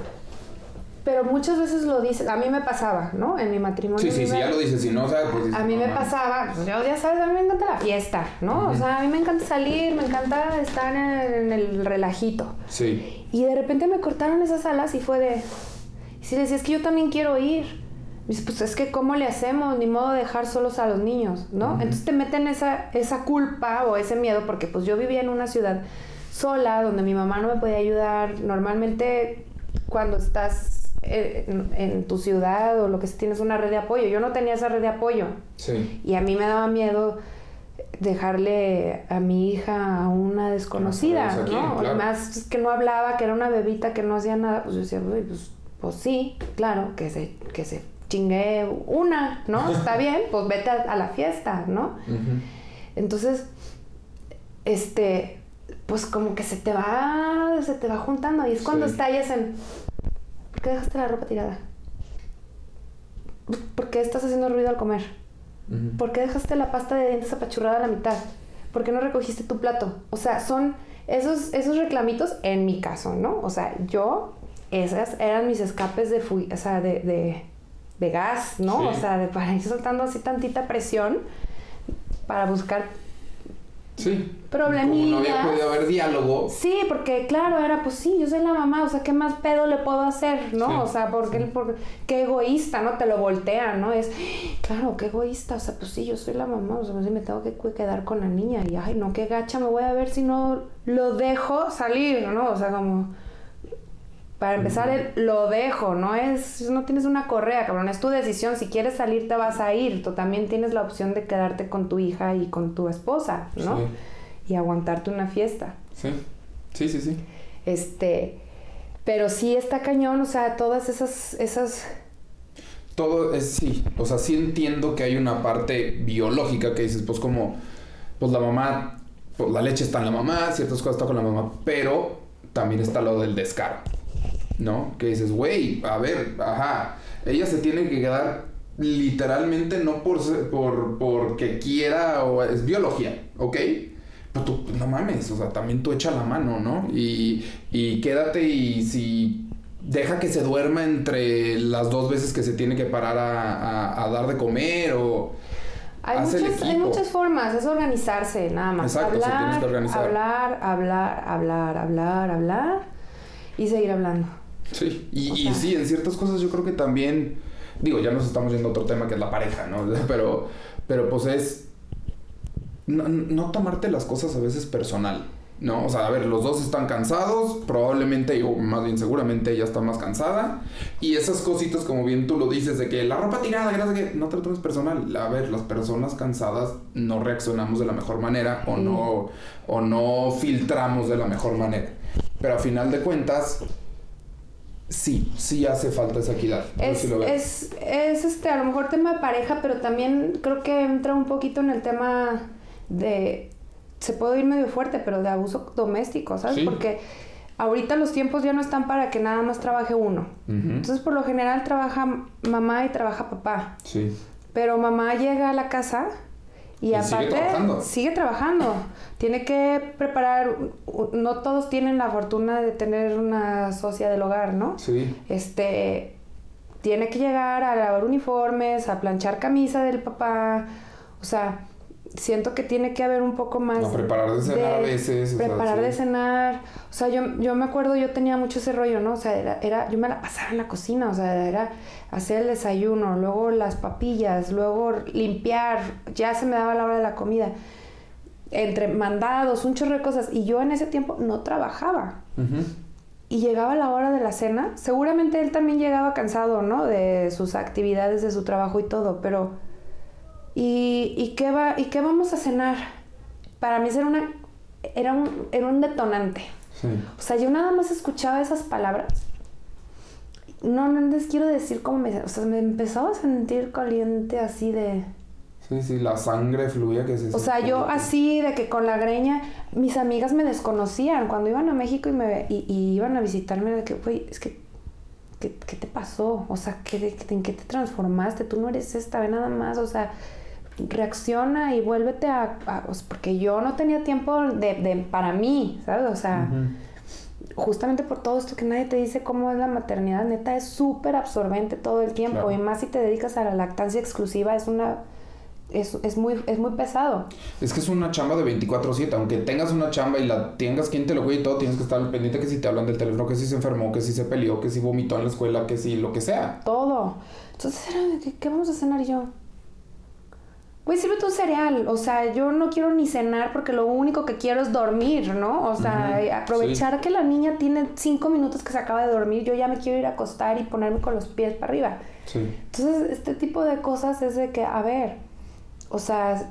pero muchas veces lo dices, a mí me pasaba, ¿no? En mi matrimonio. Sí, sí, sí, ya lo dices, si no, o sea, pues dices, A mí no, me pasaba, pues, yo ya sabes, a mí me encanta la fiesta, ¿no? O sea, a mí me encanta salir, me encanta estar en, el relajito. Sí, Y de repente me cortaron esas alas y fue de... Y sí decía, es que yo también quiero ir. Y dice, pues es que ¿cómo le hacemos? Ni modo de dejar solos a los niños, ¿no? Entonces te meten esa, esa culpa o ese miedo porque pues yo vivía en una ciudad sola donde mi mamá no me podía ayudar. Normalmente cuando estás en, en tu ciudad o lo que sea, tienes una red de apoyo. Yo no tenía esa red de apoyo. sí. Y a mí me daba miedo dejarle a mi hija a una desconocida, ¿no? claro. Además que no hablaba, que era una bebita que no hacía nada, pues yo decía, "Uy, pues, pues sí, claro, que se, que se chingue una, ¿no? Está bien, pues vete a, a la fiesta, ¿no? Entonces, este, pues como que se te va, se te va juntando y es cuando Sí. estallas en, ¿por qué dejaste la ropa tirada? ¿Por qué estás haciendo ruido al comer? ¿Por qué dejaste la pasta de dientes apachurrada a la mitad? ¿Por qué no recogiste tu plato? O sea, son esos, esos reclamitos, en mi caso, ¿no? O sea, yo, esas eran mis escapes de, o sea, de, de, de gas, ¿no? Sí. O sea, de para ir soltando así tantita presión para buscar Sí. Problemillas. Como no había podido haber diálogo. Sí, porque claro, era pues sí, yo soy la mamá, o sea, ¿qué más pedo le puedo hacer, no? Sí, o sea, porque por, qué egoísta, ¿no? Te lo voltean, ¿no? Es, claro, qué egoísta, o sea, pues sí, yo soy la mamá, o sea, pues sí me tengo que quedar con la niña y, ay, no, qué gacha me voy a ver si no lo dejo salir, ¿no? O sea, como, para empezar, el lo dejo, no es, no tienes una correa, cabrón, es tu decisión, si quieres salir te vas a ir, tú también tienes la opción de quedarte con tu hija y con tu esposa, ¿no? Sí. Y aguantarte una fiesta. Sí. Sí, sí, sí. Este, pero sí está cañón, o sea, todas esas, esas, Todo es sí. O sea, sí entiendo que hay una parte biológica que dices, pues como, pues la mamá, pues la leche está en la mamá, ciertas cosas están con la mamá, pero también está lo del descaro. ¿No? Que dices, güey, a ver, ajá, ella se tiene que quedar literalmente no por, por porque quiera o es biología, ¿ok? Pero tú, no mames, o sea, también tú echa la mano, ¿no? Y, y quédate y si deja que se duerma entre las dos veces que se tiene que parar a, a- a dar de comer o... Hay muchas, hay muchas formas, es organizarse, nada más. Exacto, se hablar, tienes que organizar. hablar, hablar, hablar, hablar, hablar y seguir hablando. Sí, y, O y sí, en ciertas cosas yo creo que también, digo, ya nos estamos yendo a otro tema que es la pareja, ¿no? Pero, pero pues es no, no tomarte las cosas a veces personal, ¿no? O sea, a ver, los dos están cansados, probablemente, o más bien seguramente ella está más cansada, y esas cositas, como bien tú lo dices, de que la ropa tirada, que no sé qué, no te lo tomes personal. A ver, las personas cansadas no reaccionamos de la mejor manera o no, o no filtramos de la mejor manera. Pero a final de cuentas, sí, sí hace falta esa equidad. Es, es, es este, a lo mejor tema de pareja, pero también creo que entra un poquito en el tema de, se puede ir medio fuerte, pero de abuso doméstico, ¿sabes? Sí. Porque ahorita los tiempos ya no están para que nada más trabaje uno. Entonces, por lo general trabaja mamá y trabaja papá. Sí. Pero mamá llega a la casa y, Y sigue aparte trabajando. sigue trabajando. Tiene que preparar, no todos tienen la fortuna de tener una socia del hogar, ¿no? Sí. Este, tiene que llegar a lavar uniformes, a planchar camisa del papá, o sea, siento que tiene que haber un poco más A preparar de cenar a veces, o sea, preparar sí. de cenar, o sea, yo, yo me acuerdo, yo tenía mucho ese rollo, ¿no? O sea, era, era, yo me la pasaba en la cocina, o sea, era hacer el desayuno, luego las papillas, luego limpiar, ya se me daba la hora de la comida, entre mandados, un chorro de cosas, y yo en ese tiempo no trabajaba y llegaba la hora de la cena, seguramente él también llegaba cansado, ¿no? De sus actividades, de su trabajo y todo, pero ¿y, y qué va y qué vamos a cenar? Para mí era una era un era un detonante. Sí. O sea, yo nada más escuchaba esas palabras. No, no les quiero decir cómo me, o sea, me empezaba a sentir caliente así de Sí, sí, la sangre fluía que se o sea, yo así de que con la greña, mis amigas me desconocían cuando iban a México y me y, y iban a visitarme de que, güey, es que ¿qué, qué te pasó? O sea, ¿qué, de- ¿en qué te transformaste? Tú no eres esta, ve nada más, o sea, reacciona y vuélvete a, a- sea, porque yo no tenía tiempo de, de- para mí, ¿sabes? O sea, Ujú. justamente por todo esto que nadie te dice cómo es la maternidad, neta, es súper absorbente todo el tiempo. Claro. Y más si te dedicas a la lactancia exclusiva, es una... Es, es muy, es muy pesado. Es que es una chamba de 24/7, aunque tengas una chamba y la tengas quien te lo cuide y todo, tienes que estar pendiente que si te hablan del teléfono, que si se enfermó, que si se peleó, que si vomitó en la escuela, que si lo que sea. Todo. Entonces era ¿qué vamos a cenar yo? Güey, sírvete un cereal. O sea, yo no quiero ni cenar porque lo único que quiero es dormir, ¿no? O sea, aprovechar que la niña tiene cinco minutos que se acaba de dormir, yo ya me quiero ir a acostar y ponerme con los pies para arriba. Sí. Entonces, este tipo de cosas es de que, a ver, o sea,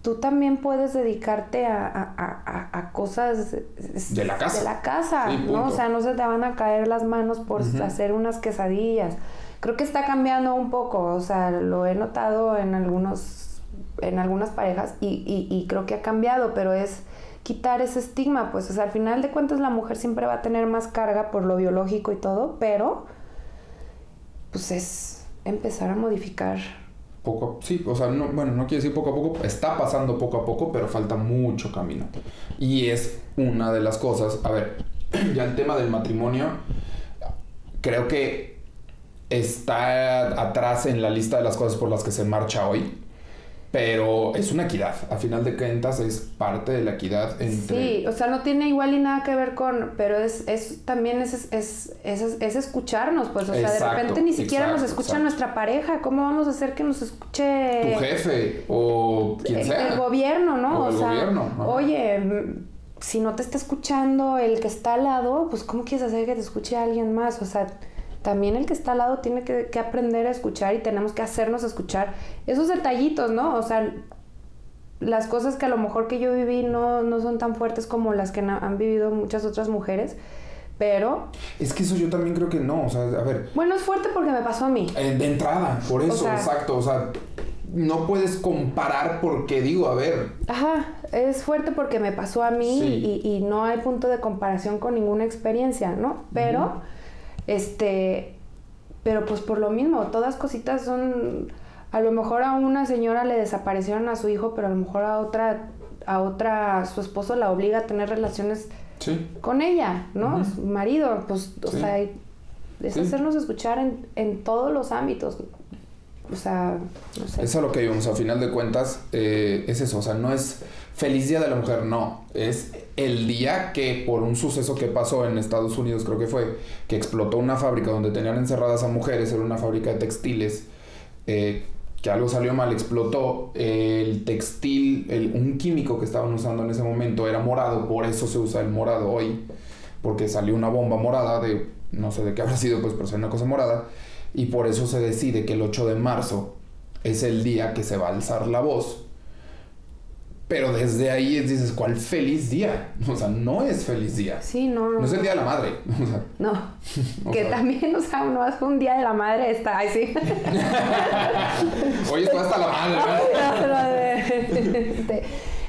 tú también puedes dedicarte a, a- a- cosas De la casa. De la casa, Sí, ¿no? O sea, no se te van a caer las manos por hacer unas quesadillas. Creo que está cambiando un poco, o sea, lo he notado en algunos, en algunas parejas y, y- y creo que ha cambiado, pero es quitar ese estigma, pues, o sea, al final de cuentas la mujer siempre va a tener más carga por lo biológico y todo, pero pues es empezar a modificar. Poco sí, o sea, no, bueno, no quiero decir poco a poco, está pasando poco a poco, pero falta mucho camino. Y es una de las cosas, a ver, ya el tema del matrimonio, creo que está atrás en la lista de las cosas por las que se marcha hoy, pero es una equidad, a final de cuentas es parte de la equidad entre... Sí, o sea, no tiene igual y nada que ver con, pero es, es también es, es, es, es- es escucharnos, pues, o sea, Exacto, de repente ni siquiera nos escucha exacto. nuestra pareja, ¿cómo vamos a hacer que nos escuche Tu jefe o quien el, sea. el gobierno, ¿no? O el sea, gobierno, oye, mm, si no te está escuchando el que está al lado, pues ¿cómo quieres hacer que te escuche alguien más? O sea, también el que está al lado tiene que, que aprender a escuchar y tenemos que hacernos escuchar esos detallitos, ¿no? O sea, las cosas que a lo mejor que yo viví no, no son tan fuertes como las que han vivido muchas otras mujeres, pero Es que eso yo también creo que no, o sea, a ver, bueno, es fuerte porque me pasó a mí. Eh, De entrada, por eso, sea- exacto. O sea, no puedes comparar porque digo, a ver, Ajá, es fuerte porque me pasó a mí Sí. y, y no hay punto de comparación con ninguna experiencia, ¿no? Pero, este, pero pues por lo mismo, todas cositas son, a lo mejor a una señora le desaparecieron a su hijo, pero a lo mejor a otra, a otra, su esposo la obliga a tener relaciones Sí. con ella, ¿no? Su marido, pues, o Sí. sea, es Sí. hacernos escuchar en, en todos los ámbitos. O sea, no sé. Es lo que íbamos, a final de cuentas, eh, es eso, o sea, no es feliz día de la mujer, no, es el día que por un suceso que pasó en Estados Unidos, creo que fue, que explotó una fábrica donde tenían encerradas a mujeres, era una fábrica de textiles, eh, que algo salió mal, explotó, el textil, un químico que estaban usando en ese momento era morado, por eso se usa el morado hoy, porque salió una bomba morada de, no sé de qué habrá sido, pues, pero salió una cosa morada, y por eso se decide que el 8 de marzo es el día que se va a alzar la voz. Pero desde ahí dices, ¿cuál feliz día? O sea, no es feliz día. Sí, no, no. No es el día de la madre. O sea, No. o que sea, también, o sea, no es un día de la madre, está, ay, sí. Oye, esto hasta la madre, ¿verdad? este,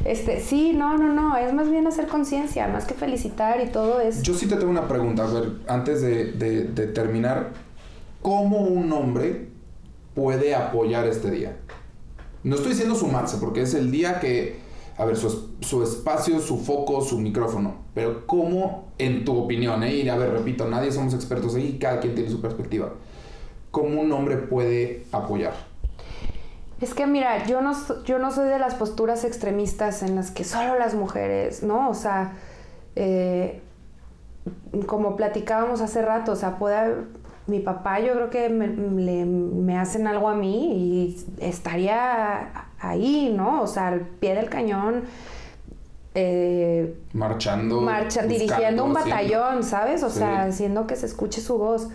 este, sí, no, no, no, es más bien hacer conciencia, más que felicitar y todo es... Yo sí te tengo una pregunta, a ver, antes de, de- de terminar, ¿cómo un hombre puede apoyar este día? No estoy diciendo sumarse, porque es el día que, a ver, su, su espacio, su foco, su micrófono, pero ¿cómo, en tu opinión, eh? y a ver, repito, nadie somos expertos ahí, cada quien tiene su perspectiva, ¿cómo un hombre puede apoyar? Es que mira, yo no, yo no soy de las posturas extremistas en las que solo las mujeres, ¿no? O sea, eh, como platicábamos hace rato, o sea, puede mi papá yo creo que le- me hacen algo a mí y estaría ahí, ¿no? O sea, al pie del cañón, eh, Marchando. marcha, buscando, dirigiendo un batallón, ¿sabes? O Sí. sea, haciendo que se escuche su voz.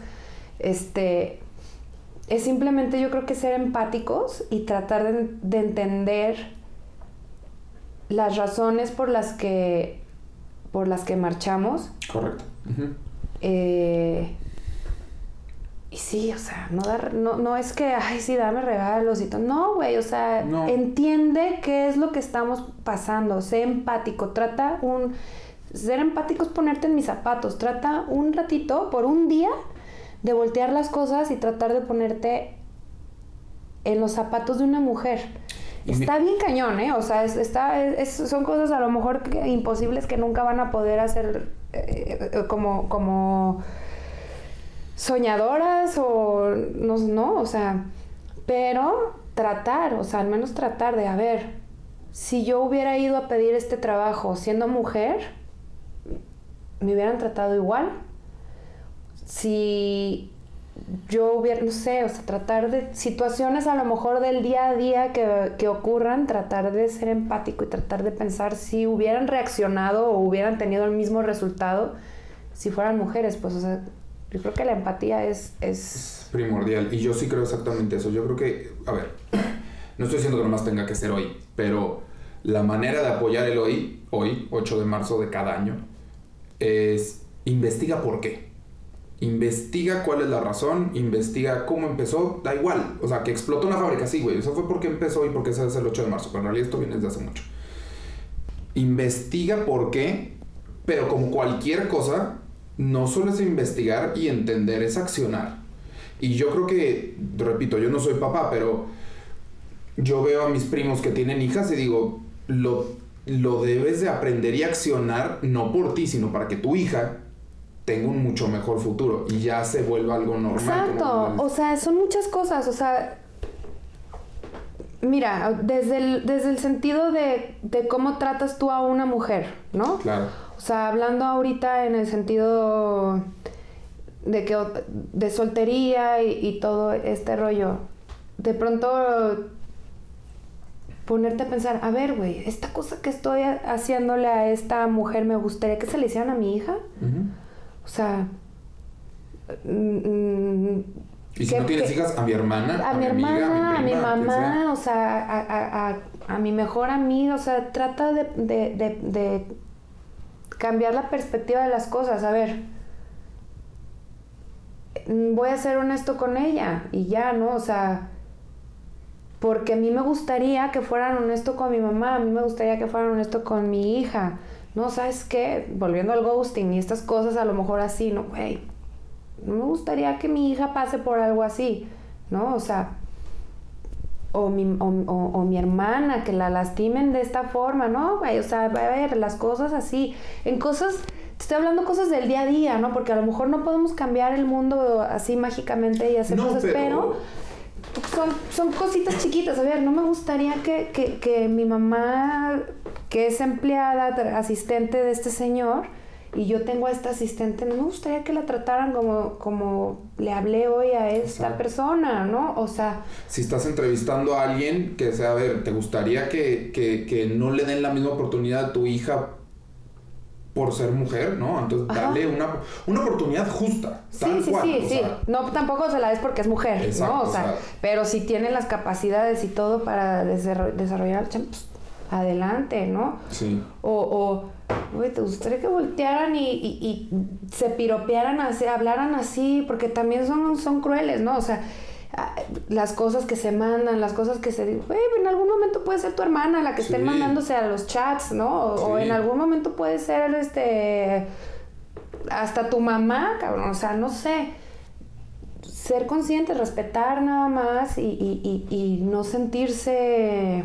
Este, es simplemente yo creo que ser empáticos y tratar de, de entender las razones por las que por las que marchamos. Correcto. Eh, y sí, o sea, no, dar, no, no es que, ay, sí, dame regalos y todo. No, güey, o sea, No. entiende qué es lo que estamos pasando. Sé empático. Trata un. Ser empático es ponerte en mis zapatos. Trata un ratito, por un día, de voltear las cosas y tratar de ponerte en los zapatos de una mujer. Y Está bien cañón, ¿eh? O sea, es- está, es- son cosas a lo mejor que- imposibles que nunca van a poder hacer eh, eh, como, como soñadoras o no, no, o sea, pero tratar, o sea, al menos tratar de, a ver, si yo hubiera ido a pedir este trabajo siendo mujer, me hubieran tratado igual. Si yo hubiera, no sé, o sea, tratar de situaciones a lo mejor del día a día que, que ocurran, tratar de ser empático y tratar de pensar si hubieran reaccionado o hubieran tenido el mismo resultado si fueran mujeres, pues, o sea, yo creo que la empatía es, es primordial. Y yo sí creo exactamente eso. Yo creo que, a ver, no estoy diciendo que nomás tenga que ser hoy, pero la manera de apoyar el hoy, hoy, 8 de marzo de cada año, es investiga por qué. Investiga cuál es la razón, investiga cómo empezó, da igual. O sea, que explotó una fábrica, sí, güey. Eso fue porque empezó y porque ese es el 8 de marzo. Pero en realidad esto viene desde hace mucho. Investiga por qué, pero como cualquier cosa, no solo es investigar y entender, es accionar. Y yo creo que, repito, yo no soy papá, pero yo veo a mis primos que tienen hijas y digo, lo, lo debes de aprender y accionar no por ti, sino para que tu hija tenga un mucho mejor futuro y ya se vuelva algo normal. Exacto, o sea, son muchas cosas, o sea, mira, desde el, desde el sentido de, de cómo tratas tú a una mujer, ¿no? Claro. O sea, hablando ahorita en el sentido de que de soltería y, y todo este rollo, de pronto ponerte a pensar, a ver, güey, esta cosa que estoy ha- haciéndole a esta mujer me gustaría que se le hicieran a mi hija. O sea, mm, Y si ¿Qué- no tienes hijas, a mi hermana, a mi amiga, hermana, a mi prima, mamá, o sea, a, a- a- a mi mejor amiga, o sea, trata de, de- de- de cambiar la perspectiva de las cosas. A ver, voy a ser honesto con ella y ya, ¿no? O sea, porque a mí me gustaría que fueran honestos con mi mamá, a mí me gustaría que fueran honestos con mi hija. No, ¿sabes qué? Volviendo al ghosting y estas cosas, a lo mejor así, no, güey. No me gustaría que mi hija pase por algo así, ¿no? O sea, o mi, o, o- o mi hermana, que la lastimen de esta forma, ¿no? O sea, a ver, las cosas así. En cosas, te estoy hablando cosas del día a día, ¿no? Porque a lo mejor no podemos cambiar el mundo así mágicamente y hacer No, cosas, pero- pero son, son cositas chiquitas. A ver, no me gustaría que, que, que mi mamá, que es empleada, asistente de este señor, y yo tengo a esta asistente, no me gustaría que la trataran como, como le hablé hoy a esta Exacto. persona, ¿no? O sea, Si estás entrevistando a alguien que sea, a ver, ¿te gustaría que, que, que no le den la misma oportunidad a tu hija por ser mujer, ¿no? Entonces, dale una, una oportunidad justa. Sí, tal sí, cual, sí, sí. sea, no, tampoco se la des porque es mujer, Exacto, ¿no? O o sea, sea- pero si tiene las capacidades y todo para desarro- desarrollar el champ, pues, adelante, ¿no? sí. O, o güey, te gustaría que voltearan y, y- y se piropearan así, hablaran así, porque también son, son crueles, ¿no? O sea, ah, las cosas que se mandan, las cosas que se dicen, en algún momento puede ser tu hermana la que estén Sí. mandándose a los chats, ¿no? O, en algún momento puede ser este hasta tu mamá, cabrón, o sea, no sé. Ser consciente, respetar nada más y, y- y- y no sentirse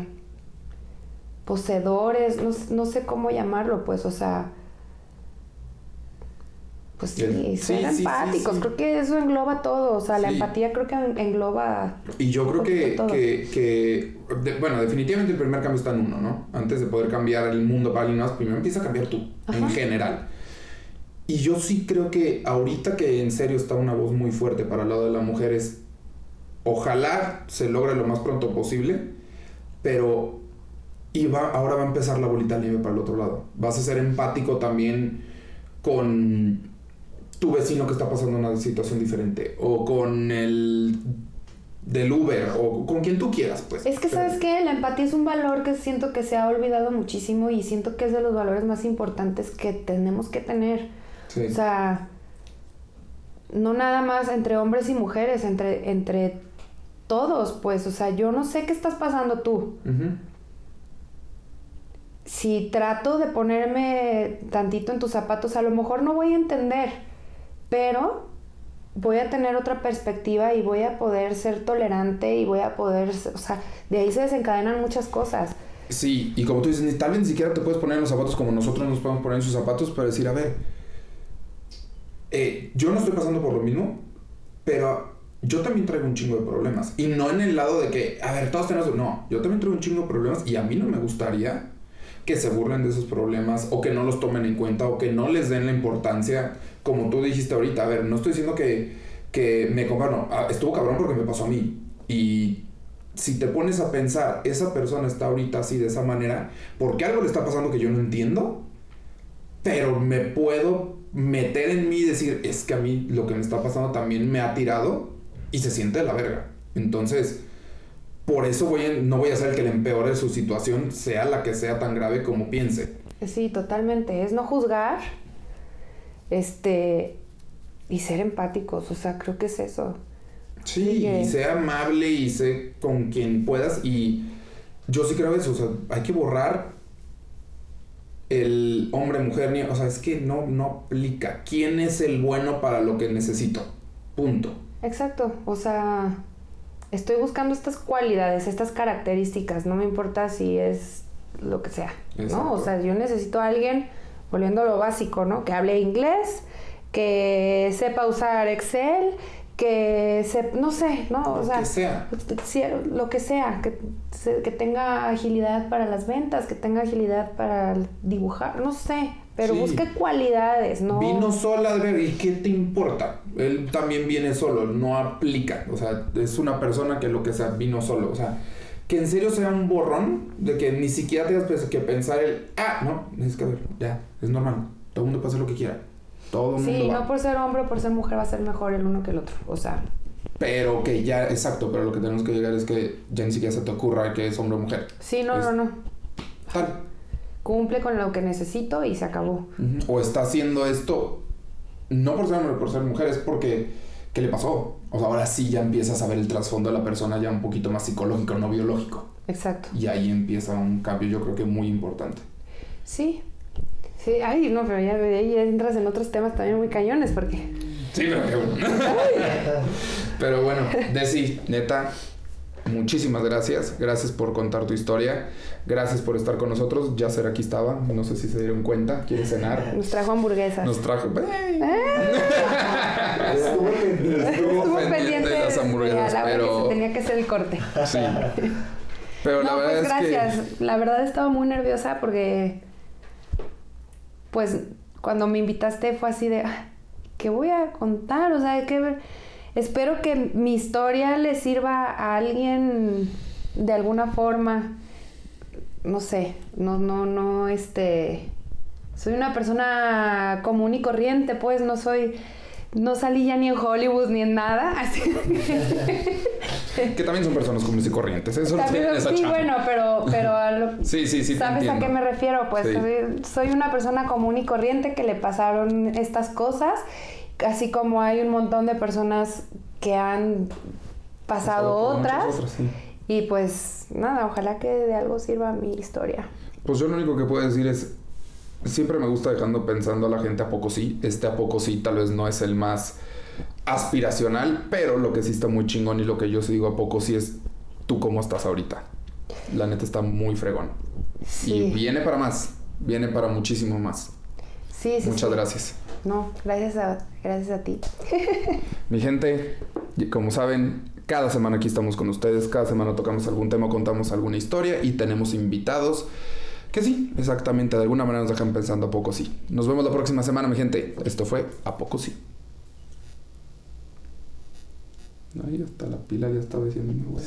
poseedores, no, no sé cómo llamarlo, pues, o sea, pues sí, El- ser sí, empáticos, sí. creo que eso engloba todo, o sea, la empatía creo que en- engloba... Y yo creo que, que, que de- bueno, definitivamente el primer cambio está en uno, ¿no? Antes de poder cambiar el mundo para alguien más, primero empieza a cambiar tú, en general. Y yo sí creo que ahorita que en serio está una voz muy fuerte para el lado de la mujer es, ojalá se logre lo más pronto posible, pero y va, ahora va a empezar la bolita nieve para el otro lado. Vas a ser empático también con tu vecino que está pasando una situación diferente o con el del Uber o con quien tú quieras, pues. Es que, Pero- ¿sabes qué? La empatía es un valor que siento que se ha olvidado muchísimo y siento que es de los valores más importantes que tenemos que tener. Sí. O sea, no nada más entre hombres y mujeres, entre, entre todos, pues. O sea, yo no sé qué estás pasando tú. Ujú. Si trato de ponerme tantito en tus zapatos, a lo mejor no voy a entender, pero voy a tener otra perspectiva y voy a poder ser tolerante y voy a poder, o sea, de ahí se desencadenan muchas cosas. Sí, y como tú dices, tal vez ni siquiera te puedes poner en los zapatos como nosotros nos podemos poner en sus zapatos para decir, a ver, eh, yo no estoy pasando por lo mismo, pero yo también traigo un chingo de problemas. Y no en el lado de que, a ver, todos tenemos... No, yo también traigo un chingo de problemas y a mí no me gustaría que se burlen de esos problemas o que no los tomen en cuenta o que no les den la importancia, como tú dijiste ahorita. A ver, no estoy diciendo que, que me comparo, no, ah, estuvo cabrón porque me pasó a mí. Y si te pones a pensar, esa persona está ahorita así de esa manera, porque algo le está pasando que yo no entiendo, pero me puedo meter en mí y decir, es que a mí lo que me está pasando también me ha tirado y se siente la verga. Entonces, por eso voy a- no voy a ser el que le empeore su situación, sea la que sea tan grave como piense. Sí, totalmente. Es no juzgar, este, y ser empáticos. O sea, creo que es eso. Sí, que- y sea amable y sé con quien puedas. Y yo sí creo eso, o sea, hay que borrar el hombre, mujer, ni, o sea, es que no, no aplica. ¿Quién es el bueno para lo que necesito? Punto. Exacto. O sea, estoy buscando estas cualidades, estas características. No me importa si es lo que sea. ¿no? O sea, yo necesito a alguien, volviendo a lo básico, ¿no? Que hable inglés, que sepa usar Excel, que se, no sé, ¿no? O Lo sea, que sea. lo que sea, que, que tenga agilidad para las ventas, que tenga agilidad para dibujar, no sé, pero Sí. busque cualidades, ¿no? Vino sola, ver, ¿y qué te importa? Él también viene solo, no aplica. O sea, es una persona que lo que sea, vino solo. O sea, que en serio sea un borrón de que ni siquiera tengas pues que pensar el, ah, no, es que ver, ya, es normal. Todo el mundo puede hacer lo que quiera. Todo el mundo Sí, no por ser hombre o por ser mujer va a ser mejor el uno que el otro. O sea, Pero que ya, exacto, pero lo que tenemos que llegar es que ya ni siquiera se te ocurra que es hombre o mujer. sí, no, Es- no, no. Tal. Cumple con lo que necesito y se acabó. O está haciendo esto no por ser hombre, por ser mujer, es porque ¿qué le pasó? O sea, ahora sí ya empiezas a ver el trasfondo de la persona ya un poquito más psicológico, no biológico. Exacto. Y ahí empieza un cambio, yo creo que muy importante. Sí. Sí, ay, no, pero ya, ya entras en otros temas también muy cañones porque... Sí, pero qué bueno. pero bueno, Desi, neta, muchísimas gracias. Gracias por contar tu historia. Gracias por estar con nosotros. Yacer aquí estaba. No sé si se dieron cuenta. ¿Quiere cenar? Nos trajo hamburguesas. Nos trajo. ¡Ey! Estuvo pendiente. Estuvo pendiente pendiente de las hamburguesas, la pero- que tenía que hacer el corte. Sí. Pero la verdad pues es gracias. que. La verdad estaba muy nerviosa porque, pues, cuando me invitaste fue así de, "Ah, ¿qué voy a contar? O sea, hay que ver. Espero que mi historia le sirva a alguien de alguna forma. No sé, no, no, no, este. Soy una persona común y corriente, pues, no soy. No salí ya ni en Hollywood ni en nada. Así Que también son personas comunes y corrientes. Eso También, sí, bueno, pero, pero a lo- Sí, sí, sí. ¿Sabes a qué me refiero? Pues Sí. soy, soy una persona común y corriente que le pasaron estas cosas, así como hay un montón de personas que han pasado otras. otras, sí. Y pues nada, ojalá que de algo sirva mi historia. Pues yo lo único que puedo decir es, siempre me gusta dejando pensando a la gente a poco sí. Este a poco sí tal vez no es el más aspiracional, pero lo que sí está muy chingón y lo que yo sí digo a poco sí es tú cómo estás ahorita. La neta está muy fregón. Sí. Y viene para más, viene para muchísimo más. Sí, sí. Muchas sí. gracias. No, gracias a, gracias a ti. Mi gente, como saben, cada semana aquí estamos con ustedes, cada semana tocamos algún tema, contamos alguna historia y tenemos invitados que sí, exactamente, de alguna manera nos dejan pensando a poco sí. Nos vemos la próxima semana, mi gente. Esto fue A Poco Sí. Ahí hasta la pila ya estaba diciendo, "Me voy a-